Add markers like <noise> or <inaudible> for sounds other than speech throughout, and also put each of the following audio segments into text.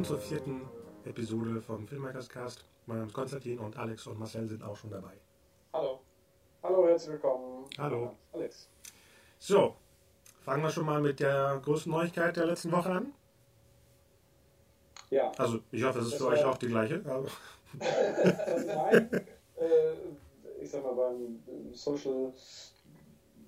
Willkommen zur vierten Episode vom Filmmakers Cast. Mein Name ist Konstantin und Alex und Marcel sind auch schon dabei. Hallo. Hallo, herzlich willkommen. Hallo. Alex. So, fangen wir schon mal mit der größten Neuigkeit der letzten Woche an. Ja. Also, ich hoffe, es ist Das für euch auch die gleiche. aber- <laughs> Nein, äh, ich sag mal, beim Social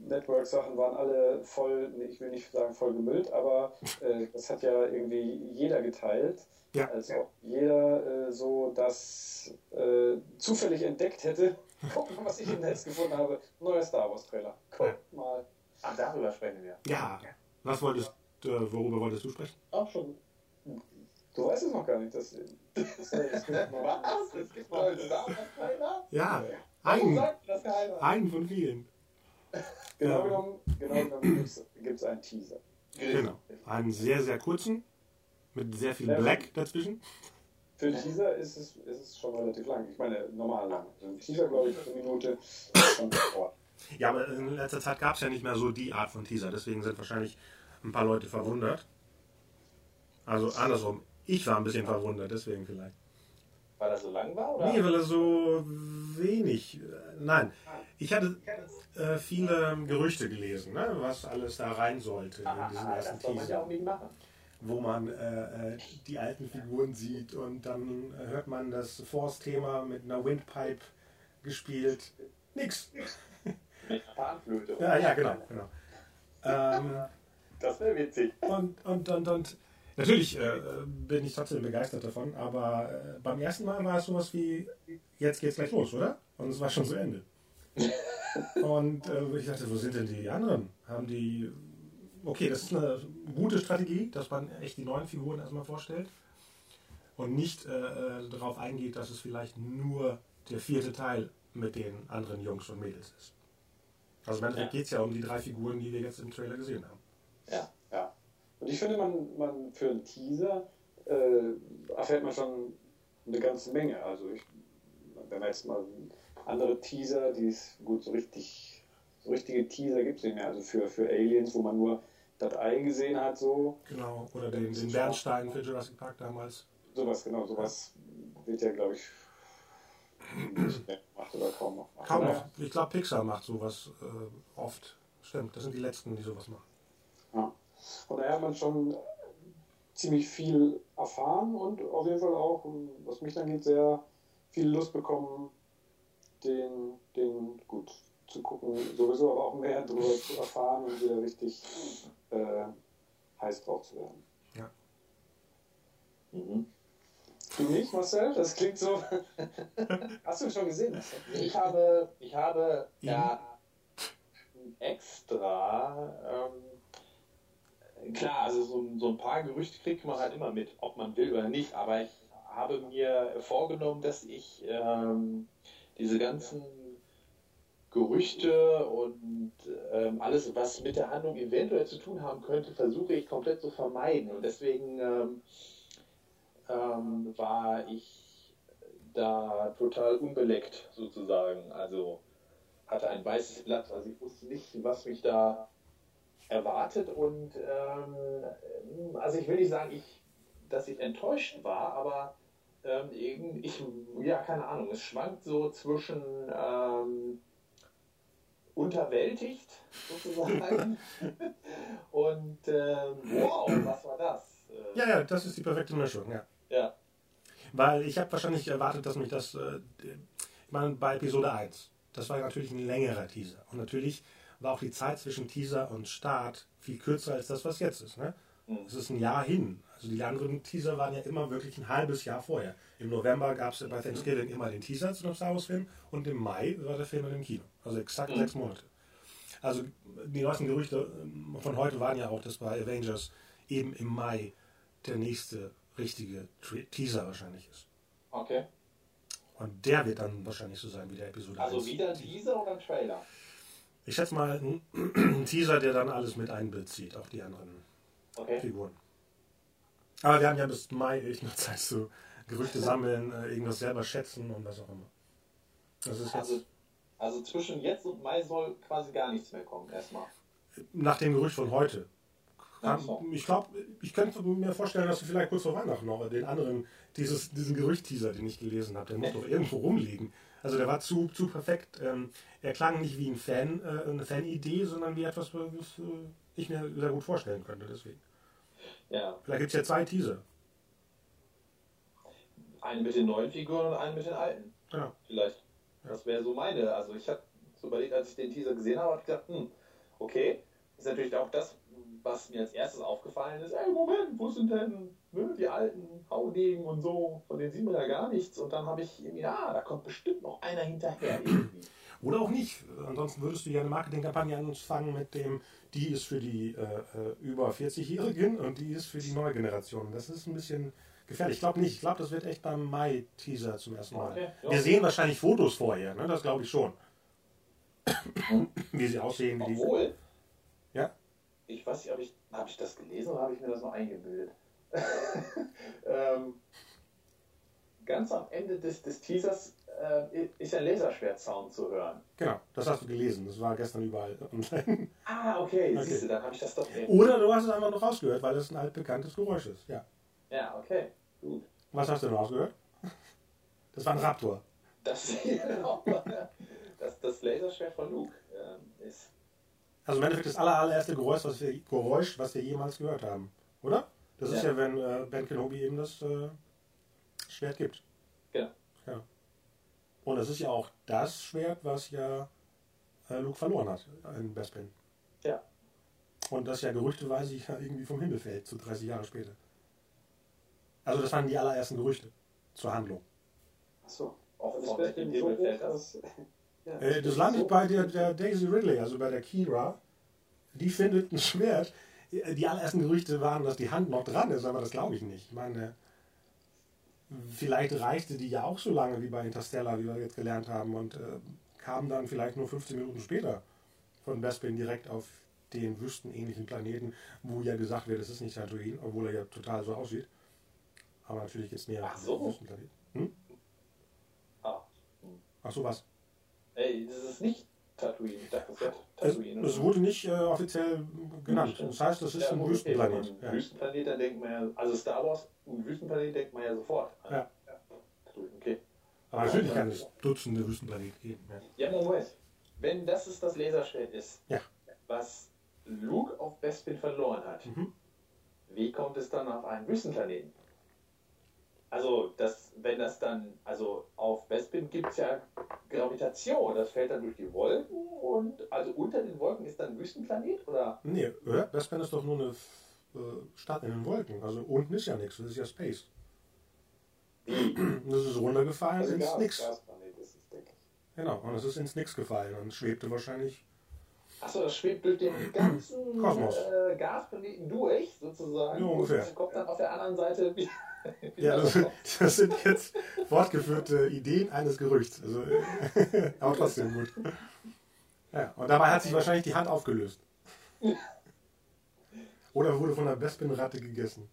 Network Sachen waren alle voll, ich will nicht sagen voll gemüllt, aber äh, das hat ja irgendwie jeder geteilt. Ja. Also auch jeder äh, so das äh, zufällig entdeckt hätte. <laughs> Guck mal, was ich im Netz gefunden habe. Neuer Star Wars Trailer. Guck mal. Ach, darüber sprechen wir. Ja. Was wolltest, äh, worüber wolltest du sprechen? Auch schon. Du weißt es noch gar nicht. Das, das, <laughs> das, Was? Es gibt neue Star Wars Trailer? Ja, einen, sagt ihr das geheim? einen von vielen. Genau genommen, genau genommen gibt es einen Teaser. Genau. Einen sehr, sehr kurzen, mit sehr viel Black dazwischen. Für einen Teaser ist es, ist es schon relativ lang. Ich meine, normal lang. Ein Teaser, glaube ich, eine Minute ist schon. Ja, aber in letzter Zeit gab es ja nicht mehr so die Art von Teaser. Deswegen sind wahrscheinlich ein paar Leute verwundert. Also andersrum. Ich war ein bisschen verwundert, deswegen vielleicht. Weil das so lang war? Oder? Nee, weil er so wenig. äh, Nein, ich hatte äh, viele Gerüchte gelesen, ne, was alles da rein sollte in Aha, diesen aha, ersten das man ja auch Teaser. nicht machen. Wo man äh, äh, die alten Figuren sieht und dann äh, hört man das Force-Thema mit einer Windpipe gespielt. Nix. <laughs> Mit Panflöte. Ja, ja, genau. genau. Ähm, Das wäre witzig. Und, und, und, und natürlich äh, bin ich trotzdem begeistert davon, aber äh, beim ersten Mal war es sowas wie, jetzt geht's gleich los, oder? Und es war schon zu Ende. Und äh, ich dachte, wo sind denn die anderen? Haben die. Okay, das ist eine gute Strategie, dass man echt die neuen Figuren erstmal vorstellt und nicht äh, äh, darauf eingeht, dass es vielleicht nur der vierte Teil mit den anderen Jungs und Mädels ist. Also im Endeffekt Ja. geht es ja um die drei Figuren, die wir jetzt im Trailer gesehen haben. Ja. Ja. Und ich finde, man, man für einen Teaser äh, erfährt man schon eine ganze Menge. Also ich, wenn man jetzt mal andere Teaser, die es gut so richtig, so richtige Teaser gibt es nicht mehr. Also für, für Aliens, wo man nur das Ei gesehen hat, so Genau, oder den, den Bernstein für Jurassic Park damals. sowas, genau, sowas wird ja, glaube ich, nicht mehr gemacht oder kaum noch gemacht. Kaum noch. Ich glaube, Pixar macht sowas äh, oft. Stimmt, das sind die letzten, die sowas machen. Ja. Von daher hat man schon ziemlich viel erfahren und auf jeden Fall auch, was mich dann geht, sehr viel Lust bekommen, den, den gut zu gucken, sowieso aber auch mehr darüber zu erfahren und wieder richtig äh, heiß drauf zu werden. Mhm. Du nicht, Marcel? Das klingt so. <laughs> Hast du schon gesehen? Ich habe, ich habe ja extra, ähm, klar, also so, ein- so ein paar Gerüchte kriegt man halt immer mit, ob man will oder nicht, aber ich habe mir vorgenommen, dass ich ähm, diese ganzen Gerüchte und ähm, alles, was mit der Handlung eventuell zu tun haben könnte, versuche ich komplett zu vermeiden. Und deswegen ähm, ähm, war ich da total unbeleckt sozusagen. Also hatte ein weißes Blatt, also ich wusste nicht, was mich da erwartet und ähm, also ich will nicht sagen, ich, dass ich enttäuscht war, aber ähm, ich, ja, keine Ahnung, es schwankt so zwischen ähm, unterwältigt sozusagen <laughs> und ähm, wow, was war das? Äh, Ja, ja, das ist die perfekte Mischung, ja. ja. Weil ich habe wahrscheinlich erwartet, dass mich das, äh, ich meine, bei Episode 1, das war natürlich ein längerer Teaser. Und natürlich war auch die Zeit zwischen Teaser und Start viel kürzer als das, was jetzt ist. Ne? Mhm. Es ist ein Jahr hin. Also die anderen Teaser waren ja immer wirklich ein halbes Jahr vorher. Im November gab es ja bei Thanksgiving immer den Teaser zu einem Star Wars Film und im Mai war der Film in dem Kino. Also exakt Mhm. sechs Monate. Also die neuesten Gerüchte ähm, von heute waren ja auch, dass bei Avengers eben im Mai der nächste richtige Teaser wahrscheinlich ist. Okay. Und der wird dann wahrscheinlich so sein wie der Episode Also 1. wieder ein Teaser oder ein Trailer? Ich schätze mal <clears throat> ein Teaser, der dann alles mit einbezieht, auch die anderen Okay. Figuren. Aber wir haben ja bis Mai echt noch Zeit zu Gerüchte sammeln, äh, irgendwas selber schätzen und was auch immer. Das ist jetzt Also, also zwischen jetzt und Mai soll quasi gar nichts mehr kommen, erstmal. nach dem Gerücht von heute. So. Ich glaube, ich könnte mir vorstellen, dass du vielleicht kurz vor Weihnachten noch den anderen, dieses, diesen Gerücht-Teaser, den ich gelesen habe, der muss doch irgendwo rumliegen. Also der war zu, zu perfekt. Ähm, er klang nicht wie ein Fan, äh, eine Fanidee, sondern wie etwas, was ich mir sehr gut vorstellen könnte. Deswegen. Ja. Vielleicht gibt es ja zwei Teaser. Einen mit den neuen Figuren und einen mit den alten. Genau. Vielleicht. Das wäre so meine. Also ich habe so überlegt, als ich den Teaser gesehen habe, habe ich gedacht, hm, okay, ist natürlich auch das, was mir als erstes aufgefallen ist. Ey, Moment, wo sind denn ne, die alten Haudegen und so? Von denen sieht man ja gar nichts. Und dann habe ich irgendwie, ah, da kommt bestimmt noch einer hinterher. <clears throat> irgendwie. Oder auch nicht. Ansonsten würdest du ja eine Marketingkampagne anfangen mit dem, die ist für die äh, äh, über 40-Jährigen und die ist für die neue Generation. Das ist ein bisschen gefährlich. Ich glaube nicht. Ich glaube, das wird echt beim Mai-Teaser zum ersten Mal. Okay, ja. Wir sehen wahrscheinlich Fotos vorher, ne? das glaube ich schon. Wie sie aussehen. Wie die, Obwohl, ja, ich weiß nicht, habe ich, hab ich das gelesen oder habe ich mir das noch eingebildet? <laughs> ähm, ganz am Ende des, des Teasers äh, ist ein Laserschwert-Sound zu hören. genau, das hast du gelesen. Das war gestern überall <laughs> online. Ah, okay, Okay. siehst du, dann habe ich das doch irgendwie. Oder du hast es einfach noch rausgehört, weil das ein altbekanntes Geräusch ist. Ja. Ja, okay, gut. Was hast du denn rausgehört? Das war ein Raptor. Das, <laughs> genau, das, das Laserschwert von Luke ähm, ist. Also im Endeffekt das aller, allererste Geräusch was, wir, Geräusch, was wir jemals gehört haben. Oder? Das ist Ja. ja, wenn äh, Ben Kenobi eben das äh, Schwert gibt. Genau. Ja. Und das ist ja auch das Schwert, was ja äh, Luke verloren hat in Bespin. Ja. Und das ja gerüchteweise ja irgendwie vom Himmel fällt, so 30 Jahre später. Also das waren die allerersten Gerüchte zur Handlung. Achso. Auch Das so Himmel hoch, fällt das? dass. <laughs> Ja, Äh, das landet bei der, der Daisy Ridley, also bei der Kira. Die findet ein Schwert. Die allerersten Gerüchte waren, dass die Hand noch dran ist, aber das glaube ich nicht. Ich meine, vielleicht reichte die ja auch so lange wie bei Interstellar, wie wir jetzt gelernt haben, und äh, kam dann vielleicht nur 15 Minuten später von Bespin direkt auf den wüstenähnlichen Planeten, wo ja gesagt wird, es ist nicht Tatooine, obwohl er ja total so aussieht. Aber natürlich jetzt näher Ach so. Wüstenplanet. Hm? Ah. Ach so, was? Ey, das ist nicht Tatooine. Ich dachte, das Es, Tatooine. es wurde nicht äh, offiziell genannt. Das heißt, das ist Ja, ein Wüstenplanet. man Ja. Wüstenplanet, dann denkt man ja, also Star Wars und Wüstenplanet denkt man ja sofort. an. Ja. Okay. Aber natürlich kann es Dutzende Wüstenplaneten geben. Ja. Ja, Moment. Wenn das ist das Laserschwert ist, Ja. was Luke auf Bespin verloren hat, Mhm. wie kommt es dann auf einen Wüstenplaneten? Also, das, wenn das dann, also auf Bespin gibt es ja Gravitation, das fällt dann durch die Wolken und also unter den Wolken ist dann ein Wüstenplanet oder? Nee, äh, Bespin ist doch nur eine äh, Stadt in den Wolken. Also unten ist ja nichts, das ist ja Space. Das ist runtergefallen Also ins Nix. Gasplanet ist es, denke ich. Genau, und es ist ins Nix gefallen und schwebte wahrscheinlich. Achso, das schwebt durch den ganzen Kosmos. äh, Gasplaneten durch, sozusagen. Ja, ungefähr. Und kommt dann auf der anderen Seite wieder. <laughs> Ja, das, <laughs> das sind jetzt fortgeführte Ideen eines Gerüchts. Also, äh, <laughs> aber trotzdem gut. Ja, und dabei hat sich wahrscheinlich die Hand aufgelöst. Oder wurde von der Bespin-Ratte gegessen.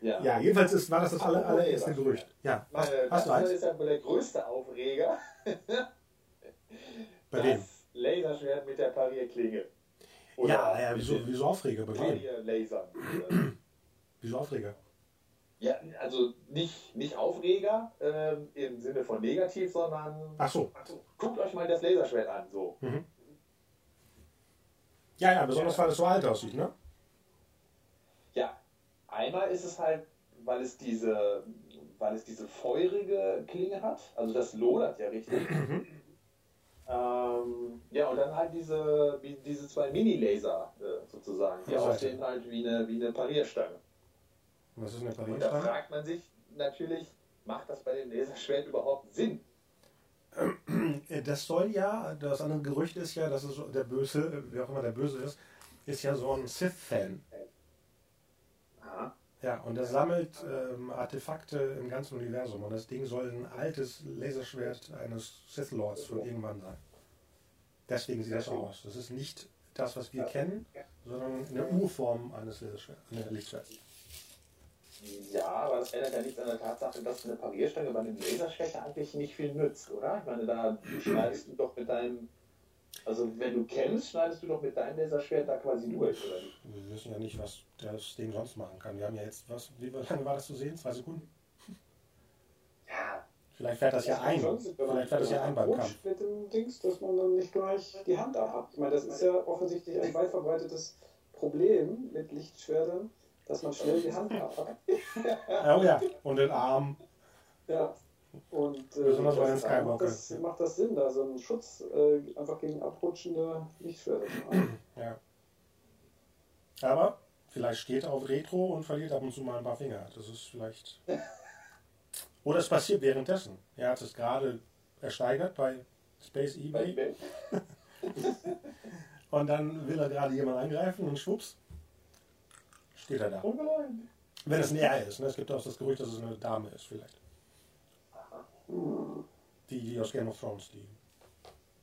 ja. Ja, jedenfalls ist, war das das aller, allererste. Gerücht. Ja, hast, Meine, hast du das eins? ist ja wohl der größte Aufreger. Bei das wem? Laserschwert mit der Parierklinge. Ja, ja, mit wieso, wieso Aufreger? Bei wem? Parierlasern. Wieso Aufreger? ja, also nicht, nicht Aufreger ähm, im Sinne von negativ, sondern Ach so. guckt euch mal das Laserschwert an. So. Mhm. Ja, ja, besonders weil es so alt aussieht, ne? Ja, einmal ist es halt, weil es diese, weil es diese feurige Klinge hat, also das lodert ja richtig. Mhm. Ähm, ja, und dann halt diese, wie, diese zwei Mini-Laser äh, sozusagen, die aussehen halt wie eine, wie eine Parierstange. Was ist eine Und da Parierstange? fragt man sich natürlich, macht das bei dem Laserschwert überhaupt Sinn? Äh, Das soll ja, das andere Gerücht ist ja, dass es der Böse, wer auch immer der Böse ist, ist ja so ein Sith-Fan. Ja, und er sammelt ähm, Artefakte im ganzen Universum. Und das Ding soll ein altes Laserschwert eines Sith Lords von irgendwann sein. Deswegen sieht das so aus. Das ist nicht das, was wir kennen, sondern eine Urform eines Lichtschwerts. Ja, aber das ändert ja nichts an der Tatsache, dass eine Parierstange bei einem Laserschwert eigentlich nicht viel nützt, oder? Ich meine, da schneidest du doch mit deinem also wenn du kämpfst, schneidest du doch mit deinem Laserschwert da quasi durch, oder nicht? Wir wissen ja nicht, was das Ding sonst machen kann. Wir haben ja jetzt, was, wie lange war das zu sehen? Zwei Sekunden? Ja. Vielleicht fährt das, das ja ein. Vielleicht fährt das ja ein beim Kampf. Mit dem Dings, dass man dann nicht gleich die Hand abhat. Ich meine, das ist ja offensichtlich ein weit verbreitetes Problem mit Lichtschwertern, dass man schnell die Hand abhat. <laughs> oh ja, und den Arm. Ja. Und äh, Besonders bei den Skywalker. Das, macht das Sinn, da so einen Schutz äh, einfach gegen abrutschende Lichtschwerter zu machen. <clears throat> Ja. Aber vielleicht steht er auf Retro und verliert ab und zu mal ein paar Finger. Das ist vielleicht. <laughs> Oder es passiert währenddessen. Er hat es gerade ersteigert bei Space eBay. <laughs> und dann will er gerade jemand angreifen und schwupps, steht er da. Oh nein. Wenn es ein R ist. Ne? Es gibt auch das Gerücht, dass es eine Dame ist, vielleicht. Die, die aus Game of Thrones, die.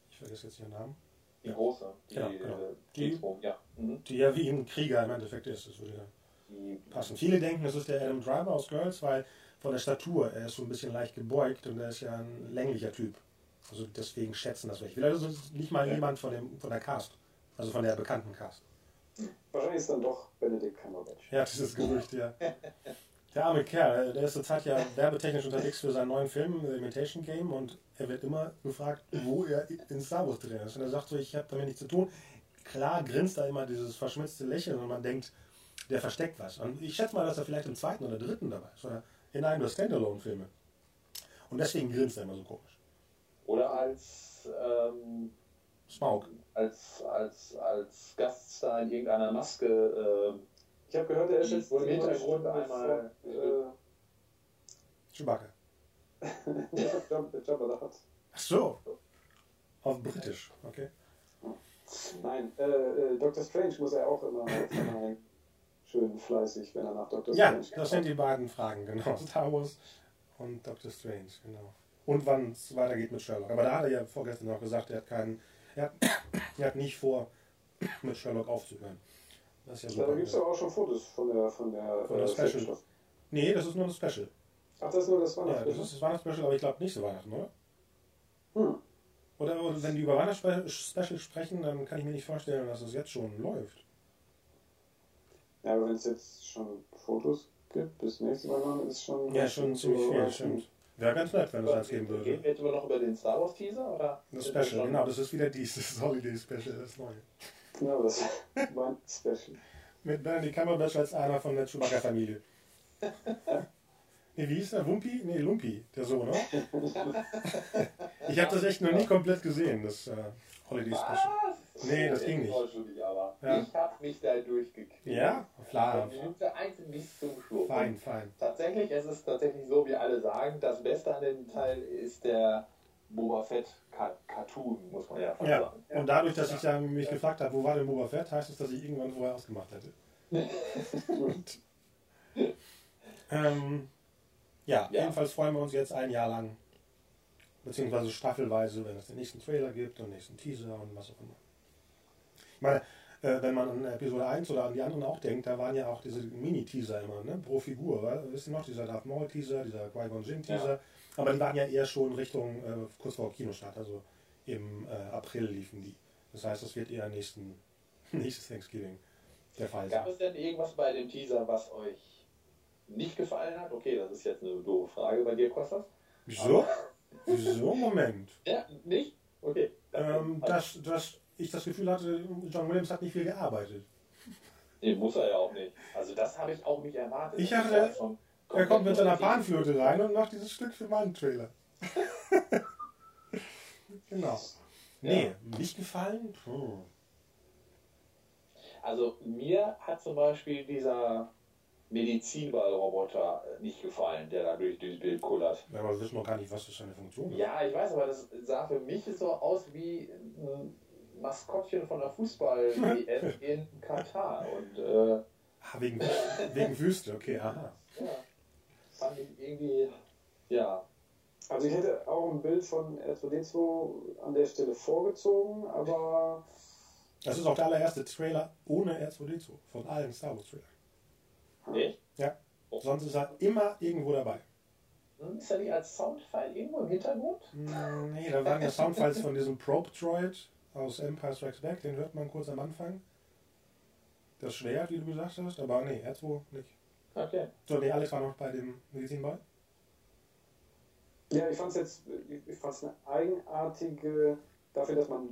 Ich vergesse jetzt ihren Namen. Die große. Die, genau, genau. Die, ja. Mhm. die ja wie ein Krieger im Endeffekt ist. Das würde ja passen. Viele denken, es ist der Adam Driver aus Girls, weil von der Statur, er ist so ein bisschen leicht gebeugt und er ist ja ein länglicher Typ. Also deswegen schätzen das welche. Vielleicht ist es nicht mal ja. jemand von, dem, von der Cast, also von der bekannten Cast. Wahrscheinlich ist dann doch Benedict Cumberbatch. Ja, das ist Gerücht, ja. <laughs> Der arme Kerl, der ist zurzeit ja werbetechnisch unterwegs für seinen neuen Film, The Imitation Game, und er wird immer gefragt, wo er in Star Wars drin ist. Und er sagt so, ich habe damit nichts zu tun. Klar grinst da immer dieses verschmitzte Lächeln und man denkt, der versteckt was. Und ich schätze mal, dass er vielleicht im zweiten oder dritten dabei ist. Oder in einem der Standalone-Filme. Und deswegen grinst er immer so komisch. Oder als ähm, Smaug. Als, als, als Gaststar in irgendeiner Maske. Äh, ich habe gehört, er ist jetzt im Hintergrund einmal. Äh, Chewbacca. <laughs> der Jabba da hat. Ach so. Auf Britisch, okay. Nein, äh, äh, Dr. Strange muss er auch immer sein. schön fleißig, wenn er nach Dr. Ja, Strange Ja, das sind die beiden Fragen, genau. Star Wars und Dr. Strange, genau. Und wann es weitergeht mit Sherlock. Aber da hat er ja vorgestern noch gesagt, er hat keinen, er hat, <coughs> er hat nicht vor, mit Sherlock aufzuhören. Das ist ja Da gibt es aber auch schon Fotos von der von der, von der äh, Special. Nee, das ist nur das Special. Ach, das ist nur das Weihnachtsspecial? Ja, das ist das Weihnachtsspecial, aber ich glaube nicht so Weihnachten, oder? Hm. Oder, oder wenn die über Weihnachtsspecial sprechen, dann kann ich mir nicht vorstellen, dass es jetzt schon läuft. Ja, aber wenn es jetzt schon Fotos gibt, bis nächste Weihnachten ist schon. Ja, schon ziemlich viel, stimmt. Wäre ganz nett, wenn es eins geben würde. Gehen wir jetzt immer noch über den Star Wars Teaser? Oder das Special, genau, das ist wieder dieses Holiday Special, das neue. Genau, das <laughs> war Special. Mit Benedict Cumberbatch als einer von der Chewbacca-Familie. nee, wie hieß der? Wumpi? Nee, Lumpi, der Sohn, oder? ich habe das echt noch nie komplett gesehen, das äh, Holiday Special. Was? Nee, das ging nicht. Ja. Ich habe mich da durchgekriegt. Ja? Klar. Minute 1 bis zum Schluss. Fein, fein. Tatsächlich, es ist tatsächlich so, wie alle sagen, das Beste an dem Teil ist der Boba Fett Cartoon, muss man ja ja. sagen. Und dadurch, dass ich ja mich gefragt habe, wo war denn Boba Fett, heißt es, dass ich irgendwann vorher ausgemacht hätte. Und, <laughs> ähm, ja, ja, jedenfalls freuen wir uns jetzt ein Jahr lang, beziehungsweise staffelweise, wenn es den nächsten Trailer gibt und den nächsten Teaser und was auch immer. Ich meine, äh, wenn man an Episode 1 oder an die anderen auch denkt, da waren ja auch diese Mini-Teaser immer, ne? pro Figur. Weil, wisst ihr noch, dieser Darth Maul-Teaser, dieser Qui-Gon Jinn-Teaser. Ja. Aber die waren ja eher schon Richtung äh, kurz vor Kinostart, also im äh, April liefen die. Das heißt, das wird eher nächsten, <laughs> nächstes Thanksgiving der Fall sein. Gab es denn irgendwas bei dem Teaser, was euch nicht gefallen hat? Okay, das ist jetzt eine doofe Frage bei dir, Kostas. Wieso? Wieso? Moment. Ja, nicht? Okay. Ähm, dass, dass ich das Gefühl hatte, John Williams hat nicht viel gearbeitet. Nee, muss er ja auch nicht. Also das habe ich auch nicht erwartet. Ich hatte, er kommt mit seiner Panflöte rein und macht dieses Stück für meinen Trailer. <laughs> genau. Nee, ja. nicht gefallen? Puh. Also mir hat zum Beispiel dieser Medizinballroboter nicht gefallen, der da durch das Bild kullert. Ja, aber wir wissen noch gar nicht, was das für eine Funktion ist. Ja, ich weiß, aber das sah für mich so aus wie ein Maskottchen von der Fußball-WM <laughs> in Katar. Und, äh, ah, wegen, wegen Wüste, okay, aha. Ja, fand ich irgendwie, ja. Also ich hätte auch ein Bild von R2D2 an der Stelle vorgezogen, aber... Das ist auch der allererste Trailer ohne R2D2 von allen Star Wars Trailern. Echt? Ja. Sonst ist er immer irgendwo dabei. Hm, ist er nicht als Soundfile irgendwo im Hintergrund? Hm, nee, da waren ja <laughs> Soundfiles von diesem Probe Droid aus Empire Strikes Back, den hört man kurz am Anfang. Das Schwert, wie du gesagt hast, aber nee, R2 nicht. Okay. So, nee, Alex war noch bei dem Medizinball. Ja, ich fand es jetzt, ich fand es eine eigenartige, dafür, dass man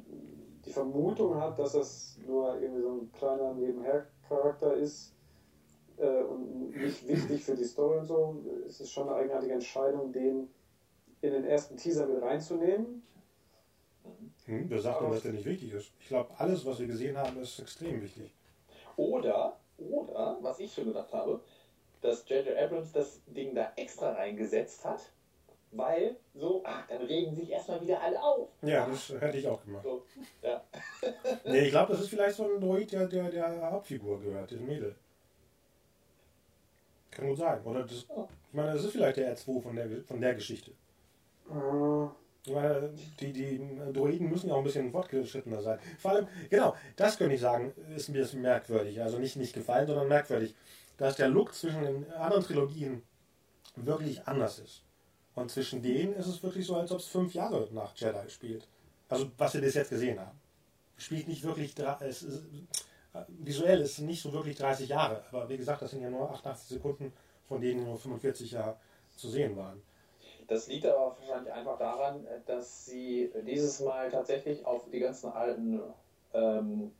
die Vermutung hat, dass das nur irgendwie so ein kleiner Nebenher-Charakter ist äh, und nicht wichtig für die Story und so, ist es schon eine eigenartige Entscheidung, den in den ersten Teaser mit reinzunehmen. Hm, wer sagt denn, dass der nicht wichtig ist? Ich glaube, alles, was wir gesehen haben, ist extrem wichtig. Oder, oder, was ich schon gedacht habe, dass J.J. Abrams das Ding da extra reingesetzt hat, weil so, ach, dann regen sich erstmal wieder alle auf. Ja, das hätte ich auch gemacht. So, ja. <laughs> nee, ich glaube, das ist vielleicht so ein Droid, der, der der Hauptfigur gehört, diesem Mädel. Kann gut sein. Oder das, ich meine, das ist vielleicht der R2 von der, von der Geschichte. Ich meine, die, die Droiden müssen ja auch ein bisschen fortgeschrittener sein. Vor allem, genau, das könnte ich sagen, ist mir merkwürdig. Also nicht, nicht gefallen, sondern merkwürdig. Dass der Look zwischen den anderen Trilogien wirklich anders ist. Und zwischen denen ist es wirklich so, als ob es fünf Jahre nach Jedi spielt. Also, was wir bis jetzt gesehen haben. Spielt nicht wirklich, es ist, visuell ist es nicht so wirklich 30 Jahre. Aber wie gesagt, das sind ja nur 88 Sekunden, von denen nur 45 Jahre zu sehen waren. Das liegt aber wahrscheinlich einfach daran, dass sie dieses Mal tatsächlich auf die ganzen alten, ähm,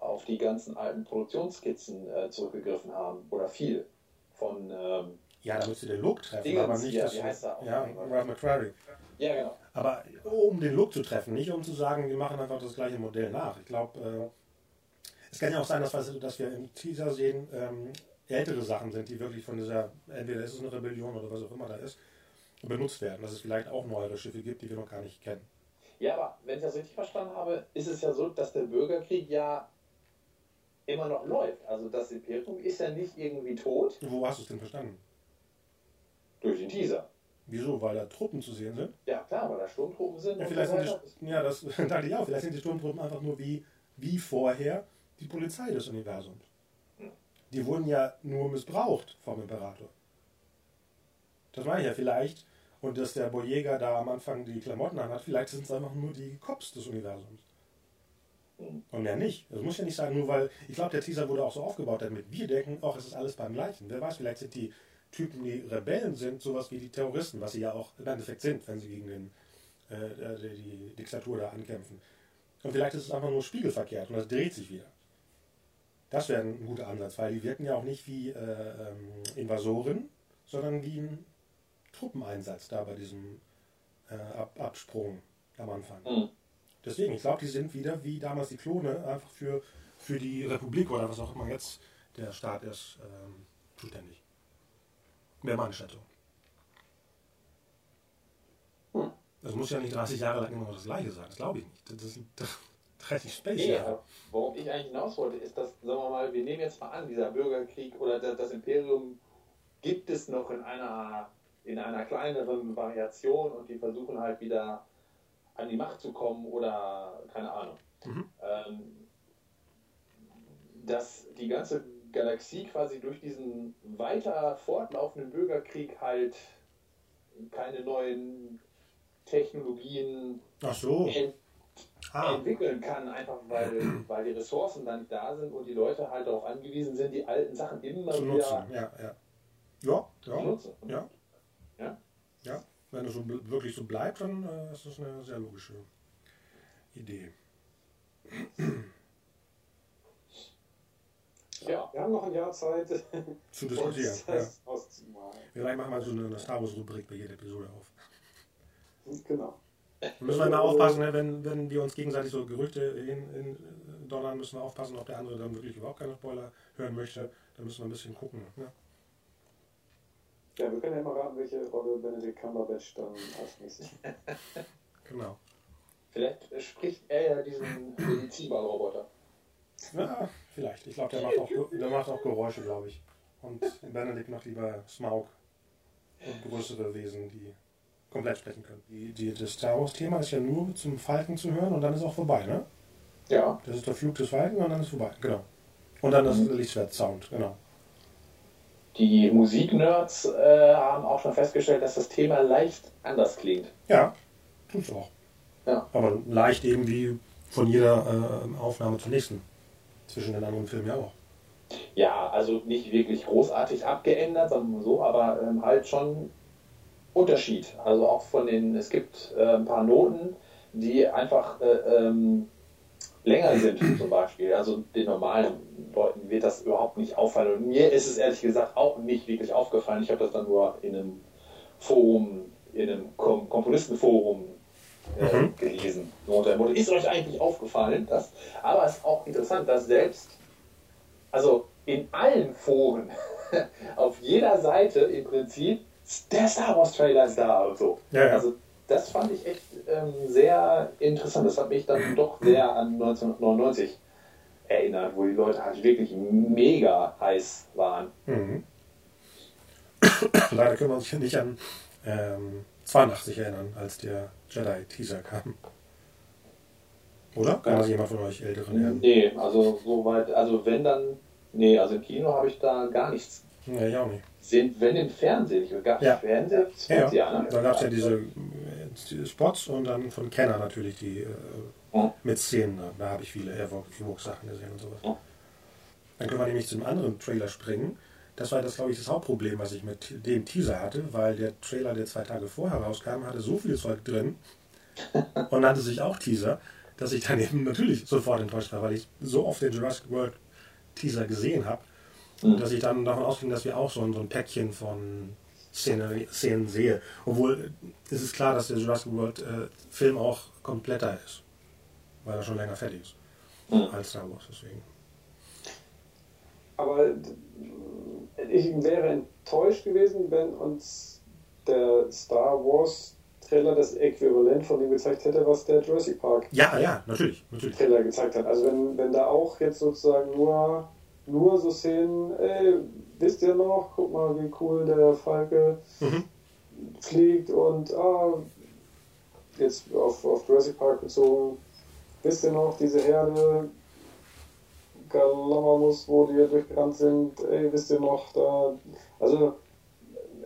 auf die ganzen alten Produktionsskizzen äh, zurückgegriffen haben. Oder viel von. Ähm, ja, damit sie den Look treffen, Dingens, aber nicht ja, das. wie heißt er auch? Ja, Ralph McQuarrie. Ja, genau. Aber um den Look zu treffen, nicht um zu sagen, wir machen einfach das gleiche Modell nach. Ich glaube, äh, es kann ja auch sein, dass, wir- dass wir im Teaser sehen, ähm, ältere Sachen sind, die wirklich von dieser, entweder ist es eine Rebellion oder was auch immer da ist, benutzt werden. Dass es vielleicht auch neuere Schiffe gibt, die wir noch gar nicht kennen. Ja, aber wenn ich das richtig verstanden habe, ist es ja so, dass der Bürgerkrieg ja immer noch läuft. Also das Imperium ist ja nicht irgendwie tot Wo hast du es denn verstanden? durch den Teaser. Wieso? Weil da Truppen zu sehen sind? Ja klar, weil da Sturmtruppen sind Ja, vielleicht sind die, ja, das <laughs> dachte ich auch. Vielleicht sind die Sturmtruppen einfach nur wie, wie vorher die Polizei des Universums. Die wurden ja nur missbraucht vom Imperator. Das meine ich ja vielleicht. Und dass der Boyega da am Anfang die Klamotten anhat, vielleicht sind es einfach nur die Cops des Universums. Und mehr nicht. Das muss ja nicht sein, nur weil, ich glaube, der Teaser wurde auch so aufgebaut, damit wir denken, ach, es ist alles beim Gleichen. Wer weiß, vielleicht sind die Typen, die Rebellen sind, sowas wie die Terroristen, was sie ja auch im Endeffekt sind, wenn sie gegen den, äh, die, die Diktatur da ankämpfen. Und vielleicht ist es einfach nur spiegelverkehrt und das dreht sich wieder. Das wäre ein guter Ansatz, weil die wirken ja auch nicht wie äh, ähm, Invasoren, sondern wie ein Truppeneinsatz da bei diesem äh, Ab Absprung am Anfang. Mhm. Deswegen, ich glaube, die sind wieder wie damals die Klone, einfach für, für die Republik oder was auch immer jetzt der Staat ist, ähm, zuständig. Wäre meine Schätzung. Hm. Das muss ja nicht 30 Jahre lang immer noch das Gleiche sein, das glaube ich nicht. Das sind 30 Space Nee, Jahre. worauf ich eigentlich hinaus wollte, ist, dass, sagen wir mal, wir nehmen jetzt mal an, dieser Bürgerkrieg oder das, das Imperium gibt es noch in einer, in einer kleineren Variation und die versuchen halt wieder an die Macht zu kommen oder keine Ahnung. Mhm. Ähm, dass die ganze Galaxie quasi durch diesen weiter fortlaufenden Bürgerkrieg halt keine neuen Technologien so. ent Ah, entwickeln kann, einfach weil, <clears throat> weil die Ressourcen dann nicht da sind und die Leute halt darauf angewiesen sind, die alten Sachen immer zu wieder nutzen. Ja, ja. Ja, zu ja. nutzen. Ja. Ja? Ja, wenn es so wirklich so bleibt, dann äh, ist das eine sehr logische Idee. Ja. Wir haben noch ein Jahr Zeit, <laughs> Zu diskutieren. Ja. das auszumalen. Vielleicht machen wir so eine Star Wars Rubrik bei jeder Episode auf. Genau. Müssen wir immer aufpassen, ne, wenn, wenn wir uns gegenseitig so Gerüchte in, in äh, donnern, müssen wir aufpassen, ob der andere dann wirklich überhaupt keine Spoiler hören möchte. Da müssen wir ein bisschen gucken. Ne? Ja, wir können ja mal raten, welche Rolle Benedict Cumberbatch dann als nächstes. <laughs> Genau. Vielleicht spricht er ja diesen Medizinballroboter. Ja, vielleicht. Ich glaube, der, macht auch, der macht auch Geräusche, glaube ich. Und Benedikt macht lieber Smaug und größere Wesen, die komplett sprechen können. Die, die, das Star Wars-Thema ist ja nur zum Falken zu hören und dann ist auch vorbei, ne? Ja. Das ist der Flug des Falken und dann ist vorbei, genau. Und dann das Lichtschwert-Sound, genau. Die Musiknerds äh, haben auch schon festgestellt, dass das Thema leicht anders klingt. Ja, tut's auch. Ja. Aber leicht eben wie von jeder äh, Aufnahme zur nächsten. Zwischen den anderen Filmen ja auch. Ja, also nicht wirklich großartig abgeändert, mal so, aber ähm, halt schon Unterschied. Also auch von den, es gibt äh, ein paar Noten, die einfach äh, ähm, länger sind zum Beispiel. Also den normalen Leuten wird das überhaupt nicht auffallen. Und mir ist es ehrlich gesagt auch nicht wirklich aufgefallen. Ich habe das dann nur in einem Forum, in einem Kom Komponistenforum äh, Mhm. gelesen. So unter dem Motto, ist euch eigentlich aufgefallen, dass, aber es ist auch interessant, dass selbst, also in allen Foren, <laughs> auf jeder Seite im Prinzip, der Star Wars Trailer ist da und so. Ja, ja. Also das fand ich echt ähm, sehr interessant. Das hat mich dann doch sehr an 1999 erinnert, wo die Leute halt wirklich mega heiß waren. Mhm. Leider können wir uns nicht an ähm, 82 erinnern, als der Jedi-Teaser kam. Oder? Kann das jemand von euch Älteren erinnern? Nee, also soweit, also wenn dann, nee, also im Kino habe ich da gar nichts. Nee, ich auch nicht. Sind, wenn im Fernsehen, ich gab Ja. Fernsehen, Ja, ja? Da gab es ja diese äh, die Spots und dann von Kenner natürlich die äh, Ja. mit Szenen. Da, habe ich viele Evox-Sachen gesehen und sowas. Ja. Dann können wir nämlich zum anderen Trailer springen. Das war das, glaube ich, das Hauptproblem, was ich mit dem Teaser hatte, weil der Trailer, der zwei Tage vorher rauskam, hatte so viel Zeug drin <laughs> und nannte sich auch Teaser, dass ich dann eben natürlich sofort enttäuscht war, weil ich so oft den Jurassic World Teaser gesehen habe, Mhm. dass ich dann davon ausging, dass wir auch so ein, so ein Päckchen von Szene, Szenen sehe. Obwohl es ist klar, dass der Jurassic World äh, Film auch kompletter ist, weil er schon länger fertig ist Mhm. als Star Wars. Deswegen. Aber ich wäre enttäuscht gewesen, wenn uns der Star Wars Trailer das Äquivalent von dem gezeigt hätte, was der Jurassic Park Ja, ja, natürlich, natürlich. Trailer gezeigt hat. Also wenn, wenn da auch jetzt sozusagen nur, nur so Szenen, ey, wisst ihr noch, guck mal, wie cool der Falke Mhm. fliegt und ah, jetzt auf, auf Jurassic Park bezogen, wisst ihr noch, diese Herde Galamamus, wo die durchgerannt sind, ey, wisst ihr noch, da, also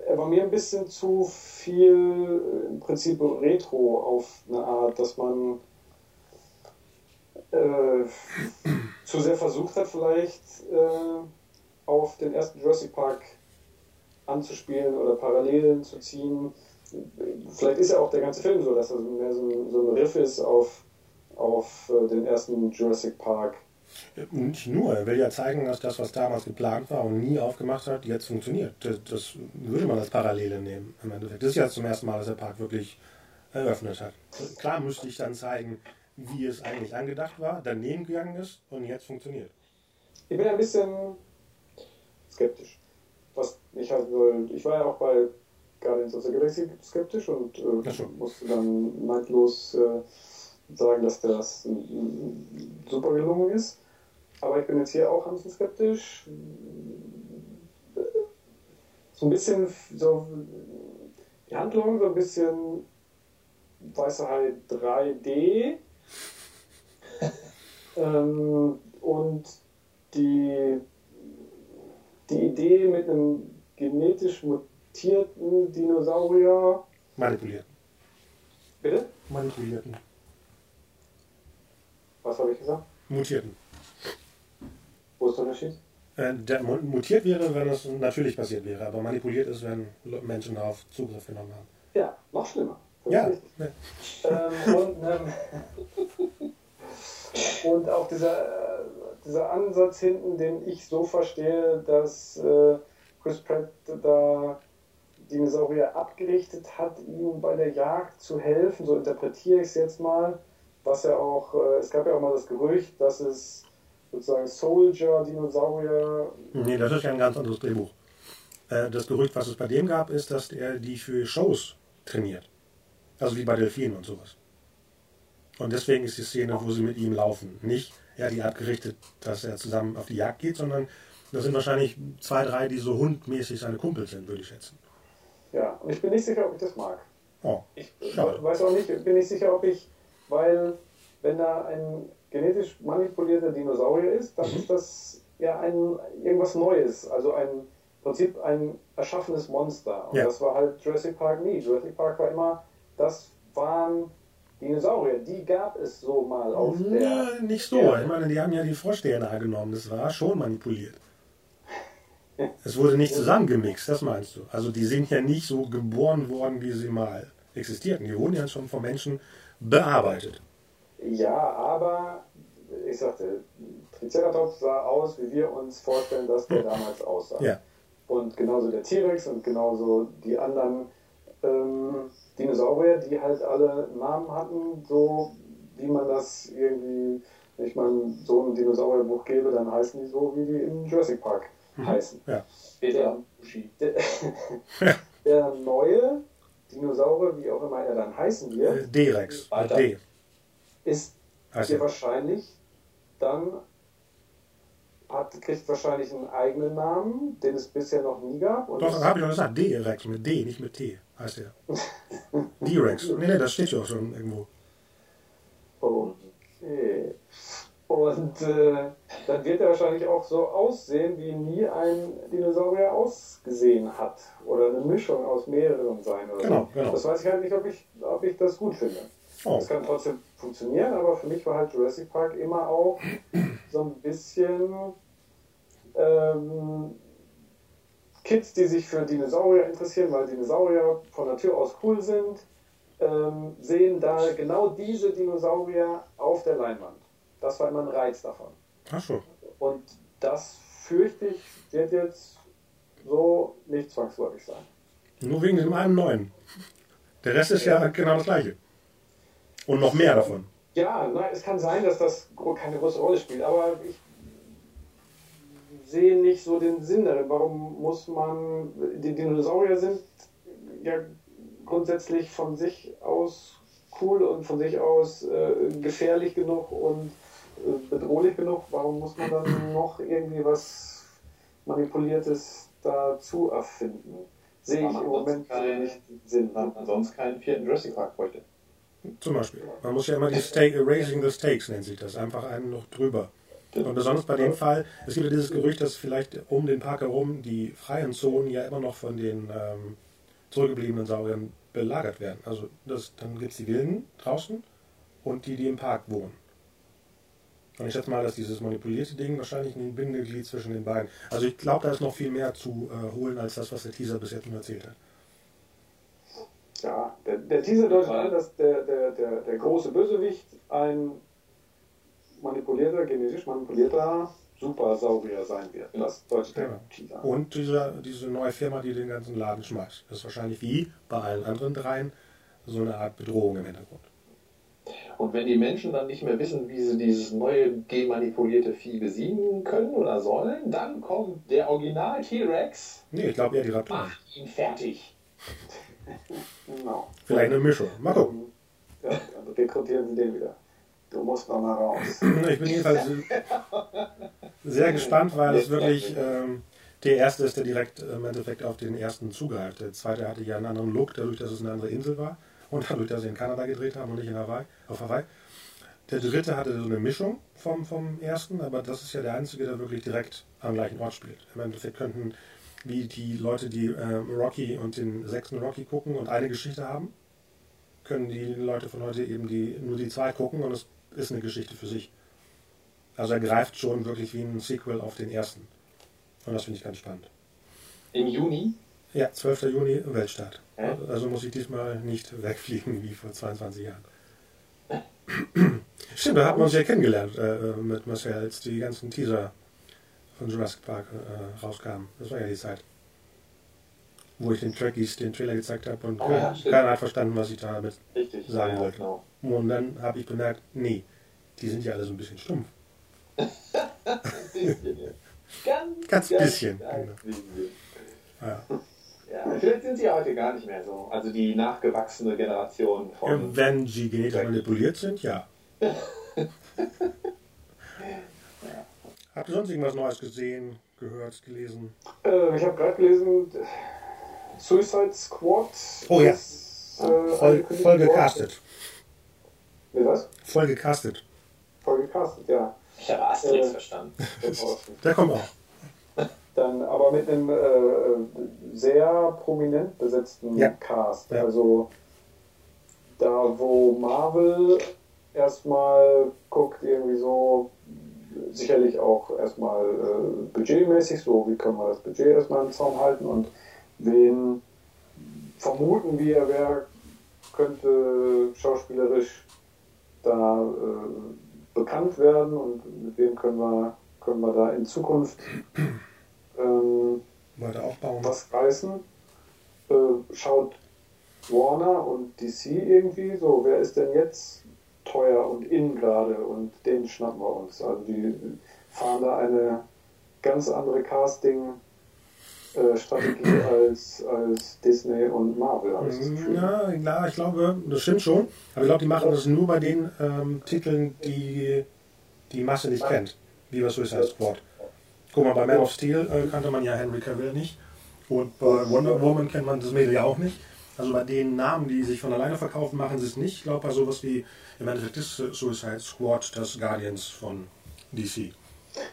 er war mir ein bisschen zu viel im Prinzip Retro auf eine Art, dass man äh, zu sehr versucht hat, vielleicht äh, auf den ersten Jurassic Park anzuspielen oder Parallelen zu ziehen. Vielleicht ist ja auch der ganze Film so, dass er mehr so ein, so ein Riff ist auf, auf äh, den ersten Jurassic Park. Nicht nur, er will ja zeigen, dass das, was damals geplant war und nie aufgemacht hat, jetzt funktioniert. Das, das würde man als Parallele nehmen im Endeffekt. Das ist ja zum ersten Mal, dass der Park wirklich eröffnet hat. Klar müsste ich dann zeigen, wie es eigentlich angedacht war, daneben gegangen ist und jetzt funktioniert. Ich bin ein bisschen skeptisch. Was ich halt, weil ich war ja auch bei Guardians of the Galaxy skeptisch und äh, musste dann neidlos äh, sagen, dass das super gelungen ist. Aber ich bin jetzt hier auch ein bisschen skeptisch. So ein bisschen so die Handlung, so ein bisschen Weiße Hai 3D. <laughs> ähm, und die, die Idee mit einem genetisch mutierten Dinosaurier. Manipulierten. Bitte? Manipulierten. Was habe ich gesagt? Mutierten. Wo ist der Unterschied? Äh, der mu- mutiert wäre, wenn es natürlich passiert wäre, aber manipuliert ist, wenn Menschen darauf Zugriff genommen haben. Ja, noch schlimmer. Ja. Ähm, und, ähm, und auch dieser, äh, dieser Ansatz hinten, den ich so verstehe, dass äh, Chris Pratt da Dinosaurier abgerichtet hat, ihm bei der Jagd zu helfen, so interpretiere ich es jetzt mal. Was ja auch, äh, es gab ja auch mal das Gerücht, dass es sozusagen Soldier-Dinosaurier Nee, das ist ja ein ganz anderes Drehbuch. Äh, Das Gerücht, was es bei dem gab, ist, dass er die für Shows trainiert. Also wie bei Delfinen und sowas. Und deswegen ist die Szene, wo sie mit ihm laufen, nicht er die Art gerichtet, dass er zusammen auf die Jagd geht, sondern das sind wahrscheinlich zwei, drei, die so hundmäßig seine Kumpels sind, würde ich schätzen. Ja, und ich bin nicht sicher, ob ich das mag. Oh, Ich schade. weiß auch nicht, bin nicht sicher, ob ich, weil wenn da ein genetisch manipulierter Dinosaurier ist, dann Mhm. ist das ja ein irgendwas Neues, also ein im Prinzip ein erschaffenes Monster. Und Ja. das war halt Jurassic Park nie. Jurassic Park war immer, das waren Dinosaurier, die gab es so mal auf der. Ja, nicht so. Ja. Ich meine, die haben ja die Vorsteher genommen. Das war schon manipuliert. Es wurde nicht zusammengemixt, das meinst du. Also die sind ja nicht so geboren worden, wie sie mal existierten. Die wurden ja schon von Menschen bearbeitet. Ja, aber ich sagte, Triceratops sah aus, wie wir uns vorstellen, dass der <laughs> damals aussah. Ja. Und genauso der T-Rex und genauso die anderen ähm, Dinosaurier, die halt alle Namen hatten, so wie man das irgendwie, wenn ich mal so ein Dinosaurierbuch gebe, dann heißen die so, wie die im Jurassic Park heißen. Ja. Peter Uschi. <laughs> Der, der neue Dinosaurier, wie auch immer er dann heißen Äh, wird, D-Rex. Mit Weiter. D. ist er. wahrscheinlich dann hat, kriegt wahrscheinlich einen eigenen Namen, den es bisher noch nie gab. Doch, habe ich doch gesagt. D-Rex mit D, nicht mit T. Heißt er. <laughs> D-Rex. Nee, nee, das steht ja auch schon irgendwo. Okay. Und äh, dann wird er wahrscheinlich auch so aussehen, wie nie ein Dinosaurier ausgesehen hat. Oder eine Mischung aus mehreren sein. Oder Genau, so. genau. Das weiß ich halt nicht, ob ich, ob ich das gut finde. Oh. Das kann trotzdem funktionieren, aber für mich war halt Jurassic Park immer auch so ein bisschen ähm, Kids, die sich für Dinosaurier interessieren, weil Dinosaurier von Natur aus cool sind, ähm, sehen da genau diese Dinosaurier auf der Leinwand. Das war immer ein Reiz davon. Ach so. Und das fürchte ich, wird jetzt so nicht zwangsläufig sein. Nur wegen dem einen neuen. Der Rest ist ja genau das gleiche. Und noch mehr davon. Ja, na, es kann sein, dass das keine große Rolle spielt, aber ich sehe nicht so den Sinn darin. Warum muss man, die Dinosaurier sind ja grundsätzlich von sich aus cool und von sich aus äh, gefährlich genug und äh, bedrohlich genug. Warum muss man dann noch irgendwie was Manipuliertes dazu erfinden? Sehe ich im Moment sonst kein- nicht Sinn. Weil man sonst keinen vierten Jurassic Park bräuchte. Zum Beispiel. Man muss ja immer die Stake, Raising the Stakes nennt sich das. Einfach einen noch drüber. Und besonders bei dem Fall, es gibt ja dieses Gerücht, dass vielleicht um den Park herum die freien Zonen ja immer noch von den ähm, zurückgebliebenen Sauriern belagert werden. Also das, dann gibt es die Wilden draußen und die, die im Park wohnen. Und ich schätze mal, dass dieses manipulierte Ding wahrscheinlich ein Bindeglied zwischen den beiden. Also ich glaube, da ist noch viel mehr zu äh, holen, als das, was der Teaser bis jetzt nur erzählt hat. Ja, der, der Teaser deutet an, dass der, der, der, der große Bösewicht ein manipulierter, genetisch manipulierter Supersaurier sein wird. Das deutet der Ja. Teaser. Und diese, diese neue Firma, die den ganzen Laden schmeißt. Das ist wahrscheinlich wie bei allen anderen dreien so eine Art Bedrohung im Hintergrund. Und wenn die Menschen dann nicht mehr wissen, wie sie dieses neue genmanipulierte Vieh besiegen können oder sollen, dann kommt der Original T-Rex, Nee, ich glaube eher die Raptoren. macht ihn fertig. <laughs> Genau. Vielleicht eine Mischung. Mal gucken. Ja, dann rekrutieren sie den wieder. Du musst noch mal raus. <clears throat> Ich bin jedenfalls sehr gespannt, weil es wirklich ähm, der erste ist, der direkt äh, im Endeffekt auf den ersten zugreift. Der zweite hatte ja einen anderen Look, dadurch, dass es eine andere Insel war und dadurch, dass sie in Kanada gedreht haben und nicht in Hawaii, auf Hawaii. Der dritte hatte so eine Mischung vom, vom ersten, aber das ist ja der einzige, der wirklich direkt am gleichen Ort spielt. Im Endeffekt könnten, wie die Leute, die äh, Rocky und den sechsten Rocky gucken und eine Geschichte haben, können die Leute von heute eben die, nur die zwei gucken und es ist eine Geschichte für sich. Also er greift schon wirklich wie ein Sequel auf den ersten. Und das finde ich ganz spannend. Im Juni. Ja, 12. Juni, Weltstart. Hä? Also muss ich diesmal nicht wegfliegen wie vor 22 Jahren. <clears throat> Stimmt, da hatten wir uns ja kennengelernt äh, mit Marcel, als die ganzen Teaser von Jurassic Park äh, rauskamen. Das war ja die Zeit. Wo ich den Trekkies den Trailer gezeigt habe und Oh, keiner, ja, keiner hat verstanden, was ich damit Richtig. Sagen ja, wollte. Genau. Und dann habe ich bemerkt, nee, die sind ja alle so ein bisschen stumpf. Ein bisschen, ja. Ganz, Ganz bisschen, klein genau. bisschen. Ja. Ja, vielleicht sind sie heute gar nicht mehr so. Also die nachgewachsene Generation von. Wenn sie genetisch manipuliert sind, ja. ja. <laughs> Habt ihr sonst irgendwas Neues gesehen, gehört, gelesen? Äh, ich habe gerade gelesen, Suicide Squad. Oh ja. Ist, äh, voll, voll gecastet. Wie was? Voll gecastet. Voll gecastet, ja. Ich habe Asterix äh, verstanden. <laughs> Der kommt auch. Dann aber mit einem äh, sehr prominent besetzten ja. Cast. Ja. Also da, wo Marvel erstmal guckt, irgendwie so, sicherlich auch erstmal äh, budgetmäßig, so wie können wir das Budget erstmal im Zaum halten und wen vermuten wir, wer könnte schauspielerisch da äh, bekannt werden und mit wem können wir, können wir da in Zukunft ähm, was reißen. Äh, schaut Warner und DC irgendwie so, wer ist denn jetzt teuer und in gerade und den schnappen wir uns. Also die fahren da eine ganz andere Casting äh, Strategie <clears throat> als, als Disney und Marvel. Ja, ja, ich glaube, das stimmt schon. Aber ich glaube, die machen das nur bei den ähm, Titeln, die die Masse nicht kennt. Wie bei Suicide Squad. Guck mal, bei Man of Steel äh, kannte man ja Henry Cavill nicht. Und bei Wonder Woman kennt man das Mädel ja auch nicht. Also bei den Namen, die sich von alleine verkaufen, machen sie es nicht. Ich glaube, bei sowas wie im Endeffekt ist Suicide Squad das Guardians von DC.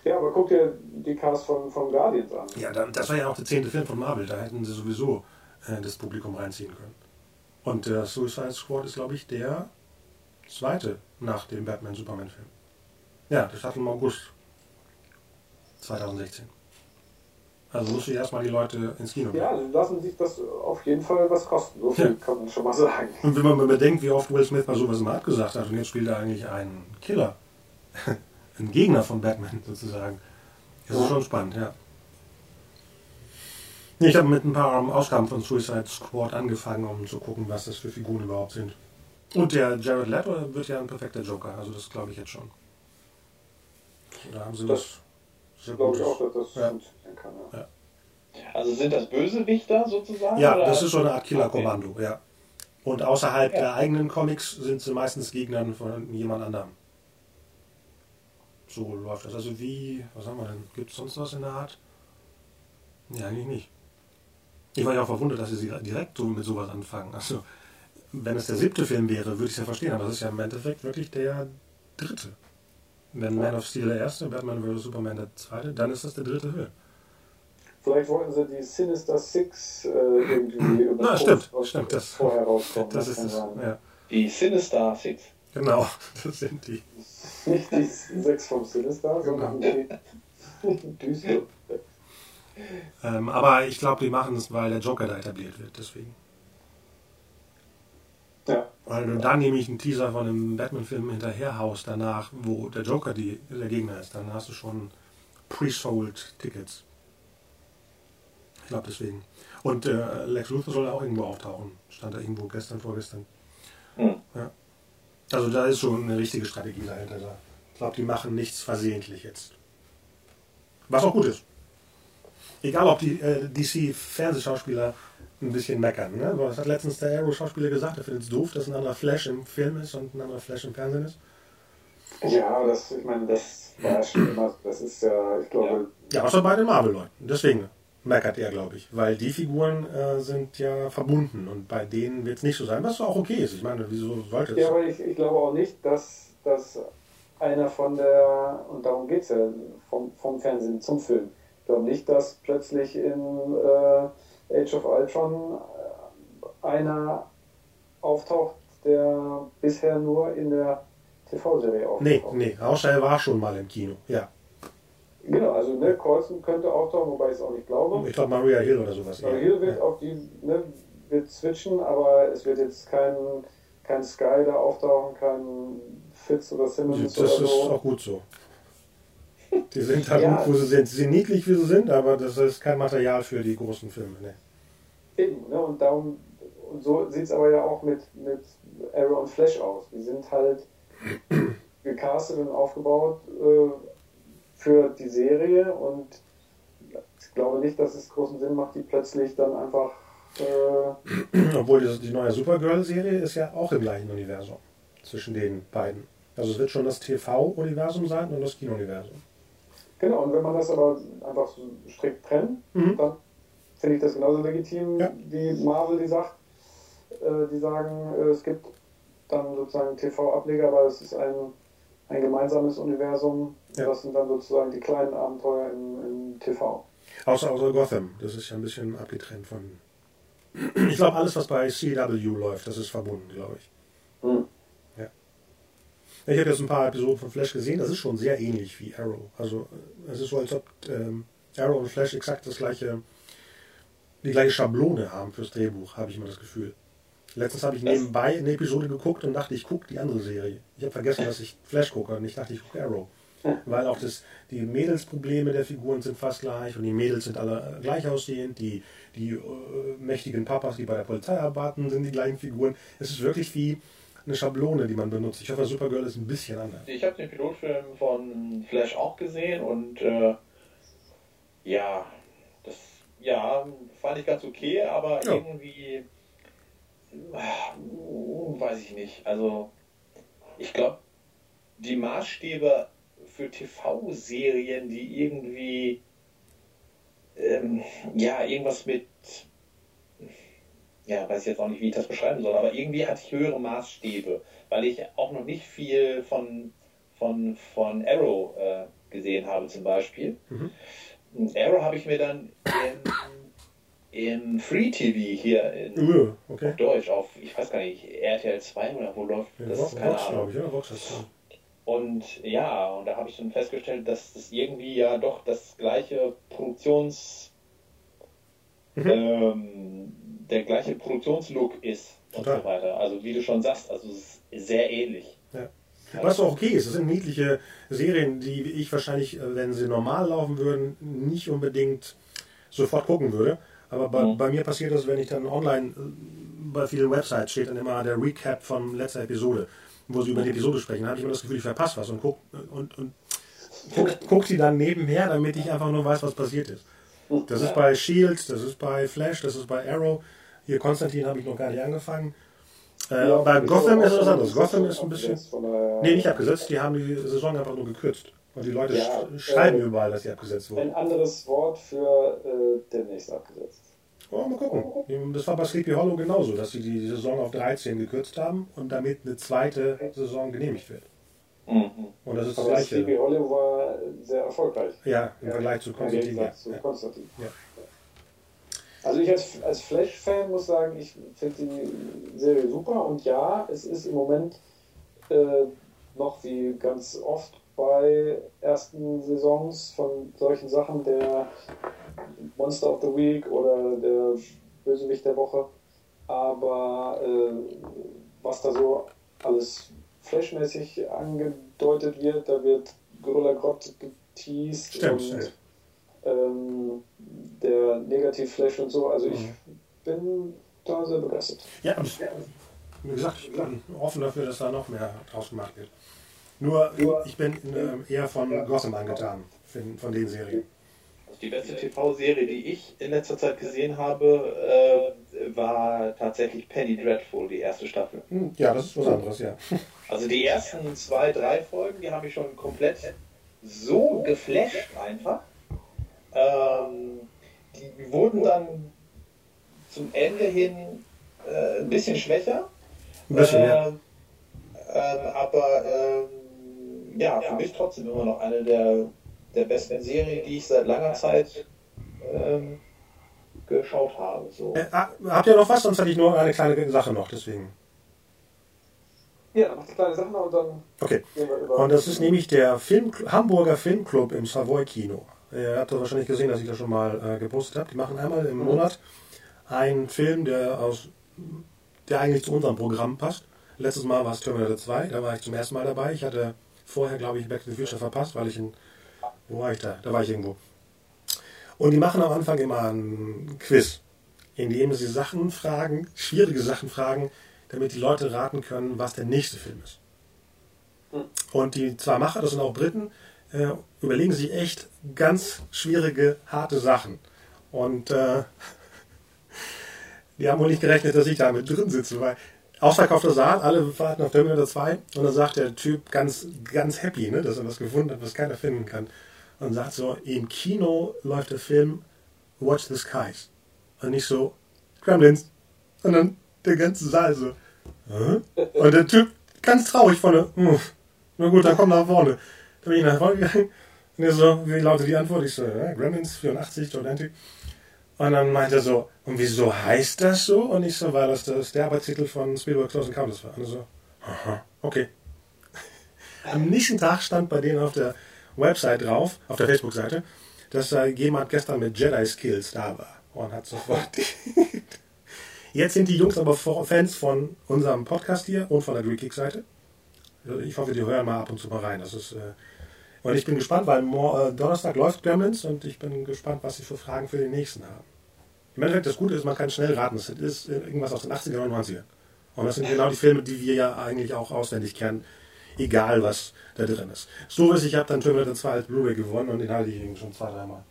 Ja, aber guck dir die Cast von, von Guardians an. Ja, das war ja auch der zehnte Film von Marvel. Da hätten sie sowieso äh, das Publikum reinziehen können. Und der Suicide Squad ist, glaube ich, der zweite nach dem Batman-Superman-Film. Ja, der startet im August 2016. Also muss ich erstmal die Leute ins Kino bringen. Ja, lassen sich das auf jeden Fall was kosten. So viel ja. kann man schon mal sagen. Und wenn man bedenkt, wie oft Will Smith mal sowas mal abgesagt hat und jetzt spielt er eigentlich einen Killer. Ein Gegner von Batman sozusagen. Das ist schon spannend, ja. Ich habe mit ein paar Ausgaben von Suicide Squad angefangen, um zu gucken, was das für Figuren überhaupt sind. Und der Jared Leto wird ja ein perfekter Joker, also das glaube ich jetzt schon. Da haben sie das sehr glaube ich auch, dass das ja. funktionieren kann. Ja. Ja. Also sind das Bösewichter sozusagen? Ja, oder? das ist so eine Art Killer-Kommando, okay. ja. Und außerhalb der eigenen Comics sind sie meistens Gegnern von jemand anderem. So läuft das. Also wie, was haben wir denn? Gibt es sonst was in der Art? Ja, eigentlich nicht. Ich war ja auch verwundert, dass sie direkt so mit sowas anfangen. Also, wenn es der siebte Film wäre, würde ich es ja verstehen, aber das ist ja im Endeffekt wirklich der dritte. Wenn Man of Steel der erste, Batman vs. Superman der zweite, dann ist das der dritte Film. Vielleicht wollten sie die Sinister Six äh, irgendwie über Na, stimmt, stimmt, das, vorher rauskommen. Das, das ist das, ja. Die Sinister Six. Genau, <laughs> das sind die. Nicht die sechs vom Sinister, sondern genau. die <laughs> düster. Ähm, aber ich glaube, die machen es, weil der Joker da etabliert wird, deswegen. Ja. Weil du dann nämlich einen Teaser von einem Batman-Film hinterherhaust danach, wo der Joker die, der Gegner ist, dann hast du schon pre-sold Tickets. Ich glaube deswegen. Und äh, Lex Luthor soll auch irgendwo auftauchen. Stand da irgendwo gestern, vorgestern. Mhm. Ja. Also da ist schon eine richtige Strategie dahinter. Ich glaube, die machen nichts versehentlich jetzt. Was auch gut ist. Egal, ob die äh, DC-Fernsehschauspieler ein bisschen meckern. Ne? Was hat letztens der Arrow-Schauspieler gesagt? Er findet es doof, dass ein anderer Flash im Film ist und ein anderer Flash im Fernsehen ist. Ja, das, ich meine, das war schon immer, das ist ja, ich glaube. Ja, außer bei den Marvel-Leuten. Deswegen meckert er, glaube ich. Weil die Figuren äh, sind ja verbunden und bei denen wird es nicht so sein, was auch okay ist. Ich meine, wieso sollte es? Ja, aber ich, ich glaube auch nicht, dass, dass einer von der, und darum geht es ja, vom, vom Fernsehen zum Film. Ich glaube nicht, dass plötzlich in äh, Age of Ultron äh, einer auftaucht, der bisher nur in der TV-Serie auftaucht. Nee, nee, er war schon mal im Kino, ja. Genau, also ne, Colson könnte auftauchen, wobei ich es auch nicht glaube. Ich glaube Maria Hill oder sowas. Maria Hill wird ja. auch die, ne, wird switchen, aber es wird jetzt kein, kein Sky da auftauchen, kein Fitz oder Simmons das oder so. Das ist auch gut so. <laughs> Die sind halt ja, gut, wo sie sind. Sie sind niedlich, wie sie sind, aber das ist kein Material für die großen Filme. Ne. Eben, ne, und darum, und so sieht es aber ja auch mit, mit Arrow und Flash aus. Die sind halt <clears throat> gecastet und aufgebaut äh, für die Serie und ich glaube nicht, dass es großen Sinn macht, die plötzlich dann einfach Äh, Obwohl die, neue Supergirl-Serie ist ja auch im gleichen Universum zwischen den beiden. Also es wird schon das TV-Universum sein und das Kino-Universum. genau, und wenn man das aber einfach so strikt trennt, Mhm. dann finde ich das genauso legitim, Ja. wie Marvel die sagt. Äh, die sagen, äh, es gibt dann sozusagen TV-Ableger, aber es ist ein, ein gemeinsames Universum. Ja. Das sind dann sozusagen die kleinen Abenteuer im, im TV. Außer, außer Gotham. Das ist ja ein bisschen abgetrennt von. <clears throat> Ich glaube, alles, was bei CW läuft, das ist verbunden, glaube ich. Hm. Ich habe jetzt ein paar Episoden von Flash gesehen, das ist schon sehr ähnlich wie Arrow. Also äh, es ist so, als ob ähm, Arrow und Flash exakt das gleiche, die gleiche Schablone haben fürs Drehbuch, habe ich immer das Gefühl. Letztens habe ich nebenbei eine Episode geguckt und dachte, ich gucke die andere Serie. Ich habe vergessen, dass ich Flash gucke und ich dachte, ich gucke Arrow. Weil auch das, die Mädelsprobleme der Figuren sind fast gleich und die Mädels sind alle äh, gleich aussehend. Die, die äh, mächtigen Papas, die bei der Polizei arbeiten, sind die gleichen Figuren. Es ist wirklich wie eine Schablone, die man benutzt. Ich hoffe, Supergirl ist ein bisschen anders. Ich habe den Pilotfilm von Flash auch gesehen und äh, ja, das ja, fand ich ganz okay, aber Ja. irgendwie weiß ich nicht. Also ich glaube, die Maßstäbe für TV-Serien, die irgendwie ähm, ja irgendwas mit ja, weiß ich jetzt auch nicht, wie ich das beschreiben soll, aber irgendwie hatte ich höhere Maßstäbe, weil ich auch noch nicht viel von, von, von Arrow äh, gesehen habe zum Beispiel. Mhm. Arrow habe ich mir dann im, Free TV hier in okay. auf Deutsch auf, ich weiß gar nicht, RTL 2 oder wo läuft Ja, das? Ist keine Vox Ahnung. glaube ich, ist dran. Und ja, und da habe ich dann festgestellt, dass das irgendwie ja doch das gleiche Produktions, Mhm. ähm, der gleiche Produktionslook ist und Total. so weiter. Also wie du schon sagst, also es ist sehr ähnlich. Was auch okay ist, das sind niedliche Serien, die ich wahrscheinlich, äh, wenn sie normal laufen würden, nicht unbedingt sofort gucken würde. Aber bei, Mhm. bei mir passiert das, wenn ich dann online, äh, bei vielen Websites steht dann immer der Recap von letzter Episode, wo sie über die Episode sprechen. Da habe ich immer das Gefühl, ich verpasse was und guck, und, und guck, guck sie dann nebenher, damit ich einfach nur weiß, was passiert ist. Das ist bei Shield, das ist bei Flash, das ist bei Arrow. Hier Konstantin habe ich noch gar nicht angefangen. Äh, Ja, bei Gotham ist was anderes. Gotham ist ein bisschen. Nee, nicht abgesetzt, die haben die Saison einfach nur gekürzt. Und die Leute Ja, sch schreiben äh, überall, dass sie abgesetzt wurden. Ein anderes Wort für äh, demnächst abgesetzt. Oh, mal gucken. Das war bei Sleepy Hollow genauso, dass sie die Saison auf 13 gekürzt haben und damit eine zweite Saison genehmigt wird. Mhm. Und das ist das Aber Sleepy gleiche. Hollow war sehr erfolgreich. Ja, im Vergleich zu Konstantin. Ja. Zu Konstantin. Ja. Also ich als, als Flash-Fan muss sagen, ich finde die Serie super und ja, es ist im Moment äh, noch wie ganz oft bei ersten Saisons von solchen Sachen der Monster of the Week oder der Bösewicht der Woche. Aber äh, was da so alles flashmäßig angedeutet wird, da wird Gorilla Grodd geteased Stimmt, und ähm, der Negativ-Flash und so. Also ich Mhm. bin da sehr begeistert. Ja, und wie gesagt, ich bin offen dafür, dass da noch mehr draus gemacht wird. Nur, ich bin ähm, eher von Gotham angetan, von, den Serien. Die beste TV-Serie, die ich in letzter Zeit gesehen habe, äh, war tatsächlich Penny Dreadful, die erste Staffel. Hm, Ja, das ist was anderes, ja. <laughs> Also die ersten zwei, drei Folgen, die habe ich schon komplett so geflasht einfach. Ähm, die wurden dann zum Ende hin äh, ein bisschen schwächer. Ein bisschen, ja. Ähm, ähm, aber ähm, ja, für mich trotzdem immer noch eine der, der besten Serien, die ich seit langer Zeit ähm, geschaut habe. So. Äh, ah, habt ihr noch was? Sonst hatte ich nur eine kleine Sache noch, deswegen. Ja, dann macht die kleine Sachen und dann Okay. gehen wir über. Und das ist nämlich der Film, Hamburger Filmclub im Savoy Kino. Ihr habt das wahrscheinlich gesehen, dass ich das schon mal äh, gepostet habe. Die machen einmal im Monat einen Film, der aus der eigentlich zu unserem Programm passt. Letztes Mal war es Terminator 2, da war ich zum ersten Mal dabei. Ich hatte vorher, glaube ich, Back to the Future verpasst, weil ich in. Wo war ich da? Da war ich irgendwo. Und die machen am Anfang immer ein Quiz, in dem sie Sachen fragen, schwierige Sachen fragen, damit die Leute raten können, was der nächste Film ist. Und die zwei Macher, das sind auch Briten, äh, überlegen sich echt ganz schwierige, harte Sachen. Und äh, <laughs> Die haben wohl nicht gerechnet, dass ich da mit drin sitze, weil ausverkaufter Saal, alle warten auf Terminator 2 und dann sagt der Typ ganz, ganz happy, ne, dass er was gefunden hat, was keiner finden kann. Und sagt so, im Kino läuft der Film Watch the Skies. Und nicht so, Gremlins. Und dann der ganze Saal so, Hä? Und der Typ ganz traurig vorne, hm, na gut, dann komm nach vorne. Da bin ich nach vorne gegangen und er so, wie lautet die Antwort? Ich so, ja, Gremlins 84, Gigantic. Und dann meinte er so, und wieso heißt das so? Und ich so, weil das, das der Arbeitstitel von Spielberg Close Encounters war. Und so, aha, okay. <laughs> Am nächsten Tag stand bei denen auf der Website drauf, auf der Facebook-Seite, dass da jemand gestern mit Jedi Skills da war und hat sofort. <laughs> Jetzt sind die Jungs aber Fans von unserem Podcast hier und von der Greek Geek Seite. Ich hoffe, die hören mal ab und zu mal rein. Das ist, äh und ich bin gespannt, weil äh, Donnerstag läuft Gremlins und ich bin gespannt, was sie für Fragen für den nächsten haben. Im Endeffekt, das Gute ist, man kann schnell raten. Es ist irgendwas aus den 80er und 90er. Und das sind genau die Filme, die wir ja eigentlich auch auswendig kennen, egal was da drin ist. So ist, ich habe dann Terminator 2 als Blu-ray gewonnen und den halte ich eben schon zwei, dreimal.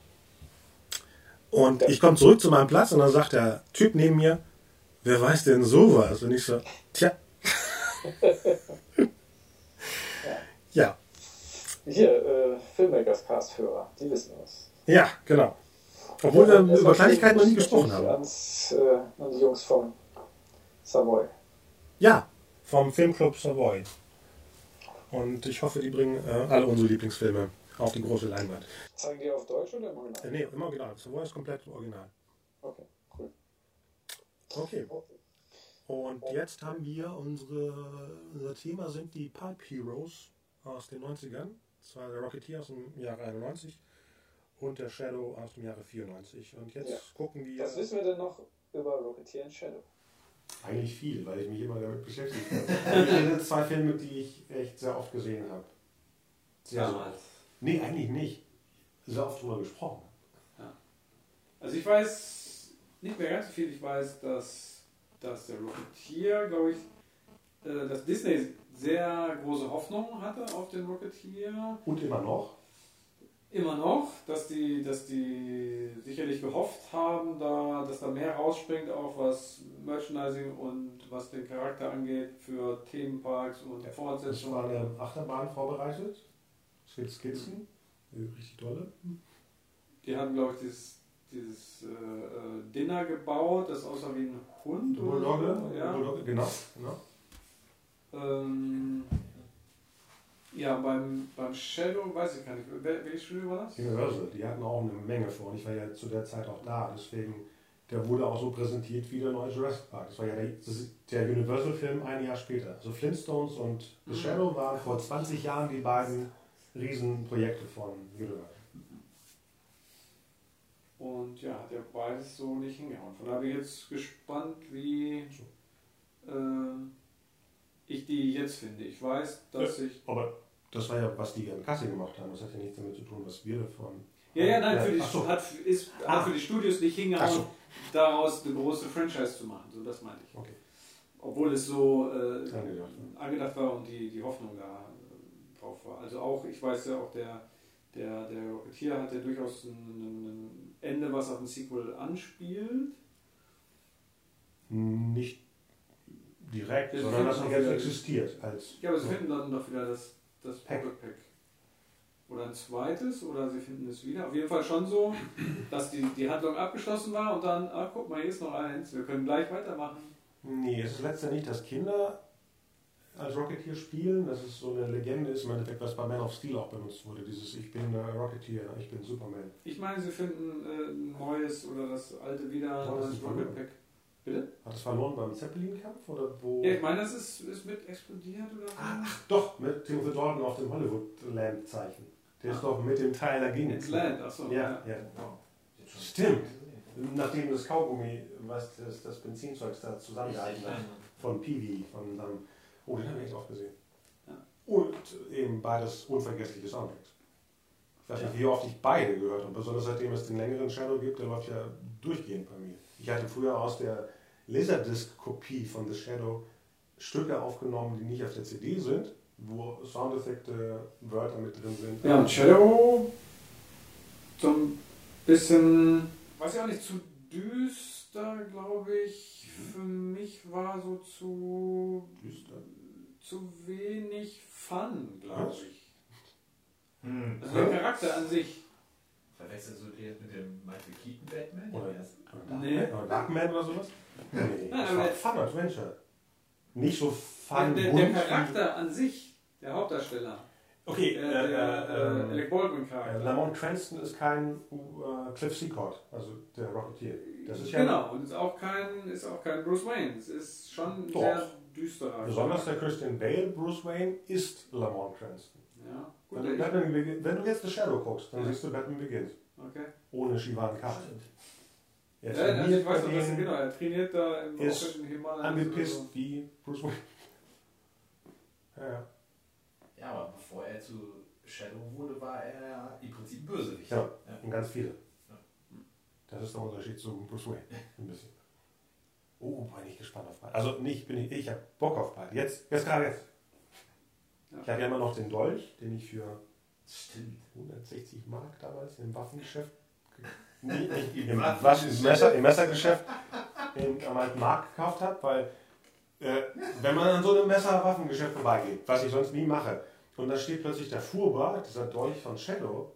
Und ich komme zurück zu meinem Platz und dann sagt der Typ neben mir, wer weiß denn sowas? Und ich so, tja. <laughs> ja. Hier, äh, Filmmakers-Cast-Hörer, die wissen was. Ja, genau. Obwohl wir über Kleinigkeiten noch nie gesprochen haben. Ans, äh, an die Jungs vom Savoy. Ja, vom Filmclub Savoy. Und ich hoffe, die bringen äh, alle unsere Lieblingsfilme auf die große Leinwand. Zeigen die auf Deutsch oder im Original? Äh, nee, im Original. Savoy ist komplett original. Okay, cool. Okay. Und jetzt haben wir unsere, unser Thema sind die Pulp Heroes aus den 90ern. Das war der Rocketeer aus dem Jahre 91 und der Shadow aus dem Jahre 94. Und jetzt ja. gucken wir. Was wissen wir denn noch über Rocketeer und Shadow? Eigentlich viel, weil ich mich immer damit beschäftigt habe. ich sind zwei Filme, die ich echt sehr oft gesehen habe. Sehr Damals? So. Nee, eigentlich nicht. Sehr oft drüber gesprochen. Ja. Also ich weiß nicht mehr ganz so viel. Ich weiß, dass, dass der Rocketeer, glaube ich, äh, dass Disney sehr große Hoffnung hatte auf den Rocketeer. Und immer noch? Immer noch, dass die, dass die sicherlich gehofft haben, da, dass da mehr rausspringt, auch was Merchandising und was den Charakter angeht für Themenparks und ja, Fortsetzungen. War eine Achterbahn vorbereitet. Es gibt Skizzen, richtig tolle. Die haben, glaube ich, dieses, dieses äh, äh, Dinner gebaut, das aussah wie ein Hund. Bulldogge, ja. Bulldogge, genau. genau. Ähm, ja, beim, beim Shadow weiß ich gar nicht. Wel welches Studio war das? Universal. Die hatten auch eine Menge vor. Und ich war ja zu der Zeit auch da. Deswegen, der wurde auch so präsentiert wie der neue Jurassic Park. Das war ja der, der Universal-Film ein Jahr später. Also Flintstones und The mhm. Shadow waren vor 20 Jahren die beiden Riesenprojekte von Universal. Und ja, hat ja beides so nicht hingehauen. Von daher bin ich jetzt gespannt, wie. Äh, ich die jetzt finde. Ich weiß, dass ja, ich. Aber das war ja, was die an Kasse gemacht haben. Das hat ja nichts damit zu tun, was wir davon. Ja, ja, nein, für die, so. hat, ist, ah. hat für die Studios nicht hingehauen, so. daraus eine große Franchise zu machen. So, das meinte ich. Okay. Obwohl es so äh, angedacht, angedacht, war und die, die Hoffnung da äh, drauf war. Also auch, ich weiß ja auch, der, der, der Rocketeer hat ja durchaus ein, ein Ende, was auf ein Sequel anspielt. Nicht direkt, ja, sondern das jetzt existiert. Als ja, aber sie so. finden dann doch wieder das, das Pack. Pack. Oder ein zweites, oder sie finden es wieder. Auf jeden Fall schon so, dass die, die Handlung abgeschlossen war und dann, ah, guck mal, hier ist noch eins, wir können gleich weitermachen. Nee, es ist letztendlich, dass Kinder als Rocketeer spielen. Das ist so eine Legende, ist im Endeffekt, was bei Man of Steel auch benutzt wurde. Dieses Ich bin äh, Rocketeer, ich bin Superman. Ich meine, sie finden äh, ein neues oder das alte wieder, oh, das Rocket Pack. Bitte? Hat es verloren beim Zeppelin-Kampf oder wo? Ja, ich meine, das ist, ist mit explodiert oder ah, Ach, doch, mit Timothy Dalton auf dem Hollywood-Land-Zeichen. Der ah. ist doch mit dem Tyler ging. Ins Land, achso. Ja, ja. ja. Stimmt. Nachdem das Kaugummi, was das, das Benzinzeug da zusammengehalten hat, von Peewee, von seinem. Oh, den habe ich echt oft gesehen. Ja. Und eben beides unvergessliche Soundtracks. Ich weiß nicht, wie oft ich beide gehört habe, besonders seitdem es den längeren Shadow gibt, der läuft ja durchgehend bei mir. Ich hatte früher aus der Laserdisc-Kopie von The Shadow Stücke aufgenommen, die nicht auf der CD sind, wo Soundeffekte, Wörter mit drin sind. Ja, und Shadow so ein bisschen, weiß ich auch nicht, zu düster, glaube ich. Für mich war so zu. Düster. zu wenig Fun, glaube ich. Hm. Also der Charakter an sich. Verwechselst du den jetzt mit dem Michael Keaton Batman? Oder- ersten? Nee. Oder Darkman oder sowas? Nee, Nein, <laughs> das war der- Fun Adventure. Nicht so Der, fun. der, der Charakter an sich, der Hauptdarsteller. Okay, Der, äh, der äh, äh, äh, Alec Baldwin äh. Lamont Cranston ist kein äh, Cliff Secord, also der Rocketeer. Das ist ja genau, und ist auch kein, ist auch kein Bruce Wayne. Es ist schon Doch. sehr düsterer. Besonders der Christian Bale, Bruce Wayne, ist Lamont Cranston. Ja, Wenn gut. du, Batman Begin- wenn du jetzt The Shadow guckst, dann Ja. siehst du Batman Begins. okay. Ohne Shivan Khan. Er Ja, also trainiert ich weiß noch, genau, er trainiert da im ist auch in Himalaya. angepisst wie Bruce Wayne. Ja, ja. Ja, aber bevor er zu Shadow wurde, war er im Prinzip Bösewicht. Ja. Und ganz viele. Ja. Das ist der Unterschied zu Bruce Wayne. Ein bisschen. Oh, bin ich gespannt auf beide. Also nicht, bin ich, ich habe Bock auf beide. Jetzt, jetzt gerade jetzt. Ja. Ich habe ja immer noch den Dolch, den ich für Stimmt. 160 Mark damals <laughs> im Waffengeschäft, nee, nicht im. Waffen, im, Messer, im Messergeschäft in, am alten Markt gekauft habe, weil äh, wenn man an so einem Messer-Waffengeschäft vorbeigeht, was ich sonst nie mache, und da steht plötzlich der Fuhrbar, dieser Dolch von Shadow,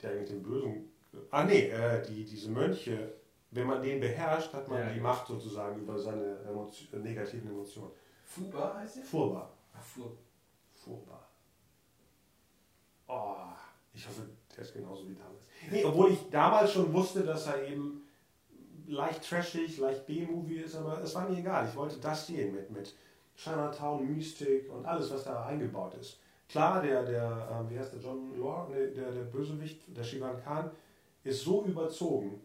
der eigentlich den bösen, ah nee, äh, die, diese Mönche, wenn man den beherrscht, hat man Ja. die Macht sozusagen über seine Emotio- negativen Emotionen. Fuba heißt er? Fuhrbar. Ach, Fu Furchtbar. Oh, ich hoffe, der ist genauso wie damals. Nee, obwohl ich damals schon wusste, dass er eben leicht trashig, leicht B-Movie ist, aber es war mir egal. Ich wollte das sehen mit, mit Chinatown, Mystik und alles, was da eingebaut ist. Klar, der, der ähm, wie heißt der, John Law, nee, der, der Bösewicht, der Shivan Khan, ist so überzogen,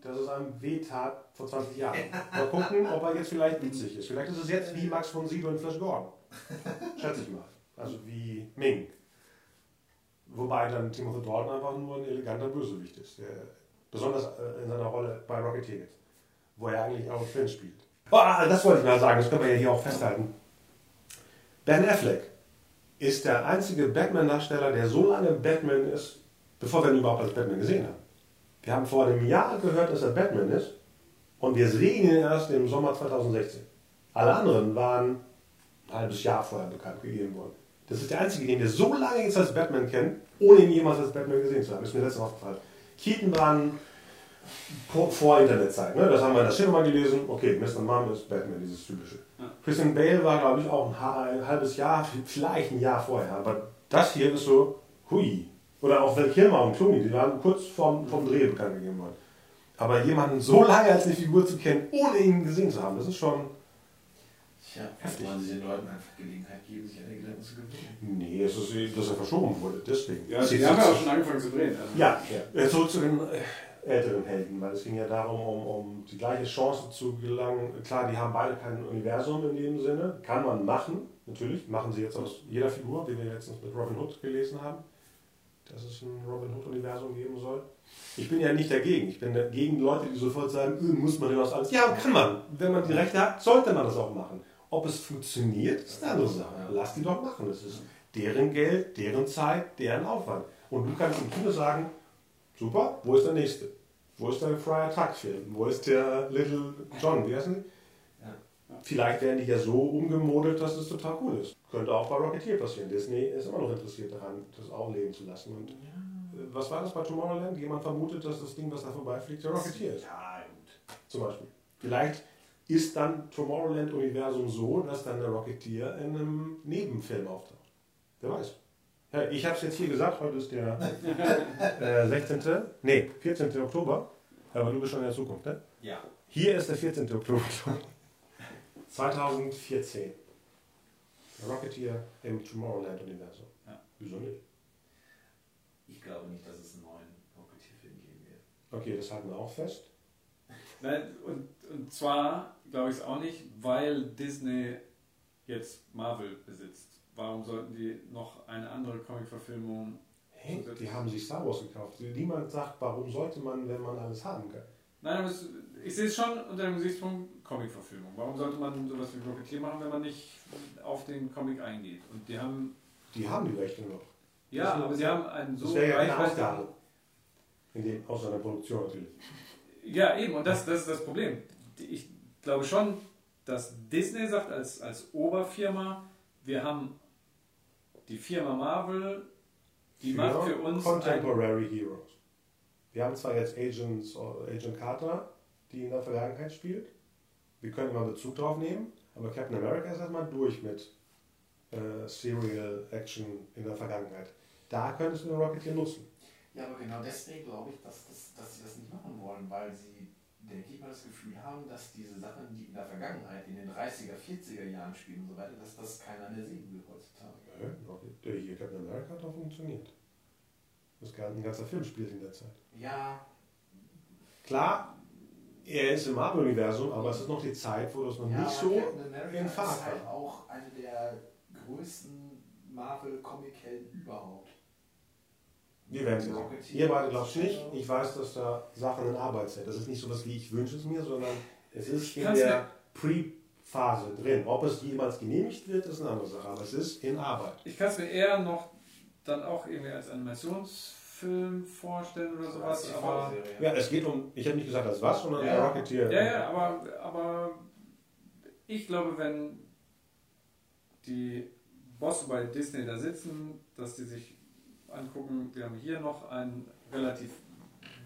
dass es einem wehtat vor 20 Jahren. Mal gucken, ob er jetzt vielleicht witzig ist. Vielleicht ist es jetzt wie Max von Sydow in Flash Gordon. Schätze ich mal. Also wie Ming. Wobei dann Timothy Dalton einfach nur ein eleganter Bösewicht ist. Der besonders äh, in seiner Rolle bei Rocketeer jetzt. Wo er eigentlich auch Finn spielt. Boah, das wollte ich mal sagen, das können wir ja hier auch festhalten. Ben Affleck ist der einzige Batman-Darsteller, der so lange Batman ist, bevor wir ihn überhaupt als Batman gesehen haben. Wir haben vor einem Jahr gehört, dass er Batman ist und wir sehen ihn erst im Sommer 2016. Alle anderen waren ein halbes Jahr vorher bekannt gegeben worden. Das ist der einzige, den wir so lange jetzt als Batman kennen, ohne ihn jemals als Batman gesehen zu haben. Ist mir letztens aufgefallen. Keaton ein vor- Internetzeit. Ne? Das haben wir in der Schiffe mal gelesen. Okay, Mr. Mom ist Batman, dieses typische. Ja. Christian Bale war, glaube ich, auch ein halbes Jahr, vielleicht ein Jahr vorher. Aber das hier ist so, hui. Oder auch Val Kilmer und Clooney, die waren kurz vorm, vom Dreh bekannt gegeben worden. Aber jemanden so lange als eine Figur zu kennen, ohne ihn gesehen zu haben, das ist schon. Tja, Heftig. wollen sie den Leuten einfach Gelegenheit geben, sich an der Gedanken zu gewöhnen. Nee, es ist, dass er verschoben wurde, deswegen. Ja, die haben ja auch schon angefangen zu drehen. Also. Ja, ja. Äh, Zurück zu den äh, älteren Helden, weil es ging ja darum, um, um die gleiche Chance zu gelangen. Klar, die haben beide kein Universum in dem Sinne. Kann man machen, natürlich. Machen sie jetzt aus jeder Figur, wie wir letztens mit Robin Hood gelesen haben, dass es ein Robin Hood-Universum geben soll. Ich bin ja nicht dagegen. Ich bin dagegen Leute, die sofort sagen, "Äh, muss man denn aus alles. Ja, kann man. Wenn man die Rechte hat, sollte man das auch machen. Ob es funktioniert, ist eine andere Sache. Lass die doch machen. Das ist deren Geld, deren Zeit, deren Aufwand. Und du kannst im Kino sagen, super, wo ist der nächste? Wo ist der Friar Tuck Film? Wo ist der Little John? Wie heißen die? Ja. Vielleicht werden die ja so umgemodelt, dass es total cool ist. Könnte auch bei Rocketeer passieren. Disney ist immer noch interessiert daran, das auch leben zu lassen. Und äh, was war das bei Tomorrowland? Jemand vermutet, dass das Ding, was da vorbeifliegt, der Rocketeer ist. Ja, gut. Zum Beispiel. Vielleicht ist dann Tomorrowland-Universum so, dass dann der Rocketeer in einem Nebenfilm auftaucht. Wer weiß. Ja, ich habe es jetzt hier gesagt, heute ist der <laughs> äh, 16. Nee, 14. Oktober. Aber du bist schon in der Zukunft, ne? Ja. Hier ist der 14. Oktober 2014. <laughs> Der Rocketeer im Tomorrowland-Universum. Ja. Wieso nicht? Ich glaube nicht, dass es einen neuen Rocketeer-Film geben wird. Okay, das halten wir auch fest. Nein, und, und zwar glaube ich es auch nicht, weil Disney jetzt Marvel besitzt. Warum sollten die noch eine andere Comic-Verfilmung? Hey, die haben sich Star Wars gekauft. Niemand sagt, warum sollte man, wenn man alles haben kann. Nein, aber es, ich sehe es schon unter dem Gesichtspunkt Comic-Verfilmung. Warum sollte man sowas wie Rocketeer machen, wenn man nicht auf den Comic eingeht? Und die haben, Die haben die Rechte noch. ja, aber sie haben einen so Das wäre ja eine Ausgabe. In dem, aus einer Produktion natürlich. Ja, eben, und das, das ist das Problem. Ich glaube schon, dass Disney sagt als, als Oberfirma, wir haben die Firma Marvel, die macht für uns. Contemporary Heroes. Wir haben zwar jetzt Agents, Agent Carter, die in der Vergangenheit spielt. Wir können immer Bezug drauf nehmen, aber Captain America ist erstmal durch mit äh, Serial Action in der Vergangenheit. Da könntest du den Rocketeer nutzen. Ja, aber genau deswegen glaube ich, dass, das, dass sie das nicht machen wollen, weil sie, denke ich mal, das Gefühl haben, dass diese Sachen, die in der Vergangenheit, in den 30er, 40er Jahren spielen und so weiter, dass das keiner mehr sehen will heutzutage. Ja, hier Captain America hat auch funktioniert. Das ein ganzer Film spielt in der Zeit. Ja. Klar, er ist im Marvel-Universum, aber es ist noch die Zeit, wo das noch ja, nicht so in Fahrt ist halt auch eine der größten Marvel-Comic-Helden überhaupt. Wir werden sehen. Ihr beide glaubt nicht. Ich weiß, dass da Sachen in Arbeit sind. Das ist nicht so was wie ich wünsche es mir, sondern es ist in der Pre-Phase drin. Ob es jemals genehmigt wird, ist eine andere Sache. Aber es ist in Arbeit. Ich kann es mir eher noch dann auch irgendwie als Animationsfilm vorstellen oder sowas. Aber ja, es geht um, ich habe nicht gesagt als was, sondern ja, der Rocketeer. Ja, ja, aber, aber ich glaube, wenn die Bosse bei Disney da sitzen, dass die sich angucken, wir haben hier noch einen relativ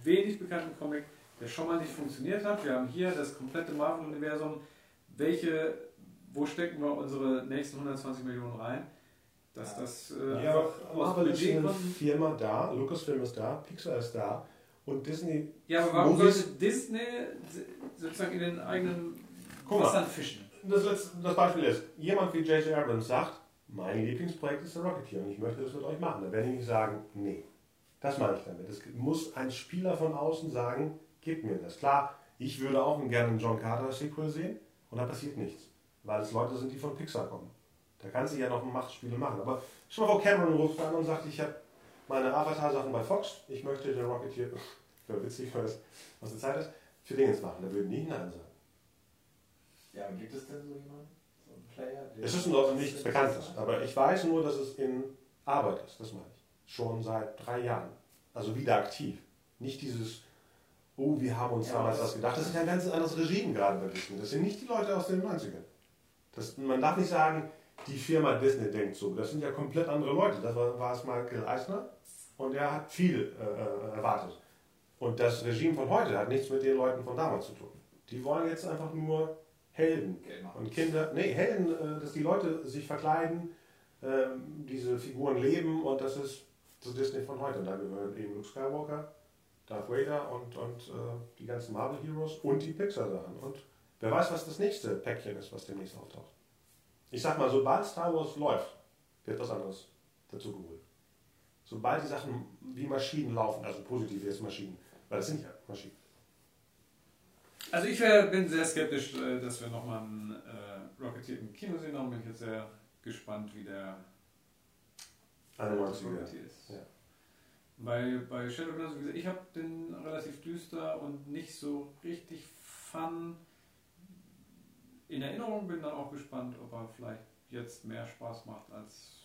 wenig bekannten Comic, der schon mal nicht funktioniert hat. Wir haben hier das komplette Marvel-Universum. Welche, wo stecken wir unsere nächsten 120 Millionen rein? Dass das äh, ja, Marvel ist eine Firma da, Lucasfilm ist da, Pixar ist da und Disney. Ja, aber warum sollte Disney sozusagen in den eigenen Wassern fischen? Das, das Beispiel ist, jemand wie J.J. Abrams sagt, mein Lieblingsprojekt ist der Rocketeer und ich möchte das mit euch machen. Dann werde ich nicht sagen, nee. Das meine ich damit. Es muss ein Spieler von außen sagen, gib mir das. Klar, ich würde auch gerne einen John Carter Sequel sehen und da passiert nichts. Weil es Leute sind, die von Pixar kommen. Da kann sie ja noch Machtspiele machen. Aber schon mal Frau Cameron ruft an und sagt, ich habe meine Avatar-Sachen bei Fox, ich möchte den Rocketeer, <laughs> für witzig, weil es aus der Zeit ist, für Dingens machen. Da würden nie Nein sagen. Ja, gibt es denn so jemanden? Es ist noch nichts Bekanntes, aber ich weiß nur, dass es in Arbeit ist, das meine ich. Schon seit drei Jahren. Also wieder aktiv. Nicht dieses, oh, wir haben uns ja, damals das gedacht. Das ist ein ganz anderes Regime gerade bei Disney. Das sind nicht die Leute aus den 90ern. Das, man darf nicht sagen, die Firma Disney denkt so. Das sind ja komplett andere Leute. Das war, war es Michael Eisner und er hat viel äh, äh, erwartet. Und das Regime von heute hat nichts mit den Leuten von damals zu tun. Die wollen jetzt einfach nur Helden. Genau. Und Kinder, nee, Helden, äh, dass die Leute sich verkleiden, ähm, diese Figuren leben und das ist das Disney von heute. Und da gehören eben Luke Skywalker, Darth Vader und, und äh, die ganzen Marvel Heroes und die Pixar-Sachen. Und wer weiß, was das nächste Päckchen ist, was demnächst auftaucht. Ich sag mal, sobald Star Wars läuft, wird was anderes dazu geholt. Sobald die Sachen wie Maschinen laufen, also positiv jetzt Maschinen, weil das sind ja Maschinen. Also ich wär, bin sehr skeptisch, äh, dass wir nochmal einen äh, Rocketeer im Kino sehen. Darum bin ich jetzt sehr gespannt, wie der Rocketeer ist. Ja. Bei, bei Shadowlands, wie gesagt, ich habe den relativ düster und nicht so richtig fun in Erinnerung. Bin dann auch gespannt, ob er vielleicht jetzt mehr Spaß macht, als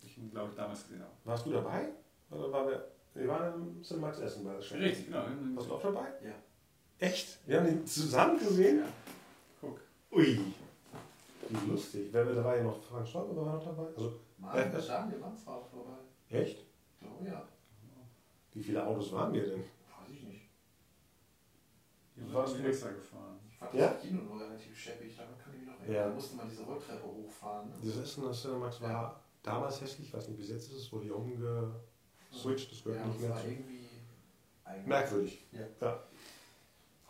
ich ihn, glaube ich, damals gesehen habe. Warst du dabei? Oder war wir, wir waren im Cinemax Essen bei der Shadowlands? Richtig, genau. Warst du auch dabei? Ja. Echt? Wir haben den zusammen gesehen? Ja. Guck. Ui. Wie lustig. Wer da war ja noch Frank Stolper war noch dabei? Also, Mann, äh, wir waren zwar auch dabei. Echt? Ich glaube ja. Wie viele Autos waren wir denn? Weiß ich nicht. Wir waren mit extra gefahren. Ich fand ja? das Kino nur relativ scheppig, daran kann ich mich noch erinnern. Ja. Da musste man diese Rolltreppe hochfahren. Ne? Das Essen das Cinemax war ja. damals hässlich, ich weiß nicht, bis jetzt ist es, wurde hier umgeswitcht, das gehört ja, nicht mehr zu. irgendwie Merkwürdig. Ja. ja.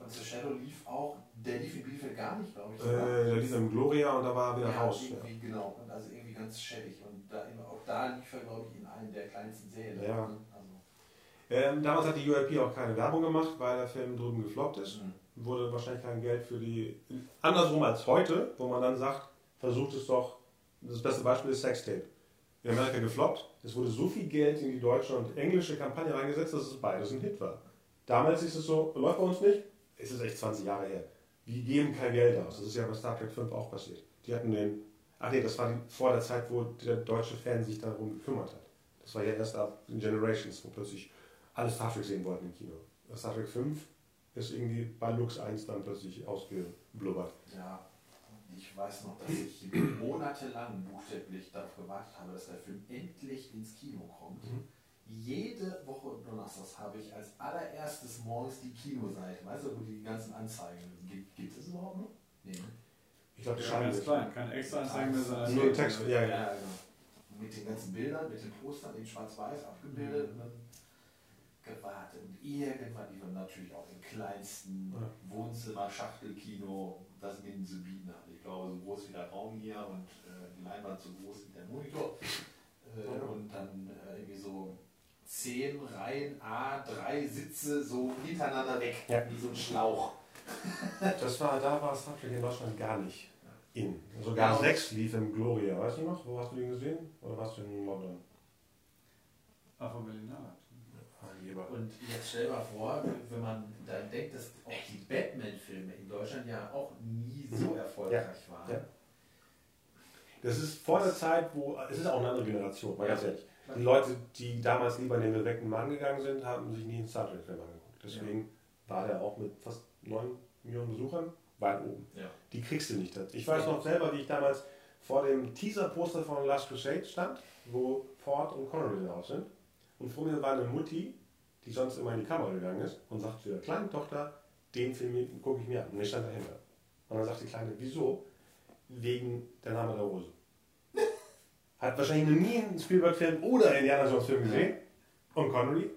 Und The Shadow lief auch, der lief in Bielefeld gar nicht, glaube ich. Äh, der lief im Gloria und da war er wieder ja, raus. Irgendwie, ja. Genau, und also irgendwie ganz schäbig. Und da, auch da lief er, glaube ich, in einem der kleinsten Serien. Ja. Also. Ähm, damals hat die UIP auch keine Werbung gemacht, weil der Film drüben gefloppt ist. Mhm. Wurde wahrscheinlich kein Geld für die. Andersrum als heute, wo man dann sagt, versucht es doch. Das beste Beispiel ist Sextape. In Amerika gefloppt. Es wurde so viel Geld in die deutsche und englische Kampagne reingesetzt, dass es beides ein Hit war. Damals ist es so, läuft bei uns nicht, es ist echt 20 Jahre her. Die geben kein Geld aus. Das ist ja bei Star Trek 5 auch passiert. Die hatten den, ach nee, das war die, vor der Zeit, wo der deutsche Fan sich darum gekümmert hat. Das war ja erst ab in Generations, wo plötzlich alle Star Trek sehen wollten im Kino. Star Trek 5 ist irgendwie bei Lux 1 dann plötzlich ausgeblubbert. Ja, ich weiß noch, dass ich monatelang buchstäblich darauf gewartet habe, dass der Film endlich ins Kino kommt. Mhm. Jede Woche Donnerstags habe ich als allererstes morgens die Kinoseite, weißt du, wo die ganzen Anzeigen gibt. Gibt es überhaupt noch? Nee, ne? Ich glaube, die Ja, ganz nicht. klein, keine extra Anzeigen mehr, sondern Nur Text, ja, ja. Ja, genau. Mit den ganzen Bildern, mit den Postern in schwarz-weiß abgebildet und dann gewartet. Und irgendwann, die waren natürlich auch im kleinsten Ja. Wohnzimmer, Schachtelkino, das mir zu bieten hat. Ich glaube, so groß wie der Raum hier und äh, die Leinwand so groß wie der Monitor. Äh, Ja. Und dann äh, irgendwie so zehn Reihen, A, drei Sitze so hintereinander weg, Ja. wie so ein Schlauch. Das war, da war Trek in Deutschland gar nicht in. Sogar Ja. 6 lief im Gloria, weißt du noch? Wo hast du den gesehen? Oder warst du in London? Ah, von Berlinale. Ah. Und jetzt stell mal vor, wenn man dann denkt, dass auch die Batman-Filme in Deutschland ja auch nie so erfolgreich waren. Mhm. Ja. Das ist vor der Zeit, wo. Es ist auch eine andere Generation, mal ganz ehrlich. Die Leute, die damals lieber in den bewegten Mann gegangen sind, haben sich nie einen Star Trek-Film angeguckt. Deswegen war der auch mit fast 9 Millionen Besuchern weit oben. Ja. Die kriegst du nicht. Ich weiß noch selber, wie ich damals vor dem Teaser-Poster von Last Crusade stand, wo Ford und Connery drauf sind. Und vor mir war eine Mutti, die sonst immer in die Kamera gegangen ist und sagt zu ihrer kleinen Tochter, den Film gucke ich mir an. Und ich stand dahinter. Und dann sagt die Kleine, wieso? Wegen der Name der Rose. Hat wahrscheinlich noch nie einen Spielberg-Film oder Indiana Jones-Film gesehen. Und Connery,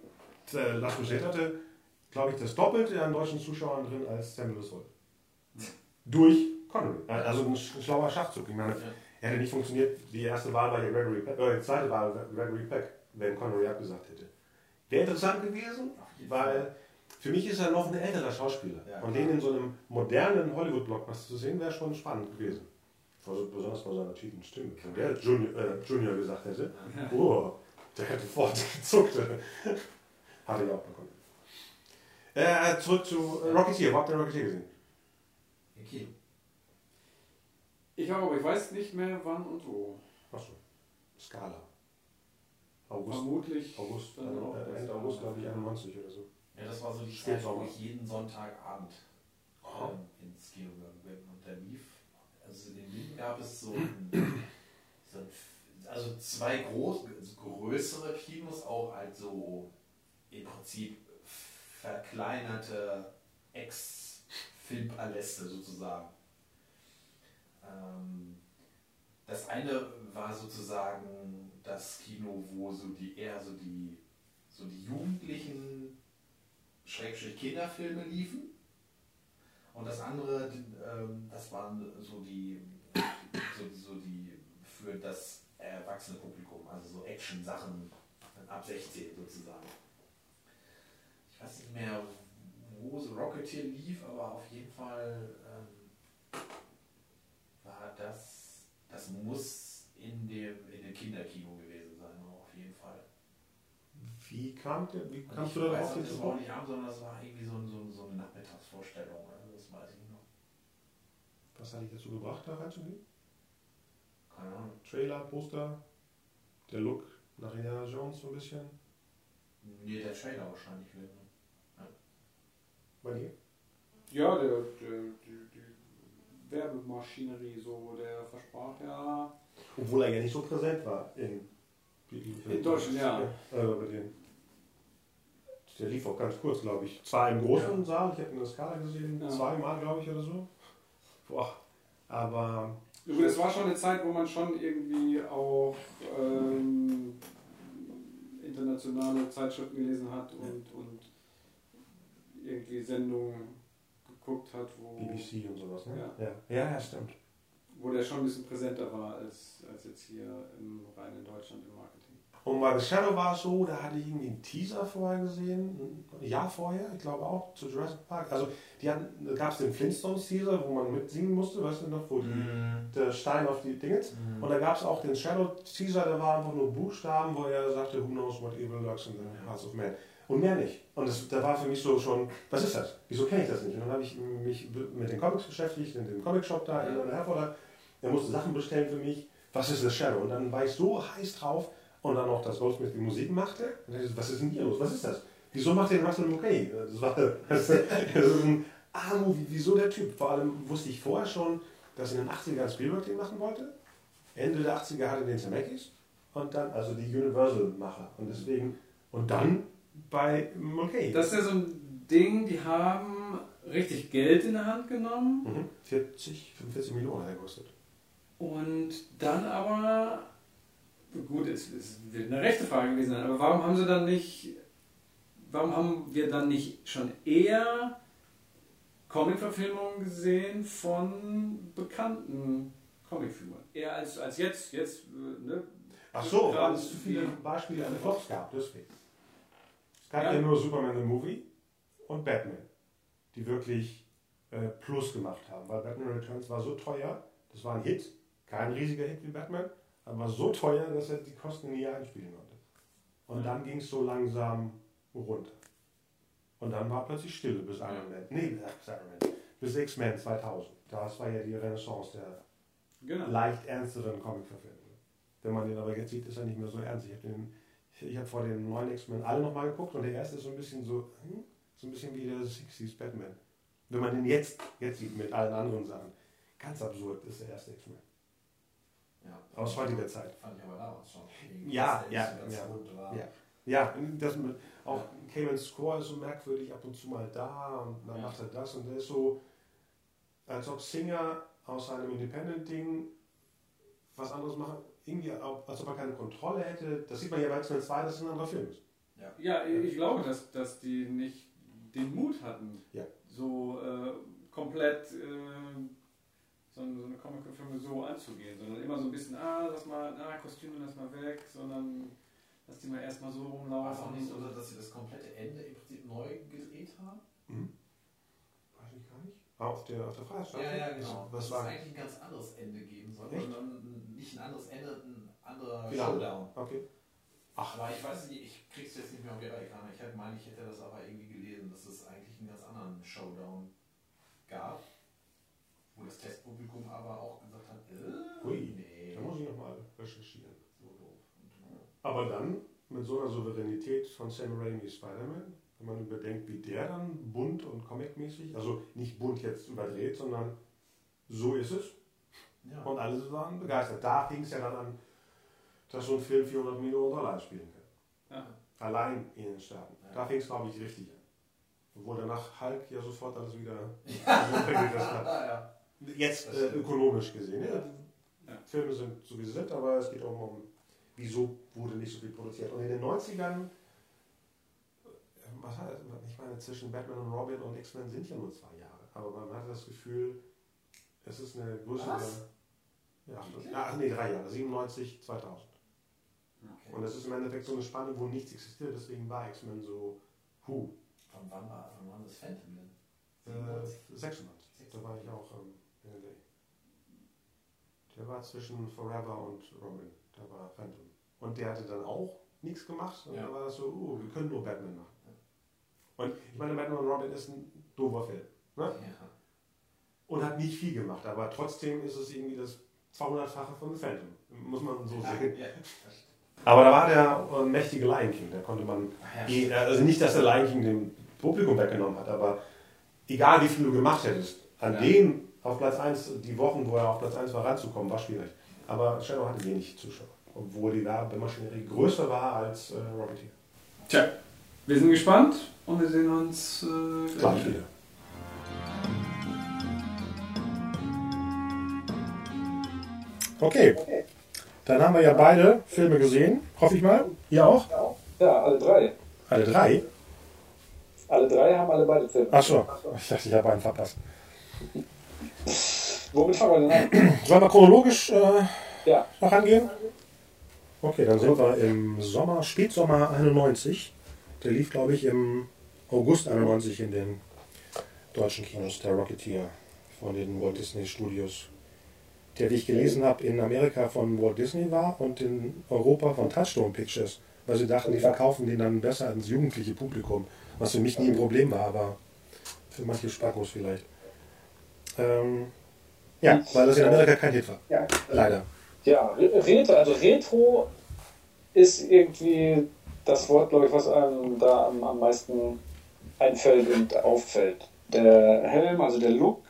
äh, Last Crusade hatte, glaube ich, das Doppelte an deutschen Zuschauern drin als Samuel Soul. Durch Connery. Also ein sch- schlauer Schachzug. Ich meine, er hätte nicht funktioniert. Die erste Wahl war ja Gregory Peck, oder die zweite Wahl war Gregory Peck, wenn Connery abgesagt hätte. Wäre interessant gewesen, weil für mich ist er noch ein älterer Schauspieler. Und den in so einem modernen Hollywood-Blockbuster zu sehen, wäre schon spannend gewesen. Also besonders bei seiner tiefen Stimme. Wenn der Junior, äh, Junior gesagt hätte, oh, der hätte sofort <laughs> gezuckt. Hatte ich auch bekommen. Äh, zurück zu äh, Rocketeer. Wo habt ihr Rocketeer gesehen? Im Kino. Ich auch, aber ich weiß nicht mehr wann und wo. Achso, Skala. August. Vermutlich August, dann auch äh, das Ende August, glaube ich, 91 oder so. Ja, das war so die Zeit, wo ich jeden Sonntagabend Aha. ähm, ins Kino gegangen bin. Und der lief, also in Berlin gab es so, ein, so ein, also zwei groß, größere Kinos, auch halt so im Prinzip verkleinerte Ex-Filmpaläste sozusagen. Ähm, das eine war sozusagen das Kino, wo so die eher so die so die jugendlichen Schrägstrich Kinderfilme liefen. Und das andere, ähm, das waren so die, so, so die für das erwachsene Publikum, also so Action-Sachen ab 16 sozusagen. Ich weiß nicht mehr, wo so Rocketeer lief, aber auf jeden Fall ähm, war das, das muss in dem, in dem Kinderkino gewesen sein, auf jeden Fall. Wie kam der, wie ich du darauf jetzt das war auch nicht abends, sondern das war irgendwie so, so, so eine Nachmittagsvorstellung. Also das weiß ich noch. Was hat dich dazu gebracht, da reinzugehen? Keine Ahnung. Trailer, Poster, der Look nach Indiana Jones so ein bisschen. Nee, der Trailer wahrscheinlich ne? Bei dir? Ja, der, der, die, die Werbemaschinerie, so, der versprach ja. Obwohl er ja nicht so präsent war in, In Deutschland, ja. Also bei den. Der lief auch ganz kurz, glaube ich. Zwar im großen Saal, ich habe in der Skala gesehen, Ja. zweimal, glaube ich, oder so. Boah. Aber Es war schon eine Zeit, wo man schon irgendwie auch ähm, internationale Zeitschriften gelesen hat und, und irgendwie Sendungen geguckt hat, wo, BBC und sowas, ne? Ja. Ja, ja, ja stimmt. wo der schon ein bisschen präsenter war als, als jetzt hier im rein in Deutschland im Marketing. Und bei The Shadow war es so, da hatte ich irgendwie einen Teaser vorher gesehen, ein Jahr vorher, ich glaube auch, zu Jurassic Park. Also die hatten, da gab es den Flintstones-Teaser, wo man mitsingen musste, weißt du noch, wo die, der Stein auf die Dingens. Und da gab es auch den Shadow-Teaser, der war einfach nur Buchstaben, wo er sagte, who knows what evil lurks in the hearts of man. Und mehr nicht. Und das, da war für mich so schon, was ist das? Wieso kenne ich das nicht? Und dann habe ich mich mit den Comics beschäftigt, in dem Comic-Shop da in der Herforder. Er musste Sachen bestellen für mich. Was ist das Shadow? Und dann war ich so heiß drauf und dann noch, dass Goldsmith die Musik machte. Und ich, was ist denn hier los? Was ist das? Wieso macht den Russell Mulcahy? Das war <laughs> das ist ein A-Movie. Wieso der Typ? Vor allem wusste ich vorher schon, dass in den 80ern Spielberg den machen wollte. Ende der 80er hatte den Zemeckis und dann, also die Universal-Macher. Und deswegen, und dann bei Mulcahy. Das ist ja so ein Ding, die haben richtig Geld in der Hand genommen. Mhm. 40, 45 Millionen hat er gekostet. Und dann aber, gut, es, es wird eine rechte Frage gewesen sein, aber warum haben sie dann nicht, warum haben wir dann nicht schon eher Comic-Verfilmungen gesehen von bekannten Comicfiguren? Eher als, als jetzt, jetzt, äh, ne? Ach so, weil es zu viele Beispiele an Flops gab, deswegen. Es gab ja, Ja. nur Superman the Movie und Batman, die wirklich äh, Plus gemacht haben, weil Batman Returns war so teuer, das war ein Hit, kein riesiger Hit wie Batman, aber so teuer, dass er die Kosten nie einspielen konnte. Und dann ging es so langsam runter. Und dann war plötzlich Stille bis Iron Man. Nee, bis Iron Man. Bis X-Men 2000. Das war ja die Renaissance der Genau. leicht ernsteren Comic-Verfilmungen. Wenn man den aber jetzt sieht, ist er nicht mehr so ernst. Ich habe habe vor den neuen X-Men alle nochmal geguckt und der erste ist so ein bisschen so, hm, so ein bisschen wie der 60s Batman. Wenn man den jetzt, jetzt sieht mit allen anderen Sachen. Ganz absurd ist der erste X-Men. Ja. Aus heutiger Zeit. Fand ich aber damals schon. Ja, ja, ja. Ja. Ja, das, mit- auch Cayman's Score ist so merkwürdig, ab und zu mal da und dann Ja. macht er das und der ist so, als ob Singer aus seinem Independent-Ding was anderes machen, irgendwie, auch, als ob er keine Kontrolle hätte. Das sieht man ja bei X-Men 2, dass es ein anderer Film ist. Ja, ich glaube, dass, dass die nicht den Mut hatten, Ja. so äh, komplett äh, so, eine- so eine Comic-Filme so anzugehen, sondern immer so ein bisschen, ah, lass mal, ah, Kostüme lass mal weg, sondern lass die mal erstmal so War es auch rumlaufen. nicht so, dass sie das komplette Ende im Prinzip neu gedreht haben? Weiß ich gar nicht. Ah, Auf der, auf der Freiheitsstatue? Ja, ja, genau. Was dass war? es eigentlich ein ganz anderes Ende geben soll. Und nicht ein anderes Ende, ein anderer Finale. Showdown. Okay. Ach, Aber ich weiß nicht, ich krieg's jetzt nicht mehr auf die Reihe. Ich meine, ich hätte das aber irgendwie gelesen, dass es eigentlich einen ganz anderen Showdown gab. Wo das Testpublikum aber auch gesagt hat, äh, Hui. nee, da muss ich nochmal recherchieren. so doof. Aber dann mit so einer Souveränität von Sam Raimi Spider-Man, wenn man überdenkt, wie der dann bunt und comicmäßig, also nicht bunt jetzt überdreht, sondern so ist es. ja. Und alle waren begeistert. Da fing es ja dann an, dass so ein Film 400 Millionen Dollar spielen kann. Ja. Allein in den Staaten. Ja. Da fing es, glaube ich, richtig an. Obwohl danach Hulk ja sofort alles wieder <laughs> runtergerissen hat. Ah. Jetzt äh, ökonomisch gesehen. Ja. Ja. Filme sind so wie sie sind, aber es geht auch um, wieso wurde nicht so viel produziert. Und in den 90ern, äh, was hat, ich meine, zwischen Batman und Robin und X-Men sind ja nur zwei Jahre. Aber man hat das Gefühl, es ist eine größere. Was? Ja, ach nee, drei Jahre, 97, 2000. Okay. Und das ist im Endeffekt so eine Spanne, wo nichts existiert, deswegen war X-Men so, hu, Von wann war, von wann das Phantom denn? äh, 96. Da war ich auch ähm. Der war zwischen Forever und Robin. Da war Phantom. Und der hatte dann auch nichts gemacht. Und Ja. dann war das so, uh, wir können nur Batman machen. Und ich meine, Batman und Robin ist ein doofer Film. Ne? Ja. Und hat nicht viel gemacht. Aber trotzdem ist es irgendwie das 200-fache von Phantom. Muss man so sehen. Ja. Aber da war der äh, mächtige Lion King. Da konnte man ja, Eh, Also nicht, dass der Lion King dem Publikum weggenommen hat, aber egal wie viel du gemacht hättest, an Ja. den auf Platz 1, die Wochen, wo er auf Platz 1 war, ranzukommen, war schwierig. Aber Shadow hatte wenig Zuschauer, obwohl die Werbemaschinerie größer war als äh, Rocketeer. Tja, wir sind gespannt und wir sehen uns äh, Gleich wieder. Okay, dann haben wir ja beide Filme gesehen, hoffe ich mal. Ihr auch? Ja, alle drei. Alle drei? Alle drei haben alle beide Filme. Achso, ich dachte, ich habe einen verpasst. Womit fangen wir denn an? Sollen wir chronologisch äh, Ja, noch angehen? Okay, dann sind wir im Sommer, Spätsommer 91. Der lief, glaube ich, im August 91 in den deutschen Kinos, der Rocketeer von den Walt Disney Studios. Der, wie ich gelesen habe, in Amerika von Walt Disney war und in Europa von Touchstone Pictures, weil sie dachten, die verkaufen den dann besser ans jugendliche Publikum, was für mich nie ein Problem war, aber für manche Spackos vielleicht. Ähm, ja, weil das in Amerika kein Hit war. Leider. ja Re- Retro, also Retro ist irgendwie das Wort, glaube ich, was einem da am, am meisten einfällt und auffällt. Der Helm, also der Look,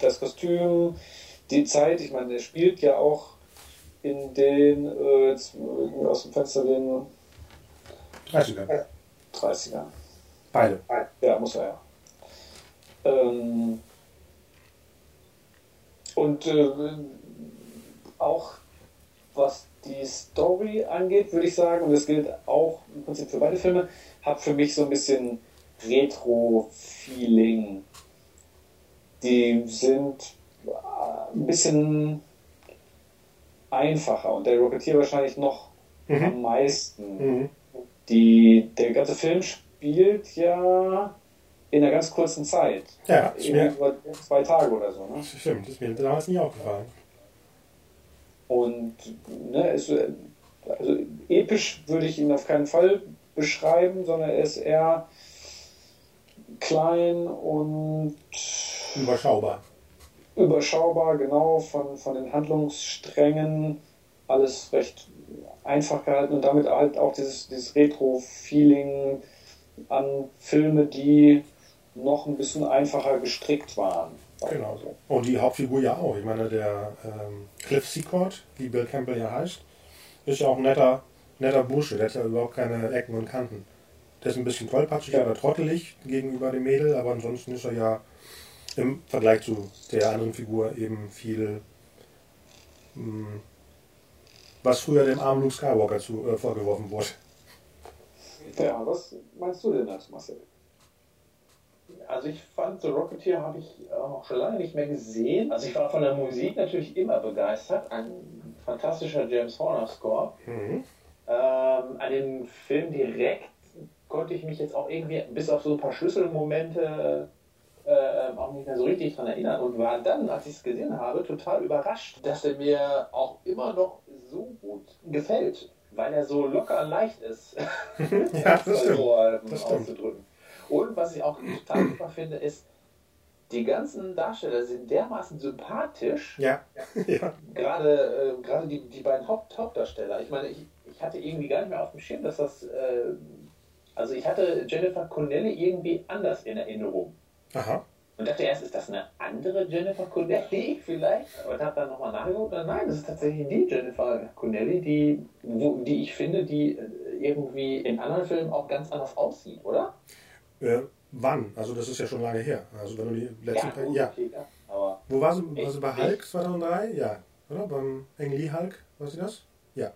das Kostüm, die Zeit, ich meine, der spielt ja auch in den, äh, jetzt aus dem Fenster den 30er. 30er. Beide. Ja, muss er ja. Ähm, und äh, auch was die Story angeht, würde ich sagen, und das gilt auch im Prinzip für beide Filme, hat für mich so ein bisschen Retro-Feeling. Die sind äh, ein bisschen einfacher und der Rocketeer wahrscheinlich noch Mhm. am meisten. Mhm. Die, der ganze Film spielt ja in einer ganz kurzen Zeit. Ja, ist mir, über zwei Tage oder so. Ne? stimmt, ist mir damals nie aufgefallen. Und ne, so- also episch würde ich ihn auf keinen Fall beschreiben, sondern er ist eher klein und Überschaubar. überschaubar, genau, von, von den Handlungssträngen alles recht einfach gehalten und damit halt auch dieses, dieses Retro-Feeling an Filme, die noch ein bisschen einfacher gestrickt waren. Genau so. Und die Hauptfigur ja auch. Ich meine, der ähm, Cliff Secord, wie Bill Campbell ja heißt, ist ja auch ein netter, netter Bursche. Der hat ja überhaupt keine Ecken und Kanten. Der ist ein bisschen tollpatschig Ja. oder trottelig gegenüber dem Mädel, aber ansonsten ist er ja im Vergleich zu der anderen Figur eben viel, mh, was früher dem armen Luke Skywalker zu, äh, vorgeworfen wurde. Ja, was meinst du denn dazu, Marcel? Also ich fand The Rocketeer habe ich auch schon lange nicht mehr gesehen. Also ich war von der Musik natürlich immer begeistert. Ein fantastischer James Horner Score. Mhm. Ähm, an den Film direkt konnte ich mich jetzt auch irgendwie bis auf so ein paar Schlüsselmomente äh, auch nicht mehr so richtig dran erinnern und war dann, als ich es gesehen habe, total überrascht, dass er mir auch immer noch so gut gefällt, weil er so locker leicht ist. <laughs> Ja, das stimmt. so, ähm, Das stimmt. Und was ich auch total super finde, ist, die ganzen Darsteller sind dermaßen sympathisch, Ja, <laughs> ja. gerade äh, gerade die, die beiden Haupt Hauptdarsteller. Ich meine, ich, ich hatte irgendwie gar nicht mehr auf dem Schirm, dass das. Äh, also ich hatte Jennifer Connelly irgendwie anders in Erinnerung. Aha. Und dachte erst, ist das eine andere Jennifer Connelly <laughs> vielleicht? Und habe dann nochmal nachgeguckt. Nein, das ist tatsächlich die Jennifer Connelly, die, wo, die ich finde, die äh, irgendwie in anderen Filmen auch ganz anders aussieht, oder? Äh, wann? Also das ist ja schon lange her. Also wenn du die letzten ja, paar- gut, ja. okay, ja. Aber Wo war sie? War Ich- sie bei Hulk 2003? Ja. Oder? Beim Ang Lee Hulk? War sie das? Ja.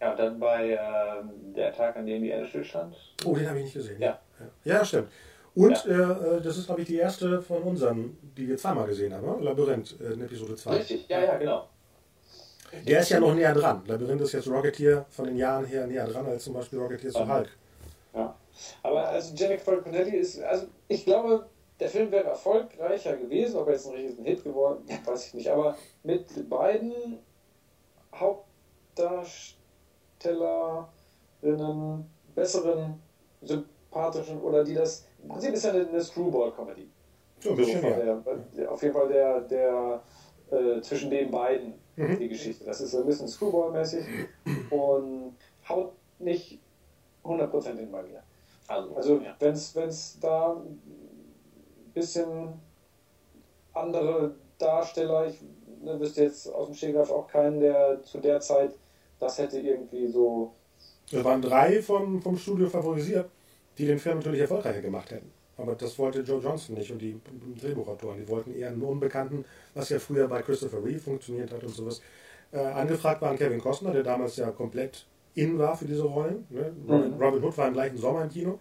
ja, und dann bei ähm, der Tag, an dem die Erde stillstand. Oh, den habe ich nicht gesehen. Ja. Ja, ja stimmt. Und äh, äh, das ist, glaube ich, die erste von unseren, die wir zweimal gesehen haben. Labyrinth äh, in Episode 2. Richtig, ja, ja, genau. Der ist ja noch näher dran. Labyrinth ist jetzt Rocketeer von den Jahren her näher dran als zum Beispiel Rocketeer zu. Hulk. Ja. Aber also Jennifer Connelly ist, also ich glaube, der Film wäre erfolgreicher gewesen, ob er jetzt ein riesen Hit geworden, weiß ich nicht. Aber mit beiden Hauptdarstellerinnen, besseren, sympathischen oder die das, im Prinzip ist ja eine, eine Screwball-Comedy. So bisschen, ja. der, auf jeden Fall der, der äh, zwischen den beiden Mhm. die Geschichte. Das ist so ein bisschen Screwball-mäßig und haut nicht 100% hin bei mir. Also, Also ja. wenn es da ein bisschen andere Darsteller, ich ne, wüsste jetzt aus dem Stegreif auch keinen, der zu der Zeit das hätte irgendwie so. Es waren drei vom, vom Studio favorisiert, die den Film natürlich erfolgreicher gemacht hätten. Aber das wollte Joe Johnston nicht und die Drehbuchautoren. Die wollten eher einen Unbekannten, was ja früher bei Christopher Reeve funktioniert hat und sowas. Äh, angefragt waren Kevin Costner, der damals ja komplett in war für diese Rollen. Ne? Robin, Mhm. Robin Hood war im gleichen Sommer im Kino.